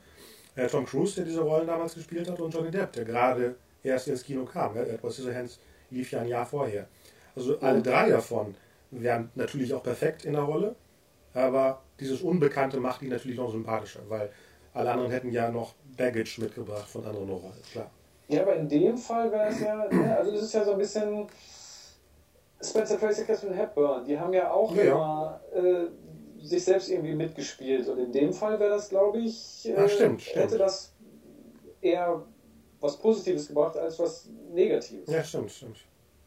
Äh, Tom Cruise, der diese Rollen damals gespielt hat, und Johnny Depp, der gerade erst ins Kino kam. Ne? Edward Scissorhands lief ja ein Jahr vorher. Also alle drei davon wären natürlich auch perfekt in der Rolle, aber dieses Unbekannte macht ihn natürlich noch sympathischer, weil alle anderen hätten ja noch Baggage mitgebracht von anderen Rollen, klar. Ja, aber in dem Fall wäre es ja, ne, also das ist ja so ein bisschen Spencer Tracy, Catherine Hepburn, die haben ja auch Ja, ja. immer äh, sich selbst irgendwie mitgespielt und in dem Fall wäre das, glaube ich, äh, Ah, stimmt, stimmt. hätte das eher was Positives gebracht als was Negatives. Ja, stimmt, stimmt.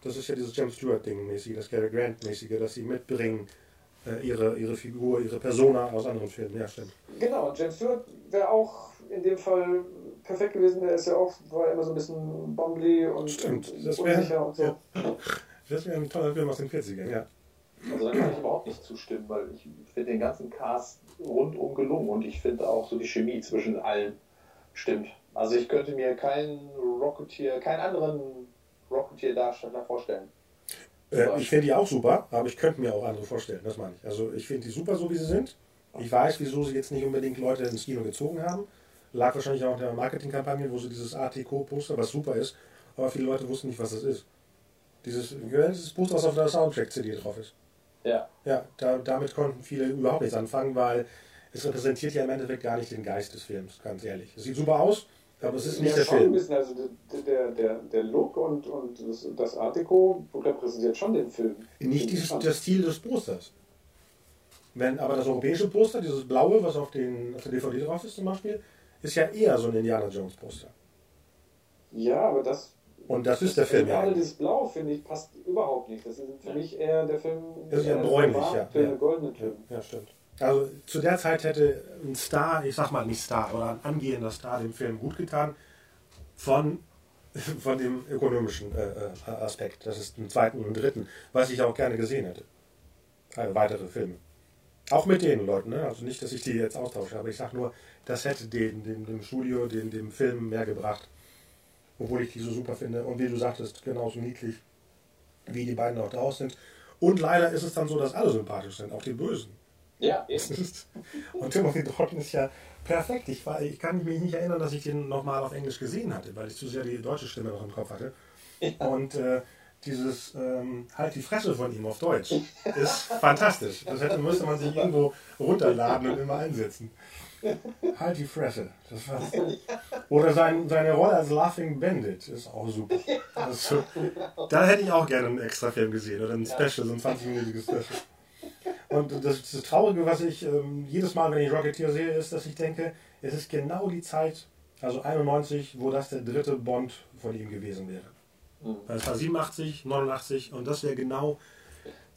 Das ist ja dieses James Stewart-Ding mäßig, das Cary Grant-mäßige, das sie mitbringen äh, ihre, ihre Figur, ihre Persona aus anderen Filmen. Ja, stimmt. Genau, James Stewart wäre auch in dem Fall perfekt gewesen. Der ist ja auch, war immer so ein bisschen bumbly und, Stimmt, und das wär- unsicher und so. ja. Das wäre ein toller Film aus den 40ern, ja. Also da kann ich überhaupt nicht zustimmen, weil ich finde den ganzen Cast rundum gelungen und ich finde auch so die Chemie zwischen allen stimmt. Also ich könnte mir keinen Rocketeer, keinen anderen Rocketeer-Darsteller vorstellen. Äh, ich finde die auch super, aber ich könnte mir auch andere vorstellen, das meine ich. Also ich finde die super, so wie sie sind. Ich weiß, wieso sie jetzt nicht unbedingt Leute ins Kino gezogen haben. Lag wahrscheinlich auch in der Marketingkampagne, wo sie dieses ATK-Poster, was super ist, aber viele Leute wussten nicht, was das ist. Dieses, dieses Poster, was auf der Soundtrack-CD drauf ist. Ja. Ja, da, damit konnten viele überhaupt nichts anfangen, weil es repräsentiert ja im Endeffekt gar nicht den Geist des Films, ganz ehrlich. Es sieht super aus, aber es ist nicht ja, der schon ein Film. bisschen, also der, der, der Look und, und das, das Art Deco repräsentiert schon den Film. Nicht die, der Stil des Posters. Wenn aber das europäische Poster, dieses blaue, was auf, den, auf der DVD drauf ist zum Beispiel, ist ja eher so ein Indiana Jones Poster. Ja, aber das. Und das ist der Film ja. Gerade dieses Blau, finde ich, passt überhaupt nicht. Das ist für mich eher der Film. Das ist ja eher bräunlich, ja. Der Ja. goldene Ja, Film. ja, stimmt. Also zu der Zeit hätte ein Star, ich sag mal nicht Star, aber ein angehender Star dem Film gut getan, von, <laughs> von dem ökonomischen äh, äh, Aspekt. Das ist im zweiten und dritten, was ich auch gerne gesehen hätte. Also weitere Filme. Auch mit den Leuten, ne? also nicht, dass ich die jetzt austausche, aber ich sag nur, das hätte den, dem, dem Studio, den, dem Film mehr gebracht. Obwohl ich die so super finde und wie du sagtest, genauso niedlich, wie die beiden auch draus sind. Und leider ist es dann so, dass alle sympathisch sind, auch die Bösen. Ja, <laughs> ist- Und Timothy Dalton ist ja perfekt. Ich, war, ich kann mich nicht erinnern, dass ich den nochmal auf Englisch gesehen hatte, weil ich zu sehr die deutsche Stimme noch im Kopf hatte. Und äh, dieses ähm, Halt die Fresse von ihm auf Deutsch <laughs> ist fantastisch. Das hätte, müsste man sich irgendwo runterladen und immer einsetzen. Halt die Fresse. Das war, oder sein, seine Rolle als Laughing Bandit ist auch super. Das da hätte ich auch gerne einen extra Film gesehen oder ein Special, so ein 20-minütiges Special. Und das, das Traurige, was ich ähm, jedes Mal, wenn ich Rocketeer sehe, ist, dass ich denke, es ist genau die Zeit, also 91, wo das der dritte Bond von ihm gewesen wäre. Weil es war 87, 89 und das wäre genau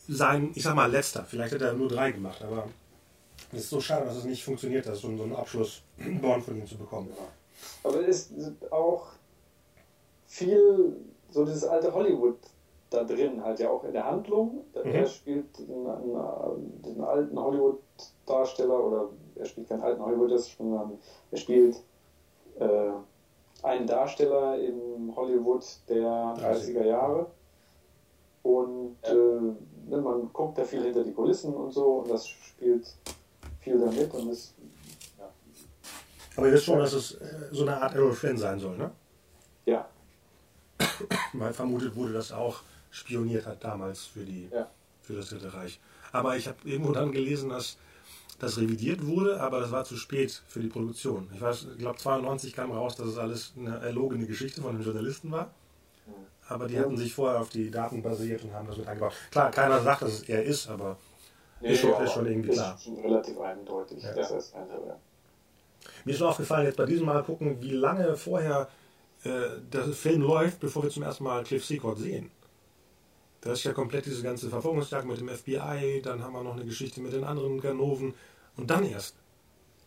sein, ich sag mal, letzter. Vielleicht hätte er nur drei gemacht, aber es ist so schade, dass es nicht funktioniert hat, so, einen Abschluss <clears throat> Bond von ihm zu bekommen. Aber es ist auch viel so dieses alte Hollywood da drin, halt ja auch in der Handlung. Mhm. Er spielt einen, einen, den alten Hollywood-Darsteller oder er spielt keinen alten Hollywood, sondern er spielt äh, einen Darsteller in Hollywood der 30er Jahre. Und äh, ne, man guckt da viel hinter die Kulissen und so und das spielt viel damit und ist Aber ihr wisst schon, dass es äh, so eine Art Errol Flynn sein soll, ne? ja, <coughs> Weil vermutet wurde, dass er auch spioniert hat damals für, die, Ja. für das Dritte Reich. Aber ich habe irgendwo dann gelesen, dass das revidiert wurde, aber das war zu spät für die Produktion. Ich weiß, ich glaube 92 kam raus, dass es alles eine erlogene Geschichte von den Journalisten war. Aber die hatten sich vorher auf die Daten basiert und haben das mit eingebaut. Klar, keiner sagt, dass es er ist, aber ist, schon, ist schon irgendwie ist klar. schon relativ eindeutig, Ja. dass es einer wäre. Mir ist nur aufgefallen, jetzt bei diesem Mal gucken, wie lange vorher äh, der Film läuft, bevor wir zum ersten Mal Cliff Secord sehen. Das ist ja komplett diese ganze Verfolgungsjagd mit dem FBI, dann haben wir noch eine Geschichte mit den anderen Ganoven und dann erst.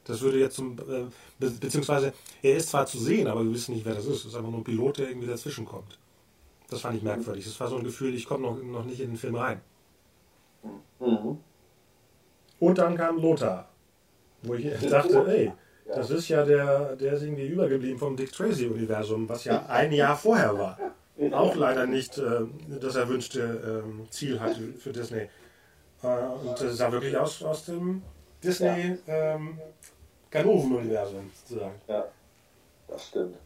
Das würde jetzt zum, äh, be beziehungsweise er ist zwar zu sehen, aber wir wissen nicht, wer das ist. Es ist einfach nur ein Pilot, der irgendwie dazwischen kommt. Das fand ich merkwürdig. Das war so ein Gefühl, ich komme noch, noch nicht in den Film rein. Mhm. Und dann kam Lothar, wo ich dachte, ey, das ist ja der, der ist irgendwie übergeblieben vom Dick Tracy-Universum, was ja ein Jahr vorher war. Auch leider nicht äh, das erwünschte ähm, Ziel hatte für Disney. Äh, und das sah wirklich aus, aus dem Disney ähm, sozusagen. Ja, das stimmt.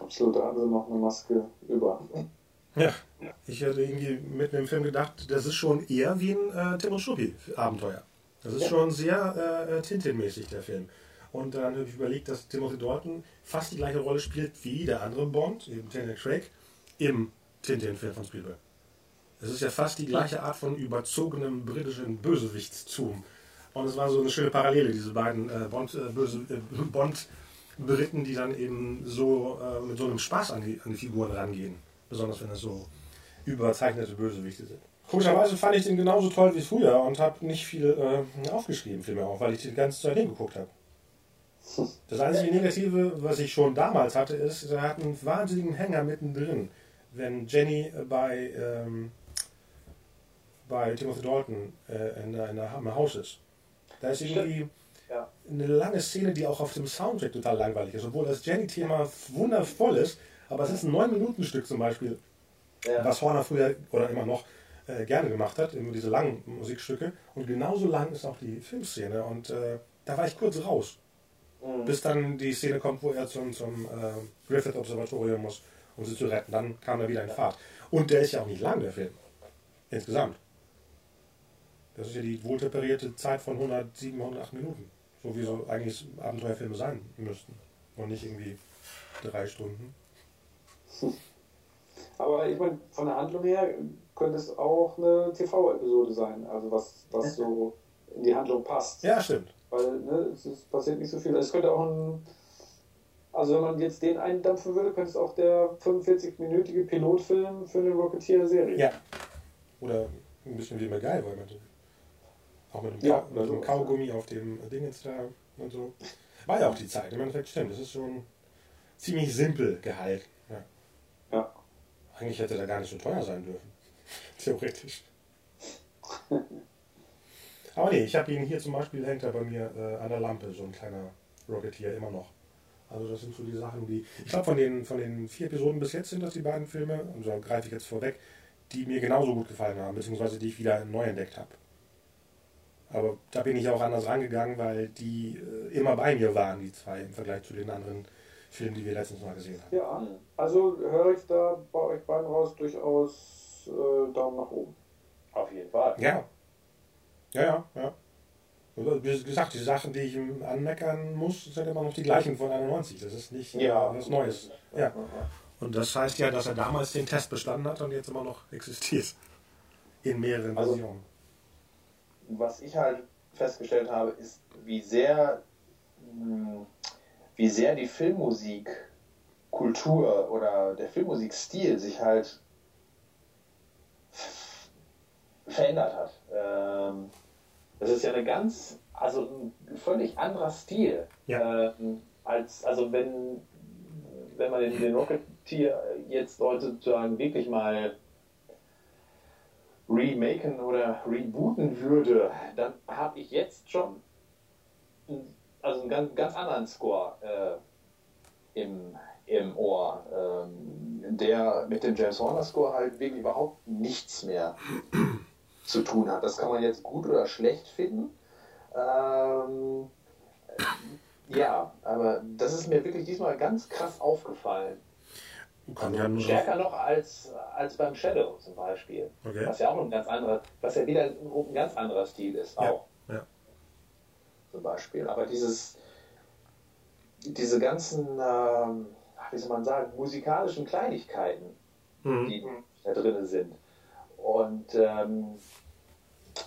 Absolut, da haben sie noch eine Maske über. Ja. Ich hätte irgendwie mitten im Film gedacht, das ist schon eher wie ein äh, Tim und Struppi-Abenteuer. Das ist schon sehr äh, Tintin-mäßig, der Film. Und dann habe ich überlegt, dass Timothy Dalton fast die gleiche Rolle spielt wie der andere Bond, eben Daniel Craig, im Tintin-Film von Spielberg. Es ist ja fast die gleiche Art von überzogenem britischen Bösewichtstum. Und es war so eine schöne Parallele, diese beiden äh, Bond, äh, böse, äh, Bond-Briten, die dann eben so äh, mit so einem Spaß an die, an die Figuren rangehen. Besonders wenn es so überzeichnete Bösewichte sind. Komischerweise fand ich den genauso toll wie früher und habe nicht viel äh, aufgeschrieben, vielmehr auch, weil ich die ganze Zeit hingeguckt habe. Das einzige Negative, was ich schon damals hatte, ist, er hat einen wahnsinnigen Hänger mittendrin. Wenn Jenny bei, ähm, bei Timothy Dalton äh, in, der, in der, im Haus ist. Da ist irgendwie Ja. eine lange Szene, die auch auf dem Soundtrack total langweilig ist, obwohl das Jenny-Thema wundervoll ist, aber es ist ein 9-Minuten-Stück zum Beispiel, Ja. was Horner früher oder immer noch äh, gerne gemacht hat, immer diese langen Musikstücke. Und genauso lang ist auch die Filmszene. Und äh, da war ich kurz raus, Mhm. bis dann die Szene kommt, wo er zum, zum äh, Griffith-Observatorium muss, um sie zu retten. Dann kam er wieder in Fahrt. Und der ist ja auch nicht lang, der Film. Insgesamt. Das ist ja die wohltemperierte Zeit von 107, 108 Minuten. So wie so eigentlich Abenteuerfilme sein müssten. Und nicht irgendwie drei Stunden. Aber ich meine, von der Handlung her könnte es auch eine TV-Episode sein, also was, was so in die Handlung passt. Ja, stimmt. Weil ne, es ist, passiert nicht so viel. Es könnte auch ein. Also wenn man jetzt den eindampfen würde, könnte es auch der 45-minütige Pilotfilm für eine Rocketeer-Serie. Ja. Oder ein bisschen wie MacGyver. Mit, auch mit dem, Ja, mit dem Kaugummi auf dem Dingens da und so. War ja auch die Zeit. Im Endeffekt stimmt. Das ist schon ziemlich simpel gehalten. Ja. Ja. Eigentlich hätte der gar nicht so teuer sein dürfen. <laughs> Theoretisch. Aber nee, ich habe ihn hier zum Beispiel, hängt er bei mir äh, an der Lampe, so ein kleiner Rocketeer immer noch. Also das sind so die Sachen, die, ich glaube von den, von den vier Episoden bis jetzt sind das die beiden Filme, und so greife ich jetzt vorweg, die mir genauso gut gefallen haben, beziehungsweise die ich wieder neu entdeckt habe. Aber da bin ich auch anders rangegangen, weil die äh, immer bei mir waren, die zwei, im Vergleich zu den anderen Filmen, die wir letztens mal gesehen haben. Ja, also höre ich da bei euch beiden raus durchaus äh, Daumen nach oben. Auf jeden Fall. Ja. Ja, ja, ja. Und Wie gesagt, die Sachen, die ich ihm anmeckern muss, sind immer noch die gleichen von 91. Das ist nicht äh, Ja. was Neues. Ja. Und das heißt ja, dass er damals den Test bestanden hat und jetzt immer noch existiert. In mehreren Also- Versionen. was ich halt festgestellt habe, ist, wie sehr, mh, wie sehr die Filmmusikkultur oder der Filmmusikstil sich halt verändert hat. Ähm, das ist ja eine ganz, also ein völlig anderer Stil. Ja. Ähm, als, also wenn, wenn man den, den Rocketeer jetzt sozusagen wirklich mal remaken oder rebooten würde, dann habe ich jetzt schon einen- also einen ganz, ganz anderen Score äh, im, im Ohr, ähm, der mit dem James Horner Score halt wirklich überhaupt nichts mehr zu tun hat. Das kann man jetzt gut oder schlecht finden. Ähm, ja, aber das ist mir wirklich diesmal ganz krass aufgefallen. Kommt ja. Stärker noch als, als beim Shadow zum Beispiel. Okay. Was ja auch ein ganz anderer, was ja wieder ein, ein ganz anderer Stil ist, Ja, auch ja. zum Beispiel. Aber dieses, diese ganzen, ähm, wie soll man sagen, musikalischen Kleinigkeiten, Mhm. die da drin sind. Und ähm,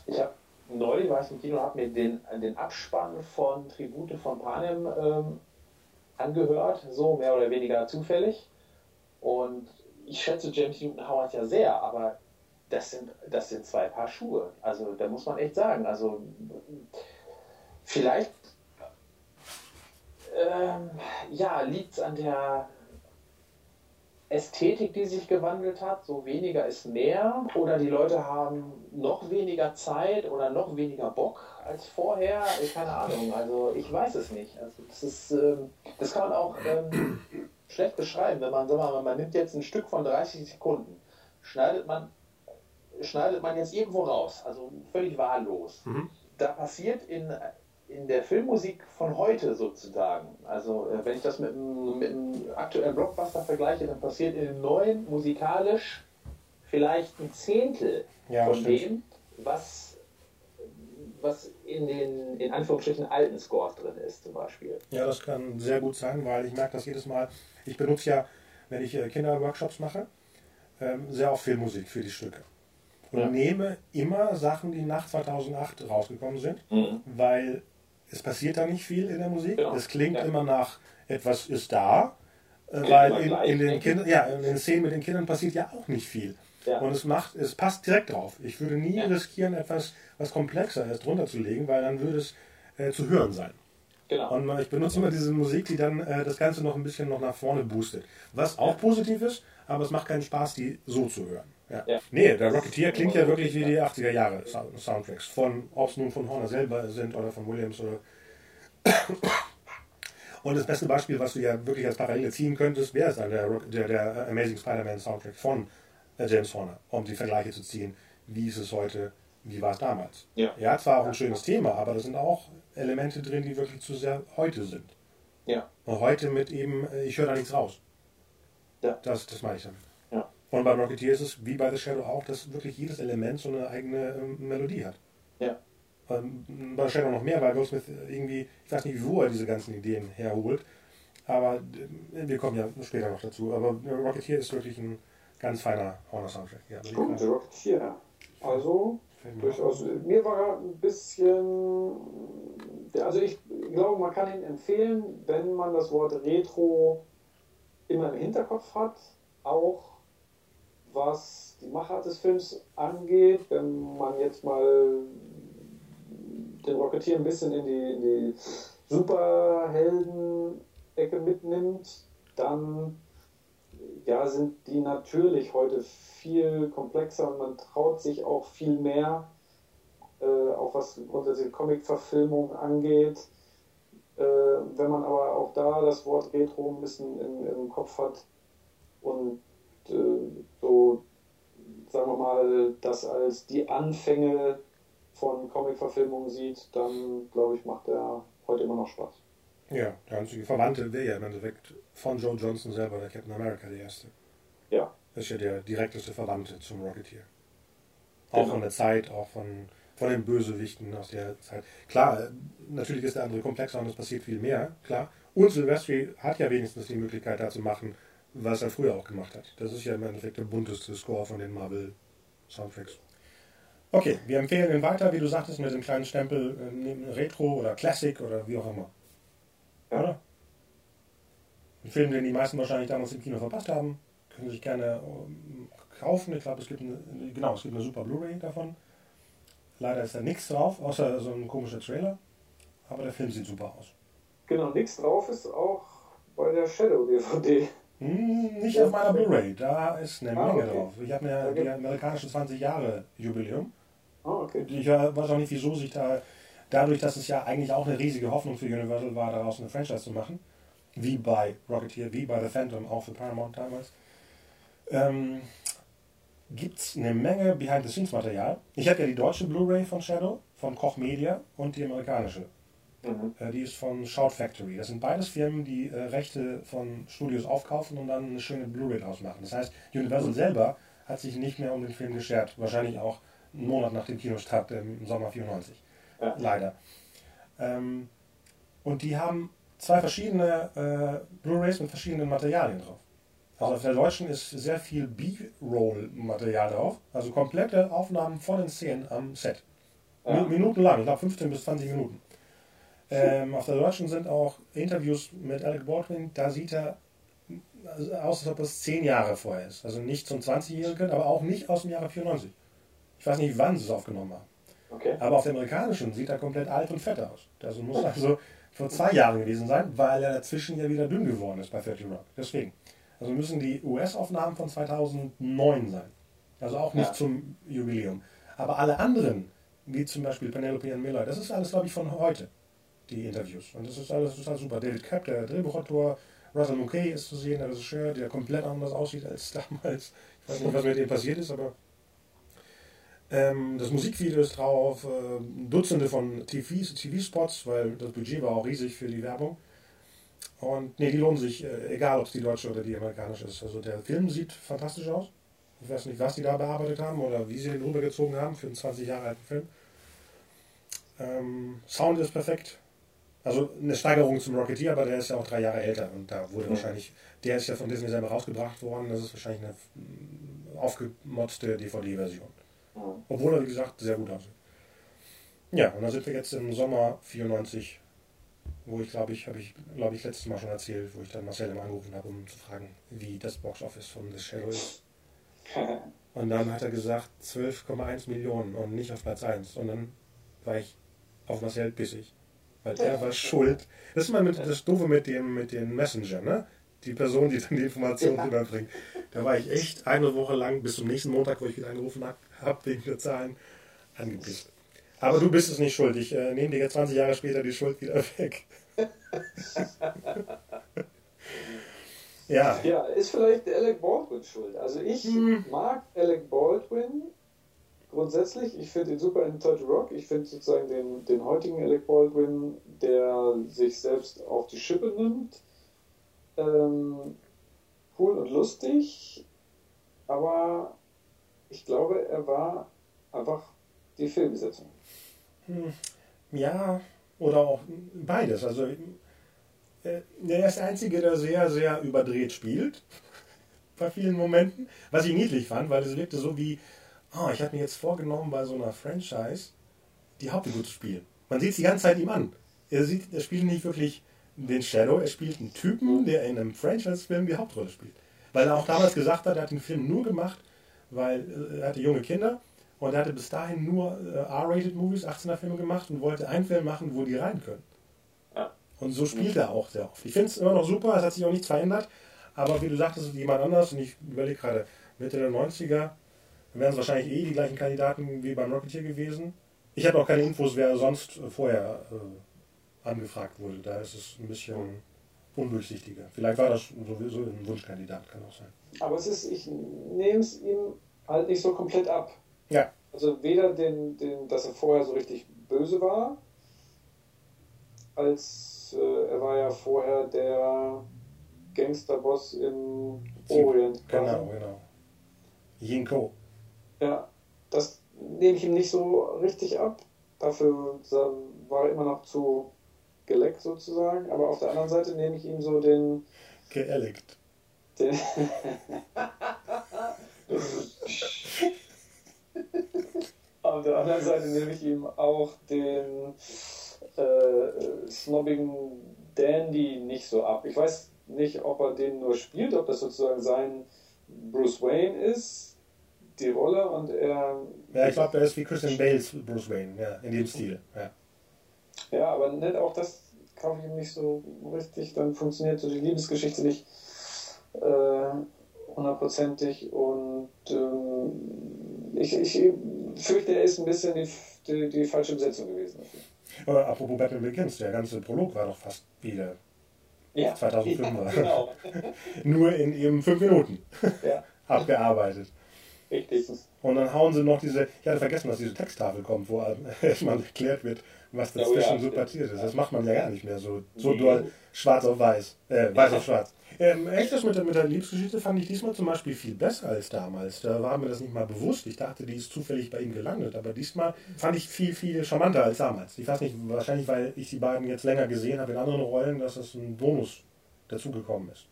ich habe neulich war ich im Kino, habe mir den, den Abspann von Tribute von Panem ähm, angehört, so mehr oder weniger zufällig. Und ich schätze James Newton Howard ja sehr, aber das sind, das sind zwei Paar Schuhe. Also da muss man echt sagen. Also vielleicht ähm, ja, liegt es an der Ästhetik, die sich gewandelt hat, so weniger ist mehr, oder die Leute haben noch weniger Zeit oder noch weniger Bock als vorher, keine Ahnung, also ich weiß es nicht. Also das, ist, ähm, das kann man auch ähm, <clears throat> schlecht beschreiben, wenn man, sag mal, man nimmt jetzt ein Stück von 30 Sekunden, schneidet man, schneidet man jetzt irgendwo raus, also völlig wahllos. Mhm. Da passiert in in der Filmmusik von heute sozusagen, also äh, wenn ich das mit einem, mit einem aktuellen Blockbuster vergleiche, dann passiert in dem neuen musikalisch vielleicht ein Zehntel Ja, von stimmt. dem, was, was in den in Anführungsstrichen alten Scores drin ist zum Beispiel. Ja, das kann sehr gut sein, weil ich merke das jedes Mal. Ich benutze ja, wenn ich äh, Kinderworkshops mache, ähm, sehr oft Filmmusik für die Stücke. Und Ja. nehme immer Sachen, die nach 2008 rausgekommen sind, weil es passiert da nicht viel in der Musik. Genau. Es klingt Ja. immer nach etwas ist da, äh, Klingt weil in, in, den? Kindern, ja, in den Szenen mit den Kindern passiert ja auch nicht viel. Ja. Und es macht, es passt direkt drauf. Ich würde nie ja. riskieren, etwas, was komplexer ist, drunter zu legen, weil dann würde es äh, zu hören sein. Genau. Und ich benutze immer diese Musik, die dann äh, das Ganze noch ein bisschen noch nach vorne boostet. Was auch positiv ist, aber es macht keinen Spaß, die so zu hören. Ja. ja. Nee, der Rocketeer klingt ja wirklich wie die 80er Jahre Soundtracks. Von, ob es nun von Horner selber sind oder von Williams oder. <coughs> Und das beste Beispiel, was du ja wirklich als Parallele ziehen könntest, wäre es dann der, der, der Amazing Spider-Man Soundtrack von äh, James Horner, um die Vergleiche zu ziehen. Wie ist es heute, wie war es damals? Ja. ja, zwar auch ein schönes Thema, aber da sind auch Elemente drin, die wirklich zu sehr heute sind. Ja. Und heute mit eben, äh, ich höre da nichts raus. Ja. Das, das meine ich damit. Und bei Rocketeer ist es wie bei The Shadow auch, dass wirklich jedes Element so eine eigene ähm, Melodie hat. Ja. Ähm, bei Shadow noch mehr, weil Goldsmith irgendwie, ich weiß nicht, wo er diese ganzen Ideen herholt, aber äh, wir kommen ja später noch dazu. Aber Rocketeer ist wirklich ein ganz feiner Horner-Soundtrack. Ja, Stimmt, Rocketeer. Also, durchaus. Mir war er ein bisschen. Also, ich glaube, man kann ihn empfehlen, wenn man das Wort Retro immer im Hinterkopf hat, auch was die Machart des Films angeht, wenn man jetzt mal den Rocketeer ein bisschen in die, in die Superhelden-Ecke mitnimmt, dann ja, sind die natürlich heute viel komplexer und man traut sich auch viel mehr, äh, auch was grundsätzlich Comic-Verfilmung angeht. Äh, wenn man aber auch da das Wort Retro ein bisschen im, im Kopf hat und so, sagen wir mal, das als die Anfänge von Comic-Verfilmungen sieht, dann glaube ich, macht er heute immer noch Spaß. Ja, der einzige Verwandte wäre ja im Endeffekt von Joe Johnson selber, der Captain America, der erste. Ja. Das ist ja der direkteste Verwandte zum Rocketeer. Auch genau. von der Zeit, auch von, von den Bösewichten aus der Zeit. Klar, natürlich ist der andere komplexer und es passiert viel mehr, klar. Und Silvestri hat ja wenigstens die Möglichkeit, da zu machen, was er früher auch gemacht hat. Das ist ja im Endeffekt der bunteste Score von den Marvel Soundtracks. Okay, wir empfehlen ihn weiter, wie du sagtest, mit dem kleinen Stempel äh, Retro oder Classic oder wie auch immer. Oder? Ein Film, den die meisten wahrscheinlich damals im Kino verpasst haben, können sich gerne ähm, kaufen. Ich glaube, es gibt eine, genau, es gibt eine super Blu-ray davon. Leider ist da nichts drauf, außer so ein komischer Trailer. Aber der Film sieht super aus. Genau, nichts drauf ist auch bei der Shadow DVD. Hm, nicht auf meiner Blu-ray, da ist eine ah, Menge okay. drauf. Ich habe mir okay. die amerikanische 20 Jahre Jubiläum. Oh, okay. Ich weiß auch nicht, wieso sich da dadurch, dass es ja eigentlich auch eine riesige Hoffnung für Universal war, daraus eine Franchise zu machen, wie bei Rocketeer, wie bei The Phantom, auch für Paramount damals, ähm, gibt es eine Menge Behind-the-Scenes-Material. Ich habe ja die deutsche Blu-ray von Shadow, von Koch Media und die amerikanische. Mhm. Äh, die ist von Shout Factory. Das sind beides Firmen, die äh, Rechte von Studios aufkaufen und dann eine schöne Blu-ray draus machen. Das heißt, Universal mhm. selber hat sich nicht mehr um den Film geschert. Wahrscheinlich auch einen Monat nach dem Kinostart im Sommer 94. Ja. Leider. Ähm, und die haben zwei verschiedene äh, Blu-rays mit verschiedenen Materialien drauf. Also auf der deutschen ist sehr viel B-Roll-Material drauf, also komplette Aufnahmen von den Szenen am Set. Ja. Minuten lang, ich glaube 15 bis 20 Minuten. Ähm, auf der deutschen sind auch Interviews mit Alec Baldwin, da sieht er aus, als ob es 10 Jahre vorher ist. Also nicht zum 20-Jährigen, aber auch nicht aus dem Jahre 94. Ich weiß nicht, wann sie es aufgenommen haben. Okay. Aber auf dem amerikanischen sieht er komplett alt und fett aus. Also muss also vor zwei Jahren gewesen sein, weil er dazwischen ja wieder dünn geworden ist bei 30 Rock. Deswegen. Also müssen die US-Aufnahmen von 2009 sein. Also auch nicht ja. zum Jubiläum. Aber alle anderen, wie zum Beispiel Penelope und Miller, das ist alles, glaube ich, von heute, die Interviews. Und das ist alles total super. David Kapp, der Drehbuchautor, Russell Mulcahy ist zu sehen, der Regisseur, der komplett anders aussieht als <laughs> damals. Ich weiß nicht, was mit ihm passiert ist, aber ähm, das Musikvideo ist drauf, äh, Dutzende von TV-Spots, weil das Budget war auch riesig für die Werbung. Und nee, die lohnen sich, äh, egal ob es die deutsche oder die amerikanische ist. Also der Film sieht fantastisch aus. Ich weiß nicht, was die da bearbeitet haben oder wie sie den rübergezogen haben für einen 20 Jahre alten Film. Ähm, Sound ist perfekt. Also eine Steigerung zum Rocketeer, aber der ist ja auch drei Jahre älter und da wurde mhm. wahrscheinlich, der ist ja von Disney selber rausgebracht worden, das ist wahrscheinlich eine mm, aufgemotzte DVD-Version. Obwohl er, wie gesagt, sehr gut aussieht. Ja, und da sind wir jetzt im Sommer 94, wo ich glaube ich, habe ich, glaube ich, letztes Mal schon erzählt, wo ich dann Marcel immer angerufen habe, um zu fragen, wie das Boxoffice von The Shadow ist. <laughs> Und dann hat er gesagt 12,1 Millionen und nicht auf Platz 1. Und dann war ich auf Marcel bissig. Weil er war schuld. Das ist mal mit, das Doofe mit dem, mit dem Messenger, ne? Die Person, die dann die Informationen ja. rüberbringt. Da war ich echt eine Woche lang bis zum nächsten Montag, wo ich wieder angerufen habe, hab wegen der Zahlen angepisst. Aber du bist es nicht schuld. Ich äh, nehme dir jetzt 20 Jahre später die Schuld wieder weg. <laughs> ja. Ja, ist vielleicht Alec Baldwin schuld. Also ich hm. mag Alec Baldwin grundsätzlich. Ich finde ihn super in Total Rock. Ich finde sozusagen den, den heutigen Alec Baldwin, der sich selbst auf die Schippe nimmt, ähm, cool und lustig. Aber ich glaube, er war einfach die Filmbesetzung. Hm, ja, oder auch beides. Also äh, er ist der Einzige, der sehr, sehr überdreht spielt. <laughs> Bei vielen Momenten. Was ich niedlich fand, weil es wirkte so wie, oh, ich habe mir jetzt vorgenommen, bei so einer Franchise die Hauptfigur zu spielen. Man sieht es die ganze Zeit ihm an. Er, sieht, er spielt nicht wirklich den Shadow, er spielt einen Typen, der in einem Franchise-Film die Hauptrolle spielt. Weil er auch damals gesagt hat, er hat den Film nur gemacht, weil äh, er hatte junge Kinder und er hatte bis dahin nur äh, R-rated Movies, 18er Filme gemacht und wollte einen Film machen, wo die rein können. Und so spielt er auch sehr oft. Ich finde es immer noch super, es hat sich auch nichts verändert, aber wie du sagtest, jemand anders, und ich überlege gerade, Mitte der 90er wären es wahrscheinlich eh die gleichen Kandidaten wie beim Rocketeer gewesen. Ich habe auch keine Infos, wer sonst vorher äh, angefragt wurde. Da ist es ein bisschen undurchsichtiger. Vielleicht war das sowieso ein Wunschkandidat, kann auch sein. Aber es ist, ich nehme es ihm halt nicht so komplett ab. Ja. Also weder den, den, dass er vorher so richtig böse war, als äh, er war ja vorher der Gangsterboss im Orient. Genau, genau. Jinko. Ja, das nehme ich ihm nicht so richtig ab. Dafür war er immer noch zu geleckt sozusagen. Aber auf der anderen Seite nehme ich ihm so den. Geeleckt. Den <laughs> auf der anderen Seite nehme ich ihm auch den äh, snobbigen Dandy nicht so ab. Ich weiß nicht, ob er den nur spielt, ob das sozusagen sein Bruce Wayne ist, die Rolle und er. Ja, ich glaube, er ist wie Christian Bales Bruce Wayne, ja, in dem Stil. Ja, ja aber nicht auch das kaufe ich ihm nicht so richtig. Dann funktioniert so die Liebesgeschichte nicht äh, hundertprozentig und ähm, ich, ich fürchte, er ist ein bisschen die, die, die falsche Besetzung gewesen. Aber apropos Battle Begins, der ganze Prolog war doch fast wieder ja. 2005 ja, genau. <laughs> Nur in eben fünf Minuten ja. <laughs> abgearbeitet. Richtig. Und dann hauen sie noch diese, ich hatte vergessen, dass diese Texttafel kommt, wo <laughs> erstmal erklärt wird, was dazwischen oh, ja, so passiert ist. Das macht man ja gar nicht mehr so, so nee. doll schwarz auf weiß, äh, weiß auf <laughs> schwarz. Ähm, echt, das mit der, mit der Liebesgeschichte fand ich diesmal zum Beispiel viel besser als damals. Da war mir das nicht mal bewusst. Ich dachte, die ist zufällig bei ihm gelandet. Aber diesmal fand ich viel, viel charmanter als damals. Ich weiß nicht, wahrscheinlich, weil ich die beiden jetzt länger gesehen habe in anderen Rollen, dass das ein Bonus dazugekommen ist.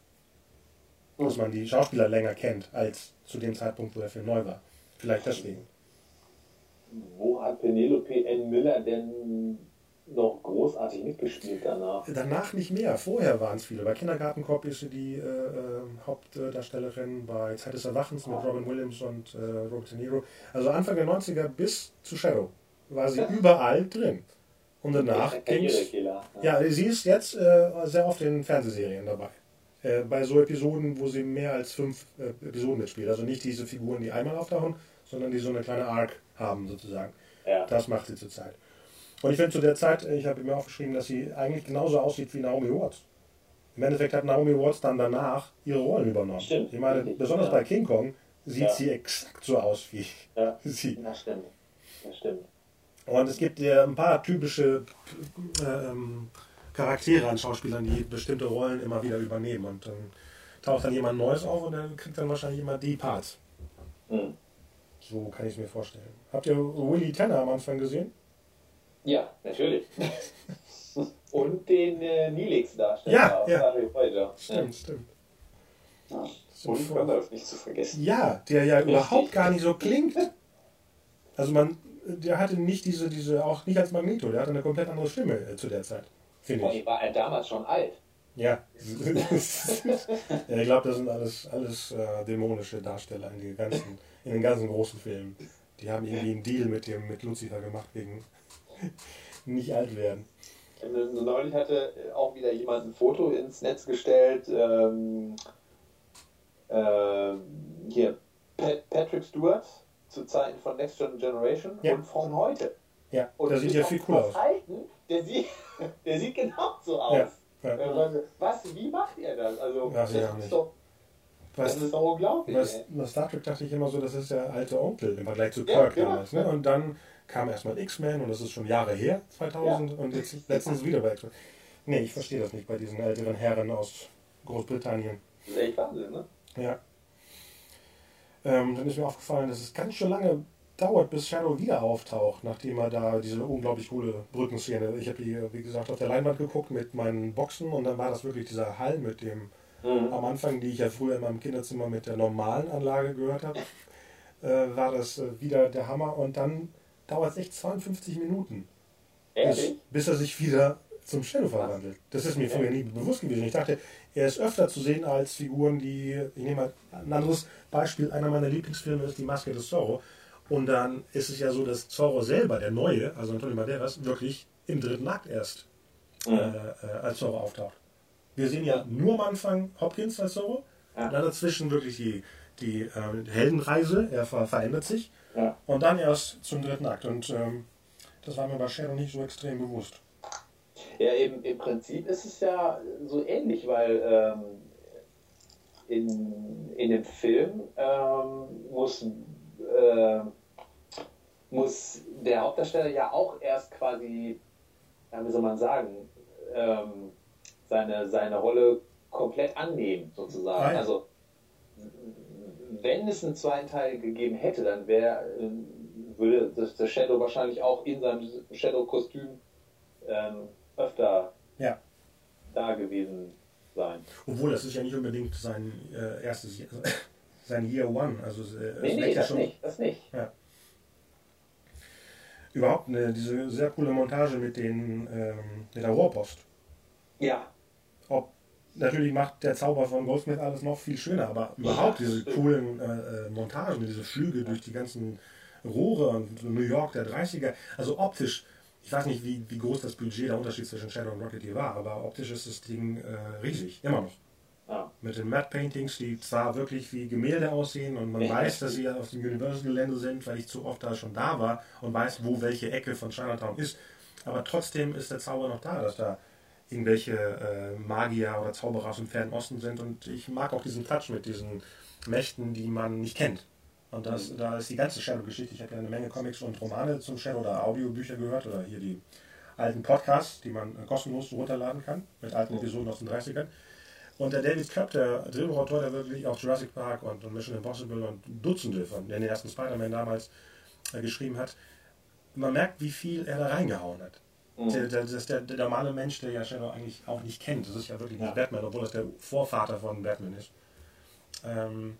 Dass man die Schauspieler länger kennt, als zu dem Zeitpunkt, wo der Film neu war. Vielleicht deswegen. Wo hat Penelope N. Miller denn noch großartig mitgespielt danach. Danach nicht mehr. Vorher waren es viele. Bei Kindergartenkopf ist sie die äh, äh, Hauptdarstellerin, bei Zeit des Erwachens mit Robin Williams und äh, Robert De Niro. Also Anfang der 90er bis zu Shadow war sie überall drin. Und danach ging ja. ja, sie ist jetzt äh, sehr oft in Fernsehserien dabei. Äh, bei so Episoden, wo sie mehr als fünf äh, Episoden mitspielt. Also nicht diese Figuren, die einmal auftauchen, sondern die so eine kleine Arc haben sozusagen. Ja. Das macht sie zurzeit. Und ich finde zu der Zeit, ich habe mir aufgeschrieben, dass sie eigentlich genauso aussieht wie Naomi Watts. Im Endeffekt hat Naomi Watts dann danach ihre Rollen übernommen. Stimmt. Ich meine, besonders ja. bei King Kong sieht ja. sie exakt so aus wie ja. <laughs> sie. Das stimmt. Das stimmt. Und es gibt ja ein paar typische ähm, Charaktere an Schauspielern, die bestimmte Rollen immer wieder übernehmen. Und dann taucht dann jemand Neues auf und dann kriegt dann wahrscheinlich immer die Parts. Mhm. So kann ich es mir vorstellen. Habt ihr Willy Tanner am Anfang gesehen? Ja, natürlich. <laughs> Und den äh, Nilix-Darsteller ja, aus ja. Harry Potter. Stimmt, ja. stimmt. Ja. Und Gandalf nicht zu vergessen. Ja, der ja <laughs> überhaupt gar nicht so klingt. Also man, der hatte nicht diese, diese, auch nicht als Magneto, der hatte eine komplett andere Stimme äh, zu der Zeit, finde ich. war er damals schon alt. Ja. <laughs> ja ich glaube, das sind alles, alles äh, dämonische Darsteller in, die ganzen, in den ganzen großen Filmen. Die haben irgendwie einen Deal mit, dem, mit Lucifer gemacht, wegen <laughs> nicht alt werden. Neulich hatte auch wieder jemand ein Foto ins Netz gestellt. Ähm, äh, hier, Pat Patrick Stewart zu Zeiten von Next Generation Ja. und von heute. Ja, Und das sieht ja viel cooler aus. verhalten, Der sieht, <laughs> der sieht genau so aus. Ja, ja. Was, wie macht ihr das? Also, das, nicht. ist doch, das Weißt ist doch unglaublich. Bei Star Trek dachte ich immer so, das ist der alte Onkel im Vergleich zu Kirk genau. damals. Ne? Und dann kam erstmal X-Men und das ist schon Jahre her, 2000, und jetzt letztens wieder bei X-Men. Nee, ich verstehe das nicht bei diesen älteren Herren aus Großbritannien. Das ist echt Wahnsinn, ne? Ja. Ähm, dann ist mir aufgefallen, dass es ganz schön lange dauert, bis Shadow wieder auftaucht, nachdem er da diese unglaublich coole Brückenszene. Ich habe die, wie gesagt, auf der Leinwand geguckt mit meinen Boxen und dann war das wirklich dieser Hall mit dem Mhm. am Anfang, die ich ja früher in meinem Kinderzimmer mit der normalen Anlage gehört habe, äh, war das äh, wieder der Hammer und dann dauert es echt 52 Minuten, bis, bis er sich wieder zum Shadow verwandelt. Das ist mir früher nie bewusst gewesen. Ich dachte, er ist öfter zu sehen als Figuren, die, ich nehme mal ein anderes Beispiel, einer meiner Lieblingsfilme ist Die Maske des Zorro. Und dann ist es ja so, dass Zorro selber, der Neue, also Antonio Banderas, wirklich im dritten Akt erst Mhm. äh, als Zorro auftaucht. Wir sehen ja nur am Anfang Hopkins als Zorro, Ja. dann dazwischen wirklich die, die äh, Heldenreise, er ver verändert sich Ja. und dann erst zum dritten Akt. Und ähm, das war mir bei Shadow nicht so extrem bewusst. Ja, eben im Prinzip ist es ja so ähnlich, weil ähm, in, in dem Film ähm, muss, äh, muss der Hauptdarsteller ja auch erst quasi, ja, wie soll man sagen, ähm, seine, seine Rolle komplett annehmen, sozusagen. Ja. Also wenn es einen zweiten Teil gegeben hätte, dann wäre würde das, das Shadow wahrscheinlich auch in seinem Shadow-Kostüm ähm, öfter Ja. da gewesen sein. Obwohl, das ist ja nicht unbedingt sein äh, erstes, sein Year One. Also äh, Nee, nee, ja das schon nicht, das nicht. überhaupt eine, diese sehr coole Montage mit, den, ähm, mit der Rohrpost. Ja, Ob, natürlich macht der Zauber von Goldsmith alles noch viel schöner, aber überhaupt diese coolen äh, äh, Montagen, diese Flüge durch die ganzen Rohre und New York der 30er, also optisch, ich weiß nicht, wie, wie groß das Budget, der Unterschied zwischen Shadow und Rocketeer war, aber optisch ist das Ding äh, riesig, immer noch. Ja. Mit den Matte Paintings, die zwar wirklich wie Gemälde aussehen und man Ja. weiß, dass sie auf dem Universal-Gelände sind, weil ich zu oft da schon da war und weiß, wo welche Ecke von Chinatown ist. Aber trotzdem ist der Zauber noch da, dass da irgendwelche äh, Magier oder Zauberer aus dem fernen Osten sind und ich mag auch diesen Touch mit diesen Mächten, die man nicht kennt. Und das, da ist die ganze Shadow-Geschichte. Ich habe ja eine Menge Comics und Romane zum Shadow oder Audiobücher gehört oder hier die alten Podcasts, die man äh, kostenlos runterladen kann, mit alten Episoden aus den 30ern. Und der David Koepp, der Drehbuchautor, der wirklich auch Jurassic Park und, und Mission Impossible und Dutzende von den ersten Spider-Man damals äh, geschrieben hat, man merkt, wie viel er da reingehauen hat. Der, der, das ist der, der normale Mensch, der ja Shadow eigentlich auch nicht kennt. Das ist ja wirklich nicht Ja. Batman, obwohl das der Vorvater von Batman ist. Ähm,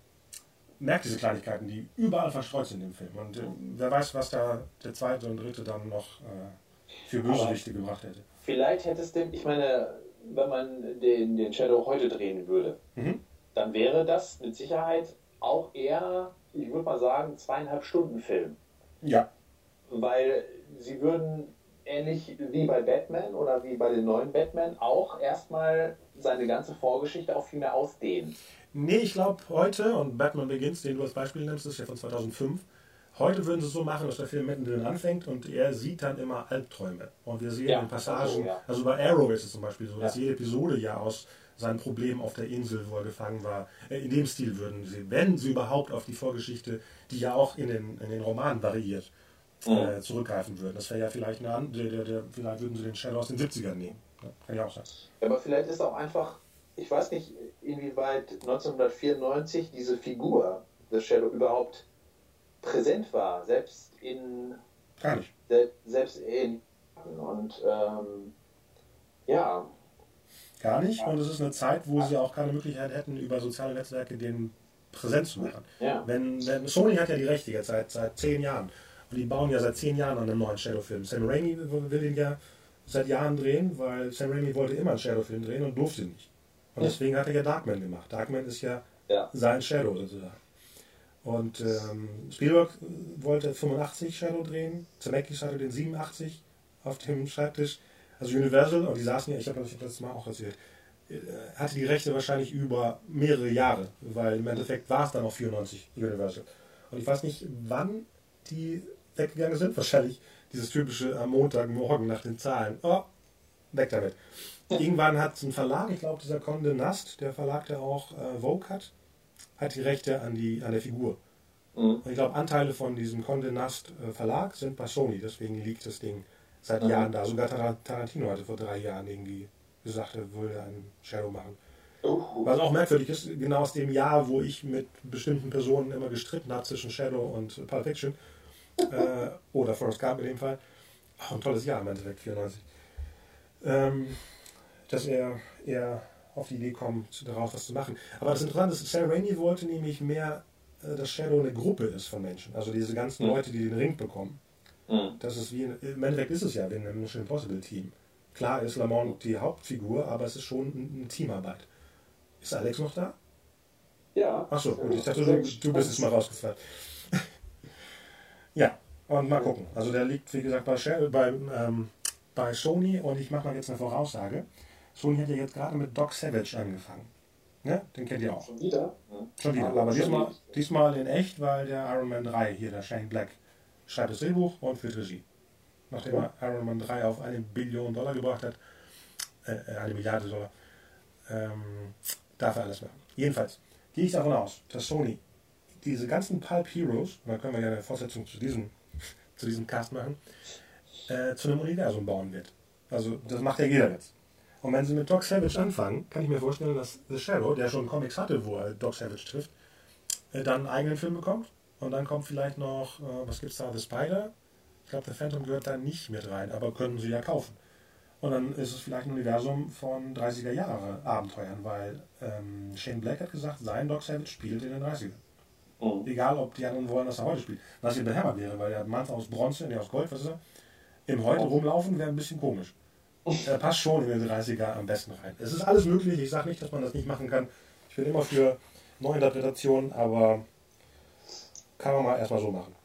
merkt diese Kleinigkeiten, die überall verstreut sind im Film. Und äh, wer weiß, was da der zweite und dritte dann noch äh, für Bösewichte gebracht hätte. Vielleicht hätte es dem, ich meine, wenn man den, den Shadow heute drehen würde, Mhm. dann wäre das mit Sicherheit auch eher, ich würde mal sagen, zweieinhalb Stunden Film. Ja, Weil sie würden ähnlich wie bei Batman oder wie bei den neuen Batman auch erstmal seine ganze Vorgeschichte auch viel mehr ausdehnen. Nee, ich glaube heute, und Batman Begins, den du als Beispiel nimmst, ist ja von 2005, heute würden sie es so machen, dass der Film mittendrin anfängt und er sieht dann immer Albträume. Und wir sehen Ja, in Passagen, so, ja. also bei Arrow ist es zum Beispiel so, dass jede Episode ja aus seinem Problem auf der Insel, wo er gefangen war, äh, in dem Stil würden sie, wenn sie überhaupt auf die Vorgeschichte, die ja auch in den, in den Romanen variiert, äh, zurückgreifen würden. Das wäre ja vielleicht eine andere, der, der, der, vielleicht würden sie den Shadow aus den 70ern nehmen. Kann ja auch sein. Aber vielleicht ist auch einfach, ich weiß nicht, inwieweit 1994 diese Figur des Shadow überhaupt präsent war, selbst in Gar nicht. se- selbst in und ähm, ja, Gar nicht. Und es ist eine Zeit, wo sie auch keine Möglichkeit hätten, über soziale Netzwerke den präsent zu machen. ja, Wenn, wenn Sony hat ja die Rechte jetzt seit, seit zehn Jahren. Und die bauen ja seit zehn Jahren an einem neuen Shadow-Film. Sam Raimi will ihn ja seit Jahren drehen, weil Sam Raimi wollte immer einen Shadow-Film drehen und durfte nicht. Und deswegen hat er ja Darkman gemacht. Darkman ist ja, Ja. sein Shadow sozusagen. Und ähm, Spielberg wollte 85 Shadow drehen, Zemeckis hatte den 87 auf dem Schreibtisch. Also Universal, und die saßen ja, ich habe das mal auch erzählt, äh, hatte die Rechte wahrscheinlich über mehrere Jahre, weil im Endeffekt war es dann auch 94 Universal. Und ich weiß nicht, wann die weggegangen sind. <laughs> Wahrscheinlich dieses typische am Montagmorgen nach den Zahlen. Oh, weg damit. Irgendwann hat ein Verlag, ich glaube dieser Conde Nast, der Verlag, der auch äh, Vogue hat, hat die Rechte an, die, an der Figur. Mhm. Und ich glaube, Anteile von diesem Condé Nast äh, Verlag sind bei Sony, deswegen liegt das Ding seit Mhm. Jahren da. Sogar Tar- Tarantino hatte vor drei Jahren irgendwie gesagt, er würde einen Shadow machen. Uh, Was auch merkwürdig ist, genau aus dem Jahr, wo ich mit bestimmten Personen immer gestritten habe zwischen Shadow und Pulp Fiction, äh, oder Forrest Gump in dem Fall, auch ein tolles Jahr im Endeffekt, 94, ähm, dass er eher auf die Idee kommt, daraus was zu machen. Aber das Interessante ist, Sam Raimi wollte nämlich mehr, äh, dass Shadow eine Gruppe ist von Menschen. Also diese ganzen Mhm. Leute, die den Ring bekommen. mhm. Das ist wie, in, im Endeffekt ist es ja wie in einem Mission Impossible Team. Klar ist Lamont die Hauptfigur, aber es ist schon ein- eine Teamarbeit. Ist Alex noch da? Ja. Achso, gut, ich dachte, du, du bist jetzt mal rausgefallen. <laughs> ja, und mal gucken. Also der liegt, wie gesagt, bei, Shell, bei, ähm, bei Sony und ich mache mal jetzt eine Voraussage. Sony hat ja jetzt gerade mit Doc Savage angefangen. Ne? Den kennt ihr auch. Schon wieder? Schon wieder. Aber schon diesmal, wieder. diesmal in echt, weil der Iron Man 3 hier, der Shane Black, schreibt das Drehbuch und führt Regie. Nachdem er Iron Man 3 auf eine Billion Dollar gebracht hat, äh, eine Milliarde Dollar, ähm, darf er alles machen. Jedenfalls gehe ich davon aus, dass Sony diese ganzen Pulp Heroes, und da können wir ja eine Fortsetzung zu diesem, <laughs> zu diesem Cast machen, äh, zu einem Universum bauen wird. Also das macht ja jeder jetzt. Und wenn sie mit Doc Savage anfangen, kann ich mir vorstellen, dass The Shadow, der schon Comics hatte, wo er Doc Savage trifft, äh, dann einen eigenen Film bekommt. Und dann kommt vielleicht noch, äh, was gibt's da, The Spider? Ich glaube, The Phantom gehört da nicht mit rein, aber können sie ja kaufen. Und dann ist es vielleicht ein Universum von 30er Jahre Abenteuern, weil ähm, Shane Black hat gesagt, sein Doc Savage spielt in den 30ern. Mhm. Egal, ob die anderen wollen, dass er heute spielt. Was hier behämmert wäre, weil der Mann aus Bronze, der aus Gold, was ist er? Im Heute rumlaufen wäre ein bisschen komisch. Er passt schon in den 30er am besten rein. Es ist alles möglich, ich sage nicht, dass man das nicht machen kann. Ich bin immer für Neuinterpretationen, aber kann man mal erstmal so machen.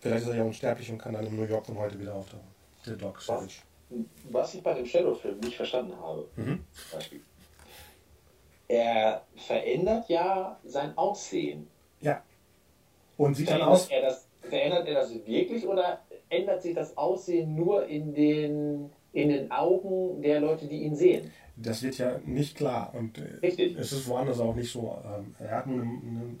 Vielleicht ist er ja unsterblich und kann dann in New York von heute wieder auftauchen. Der Doc Savage. Was ich bei dem Shadow-Film nicht verstanden habe, Mhm. Beispiel, er verändert ja sein Aussehen. Ja. Und sieht dann aus. Verändert er, das, verändert er das wirklich oder ändert sich das Aussehen nur in den, in den Augen der Leute, die ihn sehen? Das wird ja nicht klar. Und äh, Richtig. es ist woanders auch nicht so. Ähm, er hat nur, einen,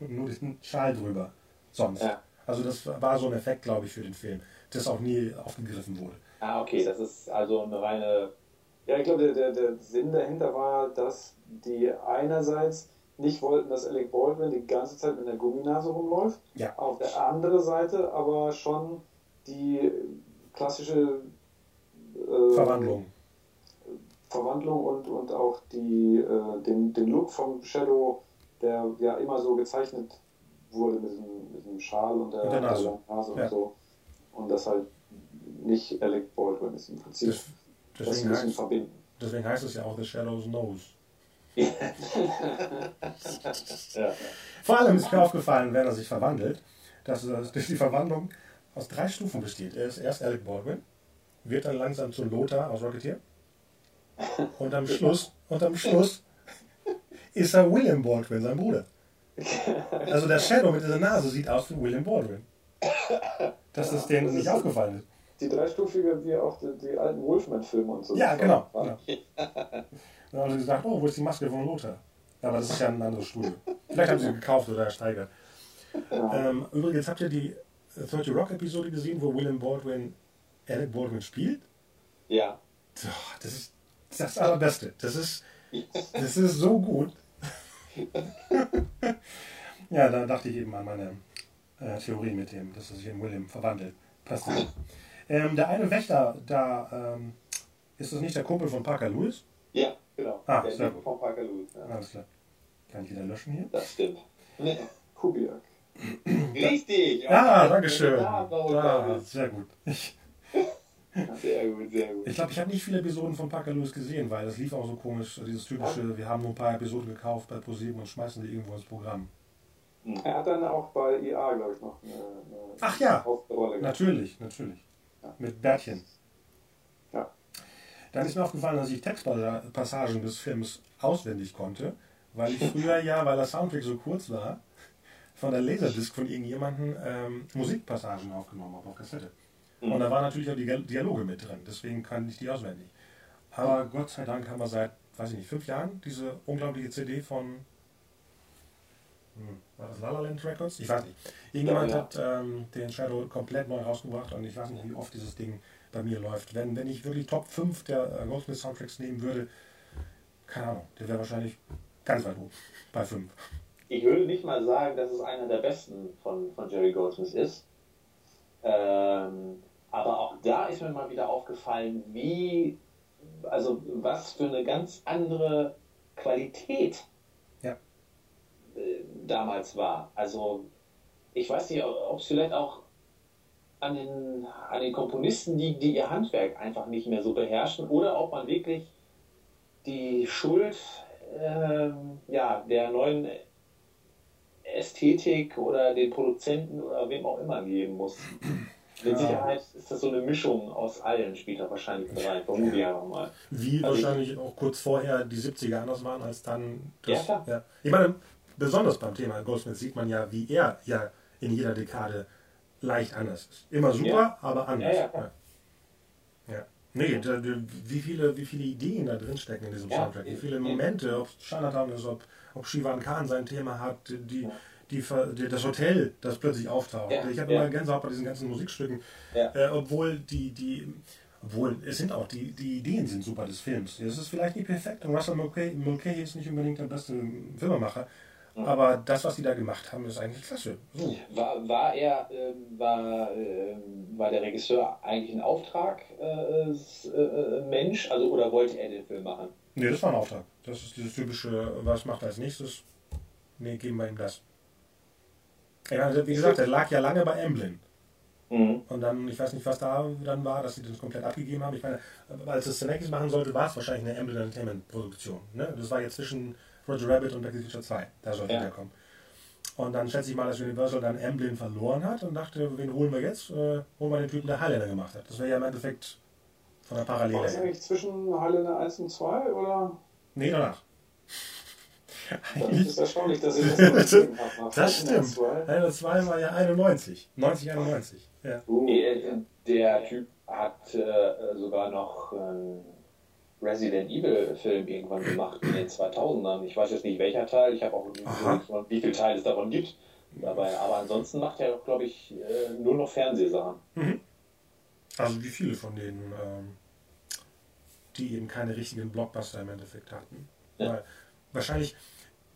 <laughs> nur diesen Schal drüber. Sonst. Ja. Also das war so ein Effekt, glaube ich, für den Film, das auch nie aufgegriffen wurde. Ah, okay, das ist also eine reine. Ja, ich glaube, der, der, der Sinn dahinter war, dass die einerseits nicht wollten, dass Alec Baldwin die ganze Zeit mit einer Gumminase rumläuft. Ja. Auf der anderen Seite aber schon die klassische äh, Verwandlung. Verwandlung und, und auch die, äh, den, den Look vom Shadow, der ja immer so gezeichnet wurde mit diesem, mit diesem Schal und der, Und der Nase. langen Nase Ja. und so. Und das halt nicht Alec Baldwin ist im Prinzip. Das, das ein deswegen, bisschen heißt, verbinden. deswegen heißt es ja auch The Shadows Nose. <laughs> Ja. Vor allem ist mir aufgefallen, wenn er sich verwandelt, dass, äh, dass die Verwandlung aus drei Stufen besteht. Er ist erst Alec Baldwin, wird dann langsam zu Lothar aus Rocketeer <laughs> und am Schluss, und am Schluss ist er William Baldwin, sein Bruder. Also der Shadow mit dieser Nase sieht aus wie William Baldwin. Dass das denen nicht aufgefallen ist. Die dreistufige, wie auch die, die alten Wolfman-Filme und so. Ja, genau. genau. Dann haben sie gesagt, oh, wo ist die Maske von Lothar? Aber das ist ja ein anderes Studio. Vielleicht haben sie sie gekauft oder ersteigert. Ja. Ähm, übrigens, habt ihr die äh, 30 Rock Episode gesehen, wo William Baldwin Alec Baldwin spielt? ja. Das ist das Allerbeste. Das ist, das ist so gut. <laughs> ja, da dachte ich eben an meine äh, Theorie mit dem, dass er sich in William verwandelt. Passt nicht. Ähm, der eine Wächter, da ähm, ist das nicht der Kumpel von Parker Lewis? Ja, genau. Ah, der sehr gut. von Parker Lewis. Ja. Alles klar. Kann ich wieder löschen hier? Das stimmt. Kubiak. <clears throat> Richtig. Ah, Ja, danke schön. Ah, sehr gut. Ich, Sehr gut, sehr gut. Ich glaube, ich habe nicht viele Episoden von Parker Lewis gesehen, weil das lief auch so komisch, dieses typische, wir haben nur ein paar Episoden gekauft bei ProSieben und schmeißen die irgendwo ins Programm. Er hat dann auch bei IA, glaube ich, noch eine, eine Ach ja, Hauptrolle gehabt. natürlich, natürlich. Ja. Mit Bärtchen. Ja. Dann ist mir aufgefallen, dass ich Textpassagen des Films auswendig konnte, weil ich früher ja, weil der Soundtrack so kurz war, von der Laserdisc von irgendjemandem ähm, Musikpassagen aufgenommen habe auf Kassette. Mhm. Und da waren natürlich auch die Dialoge mit drin, deswegen kann ich die auswendig. Aber Gott sei Dank haben wir seit, weiß ich nicht, fünf Jahren diese unglaubliche CD von, hm, war das La La Land Records? Ich weiß nicht. Irgendjemand Ja, ja. hat ähm, den Shadow komplett neu rausgebracht und ich weiß nicht, wie oft dieses Ding bei mir läuft. Wenn, wenn ich wirklich Top 5 der äh, Goldsmith Soundtracks nehmen würde, keine Ahnung, der wäre wahrscheinlich ganz weit oben, bei 5. Ich würde nicht mal sagen, dass es einer der besten von, von Jerry Goldsmith ist. Ähm, aber auch da ist mir mal wieder aufgefallen, wie, also was für eine ganz andere Qualität Ja. äh, damals war. Also ich weiß nicht, ob es vielleicht auch an den, an den Komponisten liegt, die ihr Handwerk einfach nicht mehr so beherrschen oder ob man wirklich die Schuld ähm, ja, der neuen Ästhetik oder den Produzenten oder wem auch immer geben muss. Mit Ja. Sicherheit ist das so eine Mischung aus allen, spielt da wahrscheinlich rein. Vermute ich einfach mal. Wie Also wahrscheinlich auch kurz vorher die 70er anders waren als dann Ja, klar. ja. Ich meine, besonders beim Thema Goldsmith sieht man ja, wie er ja in jeder Dekade leicht anders ist. Immer super, Ja. aber anders. Ja, ja, ja. ja. Nee, da, wie, viele, wie viele Ideen da drin stecken in diesem Ja, Soundtrack, wie viele. Momente, ob Chinatown ist, ob, ob Shivan Khan sein Thema hat, die, Ja. Die, die, das Hotel, das plötzlich auftaucht. Ja, Ich habe ja. immer Gänsehaut bei diesen ganzen Musikstücken, Ja. äh, obwohl die, die, obwohl es sind auch die, die Ideen sind super des Films. Es ist vielleicht nicht perfekt und Russell Mulcahy, Mulcahy ist nicht unbedingt der beste Filmemacher, aber das, was die da gemacht haben, ist eigentlich klasse. So. War, war er, ähm, war, ähm, war der Regisseur eigentlich ein Auftragmensch, äh, äh, Mensch? also oder wollte er den Film machen? Nee, das war ein Auftrag. Das ist dieses typische, was macht er als nächstes? Nee, geben wir ihm das. Ja, also wie gesagt, er lag ja lange bei Emblem. Mhm. Und dann, ich weiß nicht, was da dann war, dass sie das komplett abgegeben haben. Ich meine, als es Zemeckis machen sollte, war es wahrscheinlich eine Emblem Entertainment Produktion. Ne? Das war jetzt zwischen Roger Rabbit und Back to the Future 2. Da sollte Ja. der kommen. Und dann schätze ich mal, dass Universal dann Emblem verloren hat und dachte, wen holen wir jetzt? Äh, holen wir den Typen, der Highlander gemacht hat. Das wäre ja im Endeffekt von der War Parallele. das her. eigentlich zwischen Highlander 1 und 2 oder? Nee, danach. Das ist erstaunlich, dass ich das <laughs> gesehen habe. Das stimmt. 2. Highlander 2 war ja 91. 90, 91. Ja. Uh, Äh, Der Typ hat äh, sogar noch einen Resident Evil Film irgendwann gemacht in den 2000ern. Ich weiß jetzt nicht welcher Teil, ich habe auch nicht wie viele Teile es davon gibt. Dabei. Aber ansonsten macht er, glaube ich, äh, nur noch Fernsehsachen. Also wie viele von denen, ähm, die eben keine richtigen Blockbuster im Endeffekt hatten. Ja. Weil wahrscheinlich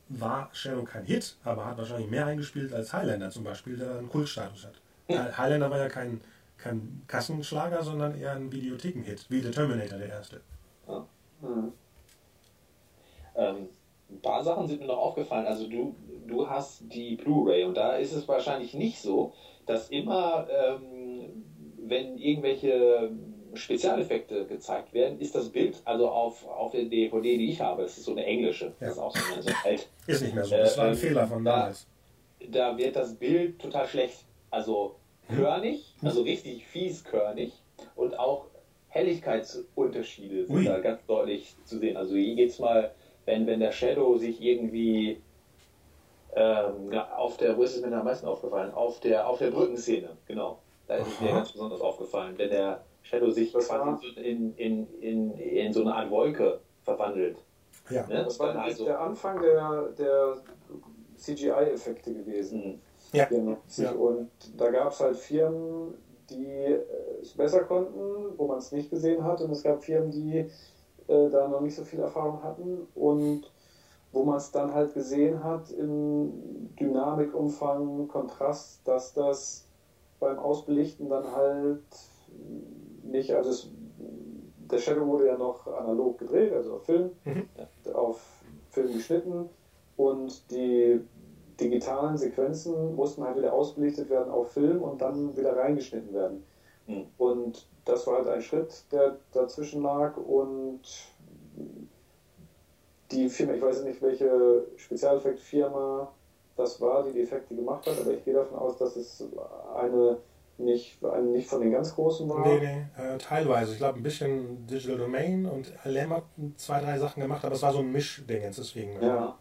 war Shadow kein Hit, aber hat wahrscheinlich mehr eingespielt als Highlander zum Beispiel, der einen Kultstatus hat. Weil Highlander war ja kein, kein Kassenschlager, sondern eher ein Videotheken-Hit, wie der Terminator der erste. Mhm. Ähm, ein paar Sachen sind mir noch aufgefallen. Also du, du hast die Blu-ray und da ist es wahrscheinlich nicht so, dass immer, ähm, wenn irgendwelche Spezialeffekte gezeigt werden, ist das Bild, also auf, auf der DVD, die ich habe, das ist so eine englische, das ist auch so eine, so alt, Ist nicht mehr so. Das war ein Ähm, Fehler von da- damals. da wird das Bild total schlecht. Also körnig, also richtig fies körnig und auch Helligkeitsunterschiede sind Ui. da ganz deutlich zu sehen. Also hier geht's mal, wenn, wenn der Shadow sich irgendwie ähm, ja, auf der, wo ist es mir am meisten aufgefallen? Auf der, auf der Brückenszene, genau. Da ist es mir ganz besonders aufgefallen, wenn der Shadow sich Das quasi in, in, in, in so eine Art Wolke verwandelt. Ja. Ne? Das war also, der Anfang der, der CGI-Effekte gewesen. hm, Ja. 94. Ja. Und da gab es halt Firmen, die äh, es besser konnten, wo man es nicht gesehen hat. Und es gab Firmen, die äh, da noch nicht so viel Erfahrung hatten und wo man es dann halt gesehen hat im Dynamikumfang, Kontrast, dass das beim Ausbelichten dann halt nicht, also es, der Shadow wurde ja noch analog gedreht, also auf Film, Mhm. auf Film geschnitten und die digitalen Sequenzen mussten halt wieder ausbelichtet werden auf Film und dann wieder reingeschnitten werden. Mhm. Und das war halt ein Schritt, der dazwischen lag und die Firma, ich weiß nicht, welche Spezialeffektfirma das war, die die Effekte gemacht hat, aber ich gehe davon aus, dass es eine nicht, eine nicht von den ganz großen war. Nee, nee, äh, teilweise. Ich glaube, ein bisschen Digital Domain und Lem hat zwei, drei Sachen gemacht, aber es war so ein Mischding jetzt deswegen. Ne? Ja.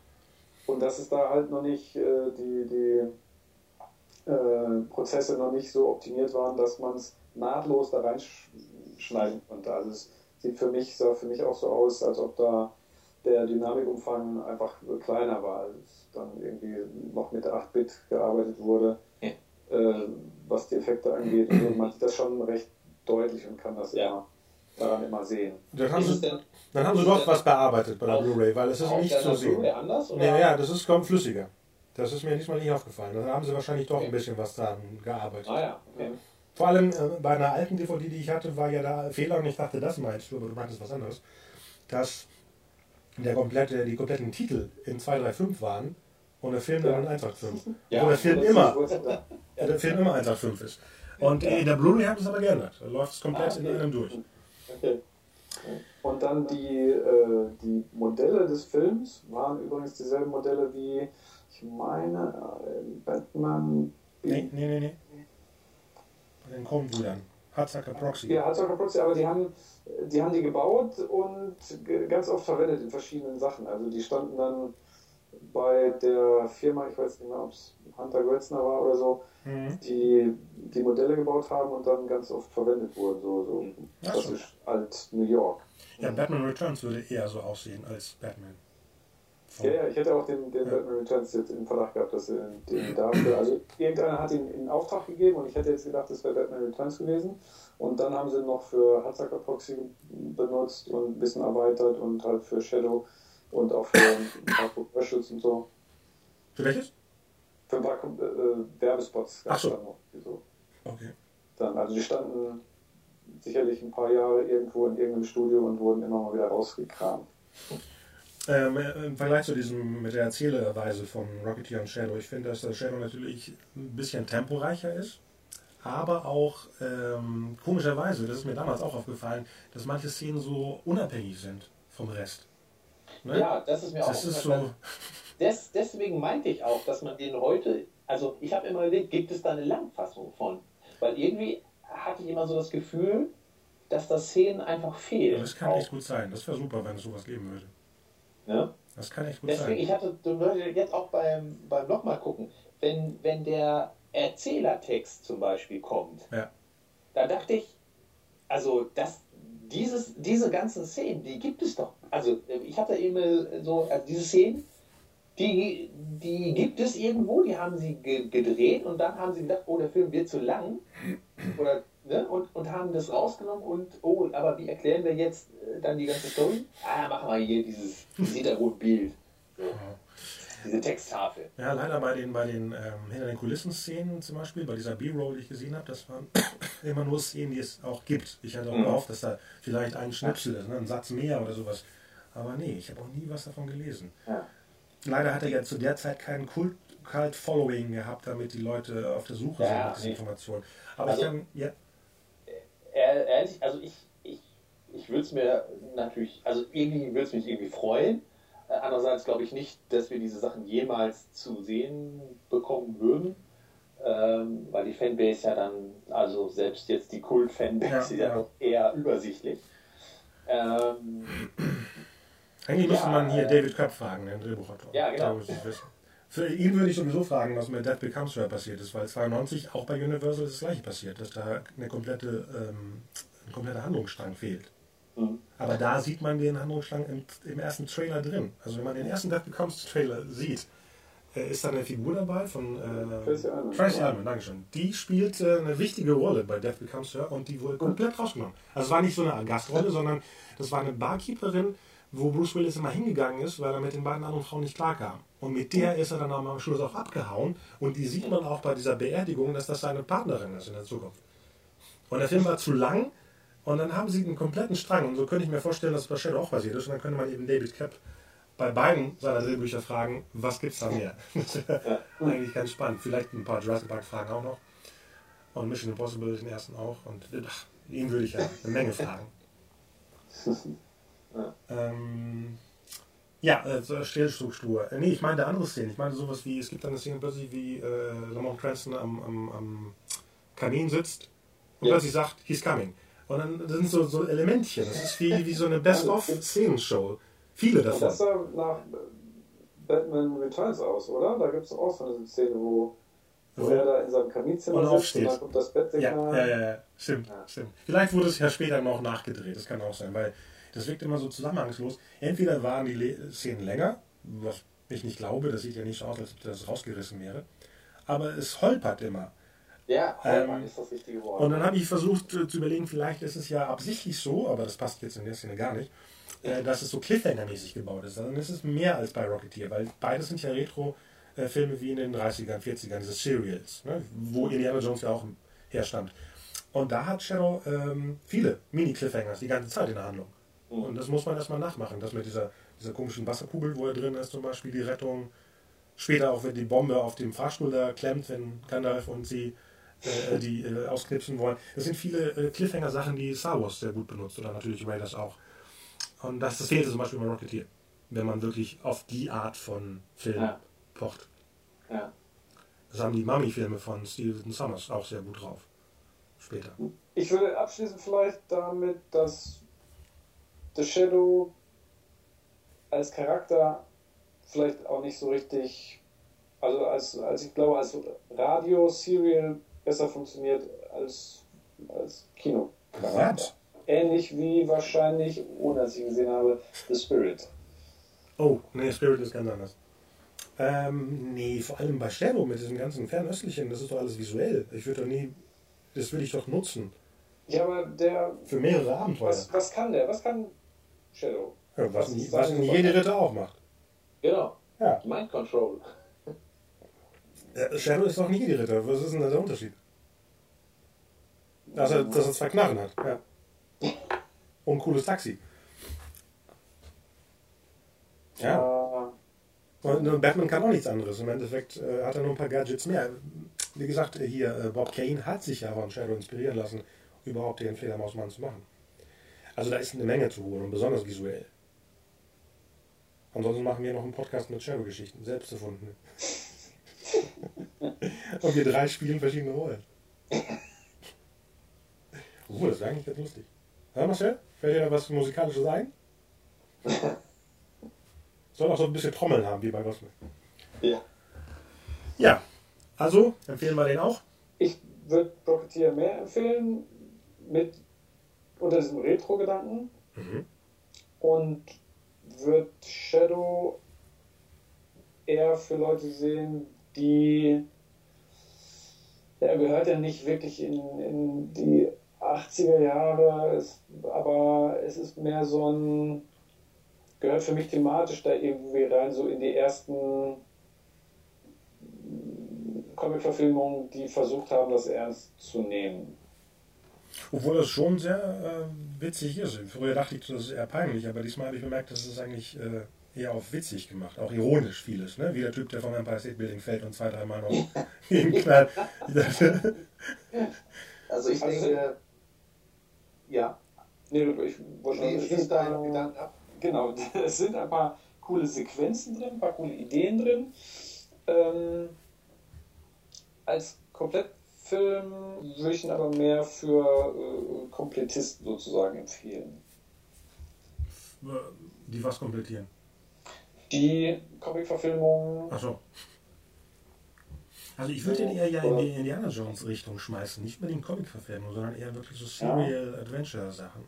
Und dass es da halt noch nicht äh, die, die äh, Prozesse noch nicht so optimiert waren, dass man es nahtlos da reinschneiden konnte. Also es sieht für mich, sah für mich auch so aus, als ob da der Dynamikumfang einfach kleiner war, als dann irgendwie noch mit 8-Bit gearbeitet wurde. Äh, was die Effekte angeht. Und man sieht das schon recht deutlich und kann das ja. immer daran immer sehen. Dann haben, sie, denn, dann haben sie doch was bearbeitet bei der Blu-ray, weil es ist nicht zu sehen. Anders, oder? Nee, ja, das ist kaum flüssiger. Das ist mir diesmal nicht aufgefallen. Da haben sie wahrscheinlich doch ein bisschen was dran gearbeitet. Ah ja, okay. Vor allem äh, bei einer alten DVD, die ich hatte, war ja da Fehler und ich dachte, das meinst du, aber du meintest was anderes. Dass der komplette, die kompletten Titel in 235 waren und der Film dann in 185. Ja, der Film immer, ja, der Film immer 185 ist. Und in der Blu-ray haben sie es aber geändert. Da läuft es komplett ah, okay. in einem durch. Okay. Und dann die, äh, die Modelle des Films waren übrigens dieselben Modelle wie, ich meine, äh, Batman. Nee, nee, nee, nee. Bei den Kronbrüdern. Hatzacker Proxy. Ja, Hatzacker Proxy, aber die haben, die haben die gebaut und ganz oft verwendet in verschiedenen Sachen. Also die standen dann bei der Firma, ich weiß nicht mehr, ob es Hunter Grötzner war oder so, mhm. die die Modelle gebaut haben und dann ganz oft verwendet wurden. So, so klassisch alt New York. Ja, Batman Returns würde eher so aussehen als Batman. Ja, ja, ich hätte auch den, den ja. Batman Returns jetzt im Verdacht gehabt, dass er den dafür, also irgendeiner hat ihn in Auftrag gegeben und ich hätte jetzt gedacht, das wäre Batman Returns gewesen. Und dann haben sie ihn noch für Hatzacker Proxy benutzt und ein bisschen erweitert und halt für Shadow und auch für ein paar Commercials und so. Für welches? Für ein paar äh, Werbespots gab es dann noch. So. Okay. Dann, also die standen sicherlich ein paar Jahre irgendwo in irgendeinem Studio und wurden immer mal wieder rausgekramt. Ähm, Im Vergleich zu diesem mit der Erzählerweise von Rocketeer und Shadow, ich finde, dass der Shadow natürlich ein bisschen temporeicher ist, aber auch ähm, komischerweise, das ist mir damals auch aufgefallen, dass manche Szenen so unabhängig sind vom Rest. Ne? Ja, das ist mir das auch ist so Des, Deswegen meinte ich auch, dass man den heute, also ich habe immer überlegt, gibt es da eine Langfassung von? Weil irgendwie hatte ich immer so das Gefühl, dass das Szenen einfach fehlen. Ja, das kann auch. echt gut sein. Das wäre super, wenn es sowas geben würde. Ja? Das kann echt gut Deswegen, sein. Ich hatte jetzt auch beim, beim nochmal gucken, wenn, wenn der Erzählertext zum Beispiel kommt, ja. da dachte ich, also das, dieses, diese ganzen Szenen, die gibt es doch. Also ich hatte eben so, also diese Szenen, die, die gibt es irgendwo, die haben sie ge gedreht und dann haben sie gedacht, oh, der Film wird zu lang. Oder ne? und, und haben das rausgenommen und, oh, aber wie erklären wir jetzt äh, dann die ganze Story? Ah, machen wir hier dieses, dieses Hintergrundbild. So. Diese Texttafel. Ja, leider bei den, bei den ähm, hinter den Kulissen-Szenen zum Beispiel, bei dieser B-Roll, die ich gesehen habe, das waren <coughs> immer nur Szenen, die es auch gibt. Ich hatte auch mhm. gehofft, dass da vielleicht ein Schnipsel ist, ne? ein Satz mehr oder sowas. Aber nee, ich habe auch nie was davon gelesen. Ja. Leider hat er ja zu der Zeit keinen Kult, Cult Following gehabt, damit die Leute auf der Suche ja, sind nach diesen Informationen. Aber also, ich kann, ja ehrlich, also ich, ich, ich würde es mir natürlich, also irgendwie würde es mich irgendwie freuen. Äh, andererseits glaube ich nicht, dass wir diese Sachen jemals zu sehen bekommen würden. Ähm, weil die Fanbase ja dann, also selbst jetzt die Kult-Fanbase, ja, ja, ja eher übersichtlich. Ähm, Eigentlich müsste man hier äh, David Köpf fragen, den Drehbuchautor. Ja, genau. Für ihn würde ich sowieso fragen, was mit Death Becomes Her passiert ist, weil 92 auch bei Universal das gleiche passiert, dass da eine komplette, ähm, ein kompletter Handlungsstrang fehlt. Mhm. Aber da sieht man den Handlungsstrang im, im, ersten Trailer drin. Also wenn man den ersten Death Becomes Trailer sieht, äh, ist da eine Figur dabei von äh, Tracy Allman. Tracy Allman, Dankeschön. Die spielt äh, eine wichtige Rolle bei Death Becomes Her und die wurde komplett rausgenommen. Also es war nicht so eine Gastrolle, sondern das war eine Barkeeperin, wo Bruce Willis immer hingegangen ist, weil er mit den beiden anderen Frauen nicht klarkam. Und mit der ist er dann am Schluss auch abgehauen. Und die sieht man auch bei dieser Beerdigung, dass das seine Partnerin ist in der Zukunft. Und der Film war zu lang. Und dann haben sie einen kompletten Strang. Und so könnte ich mir vorstellen, dass es bei Shadow auch passiert ist. Und dann könnte man eben David Cap bei beiden seiner Drehbücher fragen, was gibt es da mehr? <laughs> Das wäre eigentlich ganz spannend. Vielleicht ein paar Jurassic Park Fragen auch noch. Und Mission Impossible den ersten auch. Und ach, ihn würde ich ja eine Menge fragen. <laughs> ja. Ähm, ja, äh, Stellstuhlstur. Äh, nee, ich meine andere Szene. Ich meine sowas wie, es gibt dann eine Szene plötzlich, wie äh, Lamont Cranston am, am, am Kamin sitzt und ja. plötzlich sagt, he's coming. Und dann das sind so, so Elementchen. Das ist wie, wie so eine Best-of-Szenenshow. Viele davon. das sah nach Batman Returns aus, oder? Da gibt es auch so eine Szene, wo, wo er da in seinem Kaminzimmer und sitzt aufsteht. und dann kommt das Bettsignal. Ja, ja, ja, ja. Stimmt, ja. stimmt. Vielleicht wurde es ja später noch nachgedreht, das kann auch sein, weil das wirkt immer so zusammenhangslos. Entweder waren die Szenen länger, was ich nicht glaube, das sieht ja nicht so aus, als ob das rausgerissen wäre, aber es holpert immer. Ja, ähm, ist das richtige Wort. Und dann habe ich versucht äh, zu überlegen, vielleicht ist es ja absichtlich so, aber das passt jetzt in der Szene gar nicht, äh, dass es so Cliffhanger-mäßig gebaut ist. Dann ist es mehr als bei Rocketeer, weil beides sind ja Retro-Filme wie in den 30ern, 40ern, diese Serials, ne, wo Indiana Jones ja auch herstammt. Und da hat Shadow ähm, viele Mini-Cliffhangers die ganze Zeit in der Handlung. Mhm. Und das muss man erstmal nachmachen. Das mit dieser, dieser komischen Wasserkugel, wo er drin ist, zum Beispiel die Rettung. Später auch, wenn die Bombe auf dem Fahrstuhl da klemmt, wenn Gandalf und sie äh, die äh, ausknipsen wollen. Das sind viele äh, Cliffhanger-Sachen, die Star Wars sehr gut benutzt oder natürlich Raiders auch. Und das, das fehlte zum Beispiel bei Rocketeer, wenn man wirklich auf die Art von Film ja. pocht. Ja. Das haben die Mummy-Filme von Steven Summers auch sehr gut drauf. Später. Ich würde abschließen vielleicht damit, dass The Shadow als Charakter vielleicht auch nicht so richtig, also als, als ich glaube, als Radio-Serial besser funktioniert als, als Kino. Was? Ähnlich wie wahrscheinlich, ohne dass ich gesehen habe, The Spirit. Oh, nee, Spirit ist ganz anders. Ähm, nee, vor allem bei Shadow mit diesem ganzen Fernöstlichen, das ist doch alles visuell. Ich würde doch nie, das will ich doch nutzen. Ja, aber der. Für mehrere Abenteuer. Was, was kann der? Was kann Shadow? Ja, was, was, was jede Ritter auch macht. Genau. Ja. Mind Control. Shadow ist doch nie die Ritter. Was ist denn da der Unterschied? Dass er, dass er zwei Knarren hat. Ja. Und ein cooles Taxi. Ja. Und Batman kann auch nichts anderes. Im Endeffekt äh, hat er nur ein paar Gadgets mehr. Wie gesagt, hier, äh, Bob Kane hat sich ja von Shadow inspirieren lassen, überhaupt den Fledermausmann zu machen. Also da ist eine Menge zu holen und besonders visuell. Ansonsten machen wir noch einen Podcast mit Shadow-Geschichten, selbst erfunden. Und wir drei spielen verschiedene Rollen. Oh, das ist eigentlich ganz lustig. Ja, Marcel? Fällt dir da was Musikalisches ein? Soll auch so ein bisschen Trommeln haben, wie bei Gospel. Ja. Ja, also empfehlen wir den auch? Ich würde Rocketeer mehr empfehlen, mit unter diesem Retro-Gedanken. Mhm. Und würde Shadow eher für Leute sehen, die. Er gehört ja nicht wirklich in, in die 80er Jahre, ist, aber es ist mehr so ein, gehört für mich thematisch da irgendwie rein, so in die ersten Comic-Verfilmungen, die versucht haben, das ernst zu nehmen. Obwohl das schon sehr äh, witzig ist. Früher dachte ich, das ist eher peinlich, aber diesmal habe ich bemerkt, dass es eigentlich äh, eher auf witzig gemacht, auch ironisch vieles. Ne? Wie der Typ, der vom Empire State Building fällt und zwei, dreimal noch <laughs> gegen knallt. also ich denke, ja. Nee, ich wollte nee, schließ deinen Gedanken ab. Genau, <laughs> es sind ein paar coole Sequenzen drin, ein paar coole Ideen drin. Ähm, als Komplettfilm würde ich ihn aber mehr für äh, Komplettisten sozusagen empfehlen. Die was komplettieren? Die Comic-Verfilmung. Achso. Also ich würde den eher ja in die Indiana Jones Richtung schmeißen, nicht unbedingt Comic-Verfilmung, sondern eher wirklich so Serial Adventure Sachen.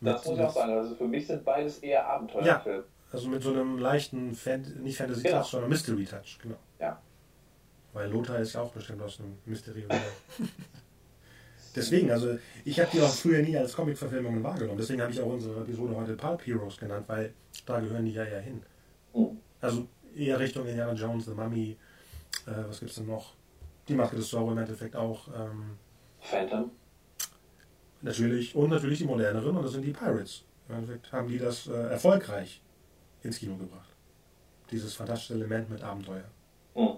Das muss ich auch sagen. Also für mich sind beides eher Abenteuerfilme. Ja, also mit so einem leichten, Fan nicht Fantasy-Touch, genau. sondern Mystery-Touch, genau. Ja. Weil Lothar ist ja auch bestimmt aus einem Mystery. <laughs> Deswegen, also ich habe die auch früher nie als Comic-Verfilmungen wahrgenommen. Deswegen habe ich auch unsere Episode heute Pulp Heroes genannt, weil da gehören die ja eher hin. Also eher Richtung Indiana Jones, The Mummy, äh, was gibt es denn noch? Die Maske des Zorro im Endeffekt auch. Ähm, Phantom. Natürlich. Und natürlich die moderneren, und das sind die Pirates. Im Endeffekt haben die das äh, erfolgreich ins Kino gebracht. Dieses fantastische Element mit Abenteuer. Mhm.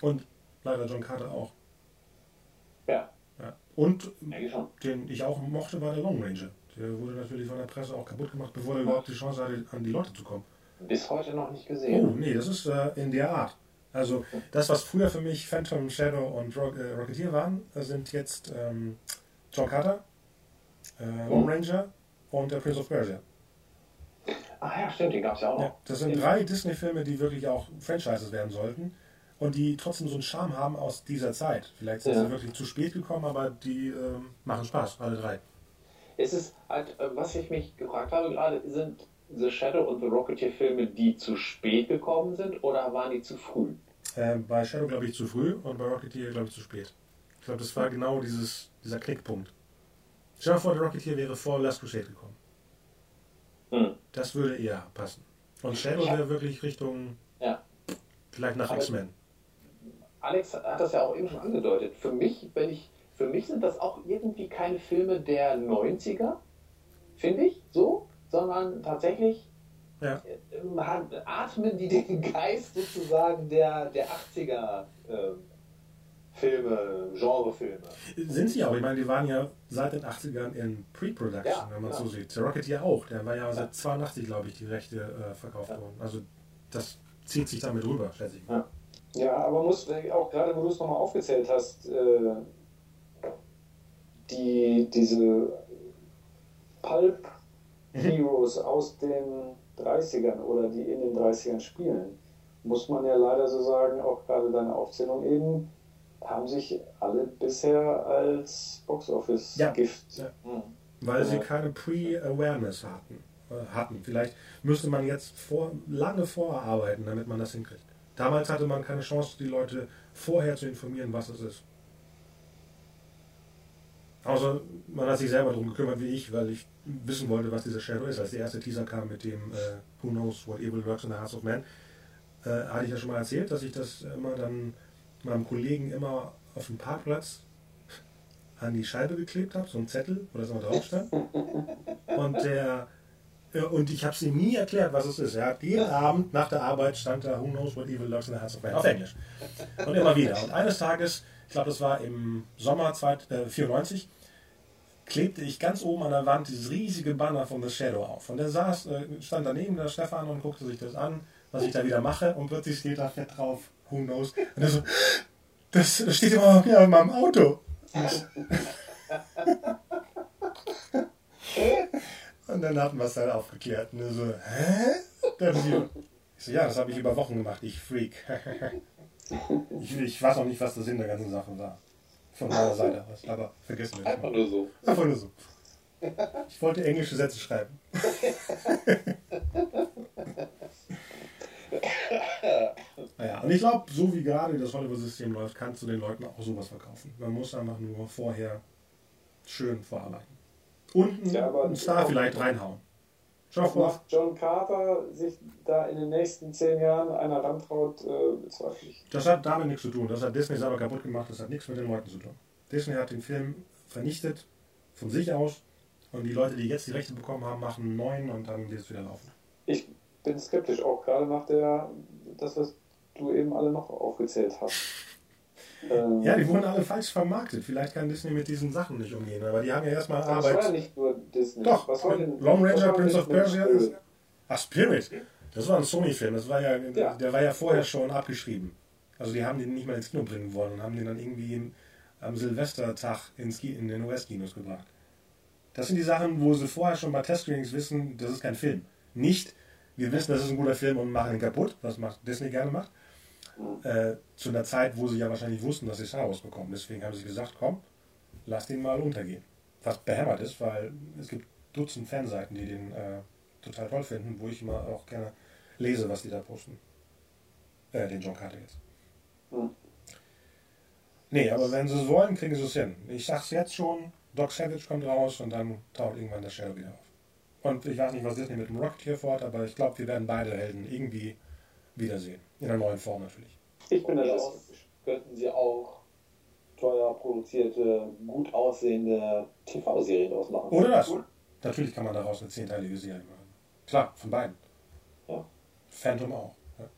Und leider John Carter auch. Ja. Ja. Und den ich auch mochte, war der Long Ranger. Der wurde natürlich von der Presse auch kaputt gemacht, bevor er überhaupt die Chance hatte, an die Leute zu kommen. Bis heute noch nicht Oh, gesehen. nee, das ist äh, in der Art. Also das, was früher für mich Phantom, Shadow und Rock, äh, Rocketeer waren, äh, sind jetzt ähm, John Carter, äh, Lone Ranger und der Prince of Persia. Ach ja, stimmt, den gab es ja auch noch. Ja, das sind drei Disney-Filme, die wirklich auch Franchises werden sollten und die trotzdem so einen Charme haben aus dieser Zeit. Vielleicht sind Ja. sie wirklich zu spät gekommen, aber die ähm, machen Spaß, alle drei. Es ist halt, äh, was ich mich gefragt habe gerade, sind The Shadow und The Rocketeer Filme, die zu spät gekommen sind oder waren die zu früh? Äh, bei Shadow glaube ich zu früh und bei Rocketeer glaube ich zu spät. Ich glaube, das war genau dieses, dieser Knickpunkt. Stell dir vor, der Rocketeer wäre vor Last Crusade gekommen. Hm. Das würde eher passen. Und Shadow Ja. wäre wirklich Richtung, Ja. vielleicht nach X-Men. Alex hat das ja auch eben schon angedeutet. Für mich, wenn ich, für mich sind das auch irgendwie keine Filme der 90er, finde ich, so, sondern tatsächlich Ja. äh, hat- atmen die den Geist sozusagen der, der 80er äh, Filme, Genrefilme. Sind sie auch. Ich meine, die waren ja seit den 80ern in Pre-Production, Ja, wenn man es ja. so sieht. Der Rocketeer auch. Der war ja seit 82, glaube ich, die Rechte äh, verkauft Ja. worden. Also das zieht sich damit rüber, schätze ich. Ja. Ja, aber muss auch gerade, wo du es nochmal aufgezählt hast, äh, die, diese Pulp Heroes aus den 30ern oder die in den 30ern spielen, muss man ja leider so sagen, auch gerade deine Aufzählung eben, haben sich alle bisher als Box-Office-Gift. Ja. Hm. Weil sie Ja. keine Pre-Awareness hatten, äh, hatten. Vielleicht müsste man jetzt vor, lange vorarbeiten, damit man das hinkriegt. Damals hatte man keine Chance, die Leute vorher zu informieren, was es ist. Außer man hat sich selber darum gekümmert wie ich, weil ich wissen wollte, was dieser Shadow ist. Als der erste Teaser kam mit dem äh, Who Knows What Evil Works in the Hearts of Man, äh, hatte ich ja schon mal erzählt, dass ich das immer dann meinem Kollegen immer auf dem Parkplatz an die Scheibe geklebt habe, so ein Zettel, wo das immer drauf stand. Und der ja, und ich habe es ihm nie erklärt, was es ist. Er hat jeden Abend nach der Arbeit stand da Who knows what evil lurks in the hearts of man auf Englisch. Und immer wieder. Und eines Tages, ich glaube, das war im Sommer 1994, klebte ich ganz oben an der Wand dieses riesige Banner von The Shadow auf. Und er saß, äh, stand daneben der Stefan und guckte sich das an, was ich da wieder mache. Und plötzlich steht da fett drauf, Who knows. Und er so, das steht immer in meinem Auto. <laughs> Und dann hatten wir es dann aufgeklärt. Und er so, hä? Dann so, ja, das habe ich über Wochen gemacht, ich Freak. <laughs> ich, ich weiß auch nicht, was der Sinn der ganzen Sache war. Von meiner Seite aus, aber vergessen wir das Einfach mal. nur so. Einfach nur so. Ich wollte englische Sätze schreiben. naja, und ich glaube, so wie gerade das Hollywood-System läuft, kannst du den Leuten auch sowas verkaufen. Man muss einfach nur vorher schön vorarbeiten. Und einen, Ja, einen Star vielleicht reinhauen. Vor. macht John Carter sich da in den nächsten zehn Jahren einer rantraut, äh, bezweifle ich. Das hat damit nichts zu tun. Das hat Disney selber kaputt gemacht. Das hat nichts mit den Leuten zu tun. Disney hat den Film vernichtet von sich aus. Und die Leute, die jetzt die Rechte bekommen haben, machen einen neuen und dann wird es wieder laufen. Ich bin skeptisch, auch gerade nach der, das, was du eben alle noch aufgezählt hast. Ähm, Ja, die wurden alle falsch vermarktet. Vielleicht kann Disney mit diesen Sachen nicht umgehen. Aber die haben ja erstmal das war Arbeit. nicht nur Disney. Doch, was war denn, was Ranger, Prince of Persia ist. Ach, Spirit. Das war ein Sony-Film. Das war ja, Ja. der war ja vorher schon abgeschrieben. Also die haben den nicht mal ins Kino bringen wollen und haben den dann irgendwie im, am Silvestertag ins, in den US-Kinos gebracht. Das sind die Sachen, wo sie vorher schon bei Testscreenings wissen, das ist kein Film. Nicht, wir wissen, das ist ein guter Film und machen ihn kaputt, was macht Disney gerne macht. Äh, zu einer Zeit, wo sie ja wahrscheinlich wussten, dass sie Star Wars bekommen. Deswegen haben sie gesagt, komm, lass den mal untergehen. Was behämmert ist, weil es gibt Dutzend Fanseiten, die den äh, total toll finden, wo ich immer auch gerne lese, was die da posten. Äh, den John Carter jetzt. Hm. Nee, aber wenn sie es wollen, kriegen sie es hin. Ich sag's jetzt schon, Doc Savage kommt raus und dann taucht irgendwann der Shadow wieder auf. Und ich weiß nicht, was Disney mit dem Rocketeer vorhat, aber ich glaube, wir werden beide Helden irgendwie wiedersehen. In einer neuen Form natürlich. Ich bin da aus könnten sie auch teuer produzierte, gut aussehende TV-Serien draus machen. Oder das. Natürlich kann man daraus eine zehnteilige Serie machen. Klar, von beiden. Ja. Phantom auch. Ja.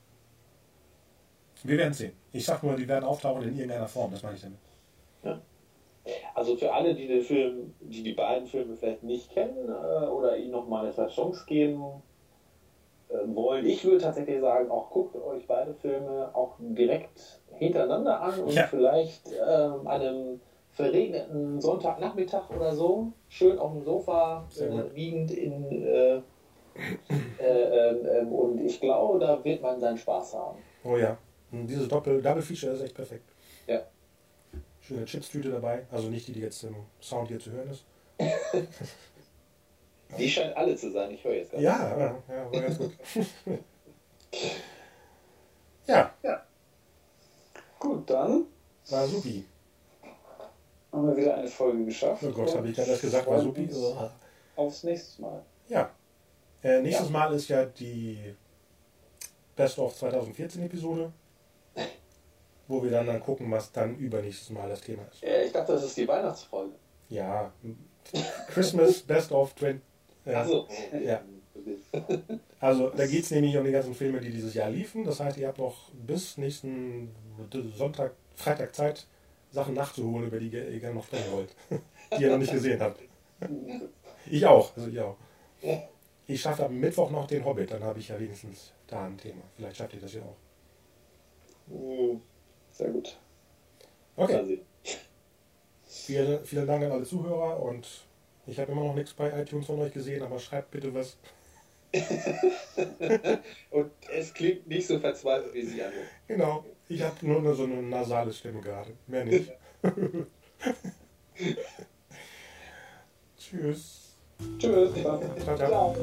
Wir werden sehen. Ich sag nur, die werden auftauchen in irgendeiner Form, das meine ich damit. Ja. Also für alle, die den Film, die die beiden Filme vielleicht nicht kennen äh, oder ihnen nochmal eine Chance geben wollen, ich würde tatsächlich sagen, auch guckt euch beide Filme auch direkt hintereinander an und Ja. vielleicht äh, an einem verregneten Sonntagnachmittag oder so, schön auf dem Sofa äh, liegend in äh, äh, ähm, ähm, und ich glaube, da wird man seinen Spaß haben. Oh ja. Und dieses Doppel, Double Feature ist echt perfekt. Ja. Schöne Chipstüte dabei. Also nicht die, die jetzt im Sound hier zu hören ist. <laughs> Die scheint alle zu sein, ich höre jetzt gerade. Ja, ja, ja, war ganz gut. <laughs> ja, Gut, dann war supi. haben wir wieder eine Folge geschafft. Oh Gott, habe ich gerade das gesagt, war supi. Aufs nächste Mal. Ja. Äh, nächstes Mal ist ja die Best of 2014 Episode, wo wir dann, dann gucken, was dann übernächstes Mal das Thema ist. Ja, ich dachte, das ist die Weihnachtsfolge. Ja, Christmas Best of 20. Äh, Achso. Ja. Also da geht es nämlich um die ganzen Filme, die dieses Jahr liefen. Das heißt, ihr habt noch bis nächsten Sonntag, Freitag Zeit, Sachen nachzuholen, über die ihr gerne noch sprechen wollt, <laughs> die ihr noch nicht gesehen habt. Ich auch, also ich auch. Ich schaffe am Mittwoch noch den Hobbit, dann habe ich ja wenigstens da ein Thema. Vielleicht schafft ihr das ja auch. Hm, Sehr gut. Okay, vielen, vielen Dank an alle Zuhörer und ich habe immer noch nichts bei iTunes von euch gesehen, aber schreibt bitte was. <laughs> Und es klingt nicht so verzweifelt, wie sie anhört. Genau, ich habe nur eine, so eine nasale Stimme gerade, mehr nicht. <laughs> Tschüss. Tschüss. Ciao, ciao. Ciao.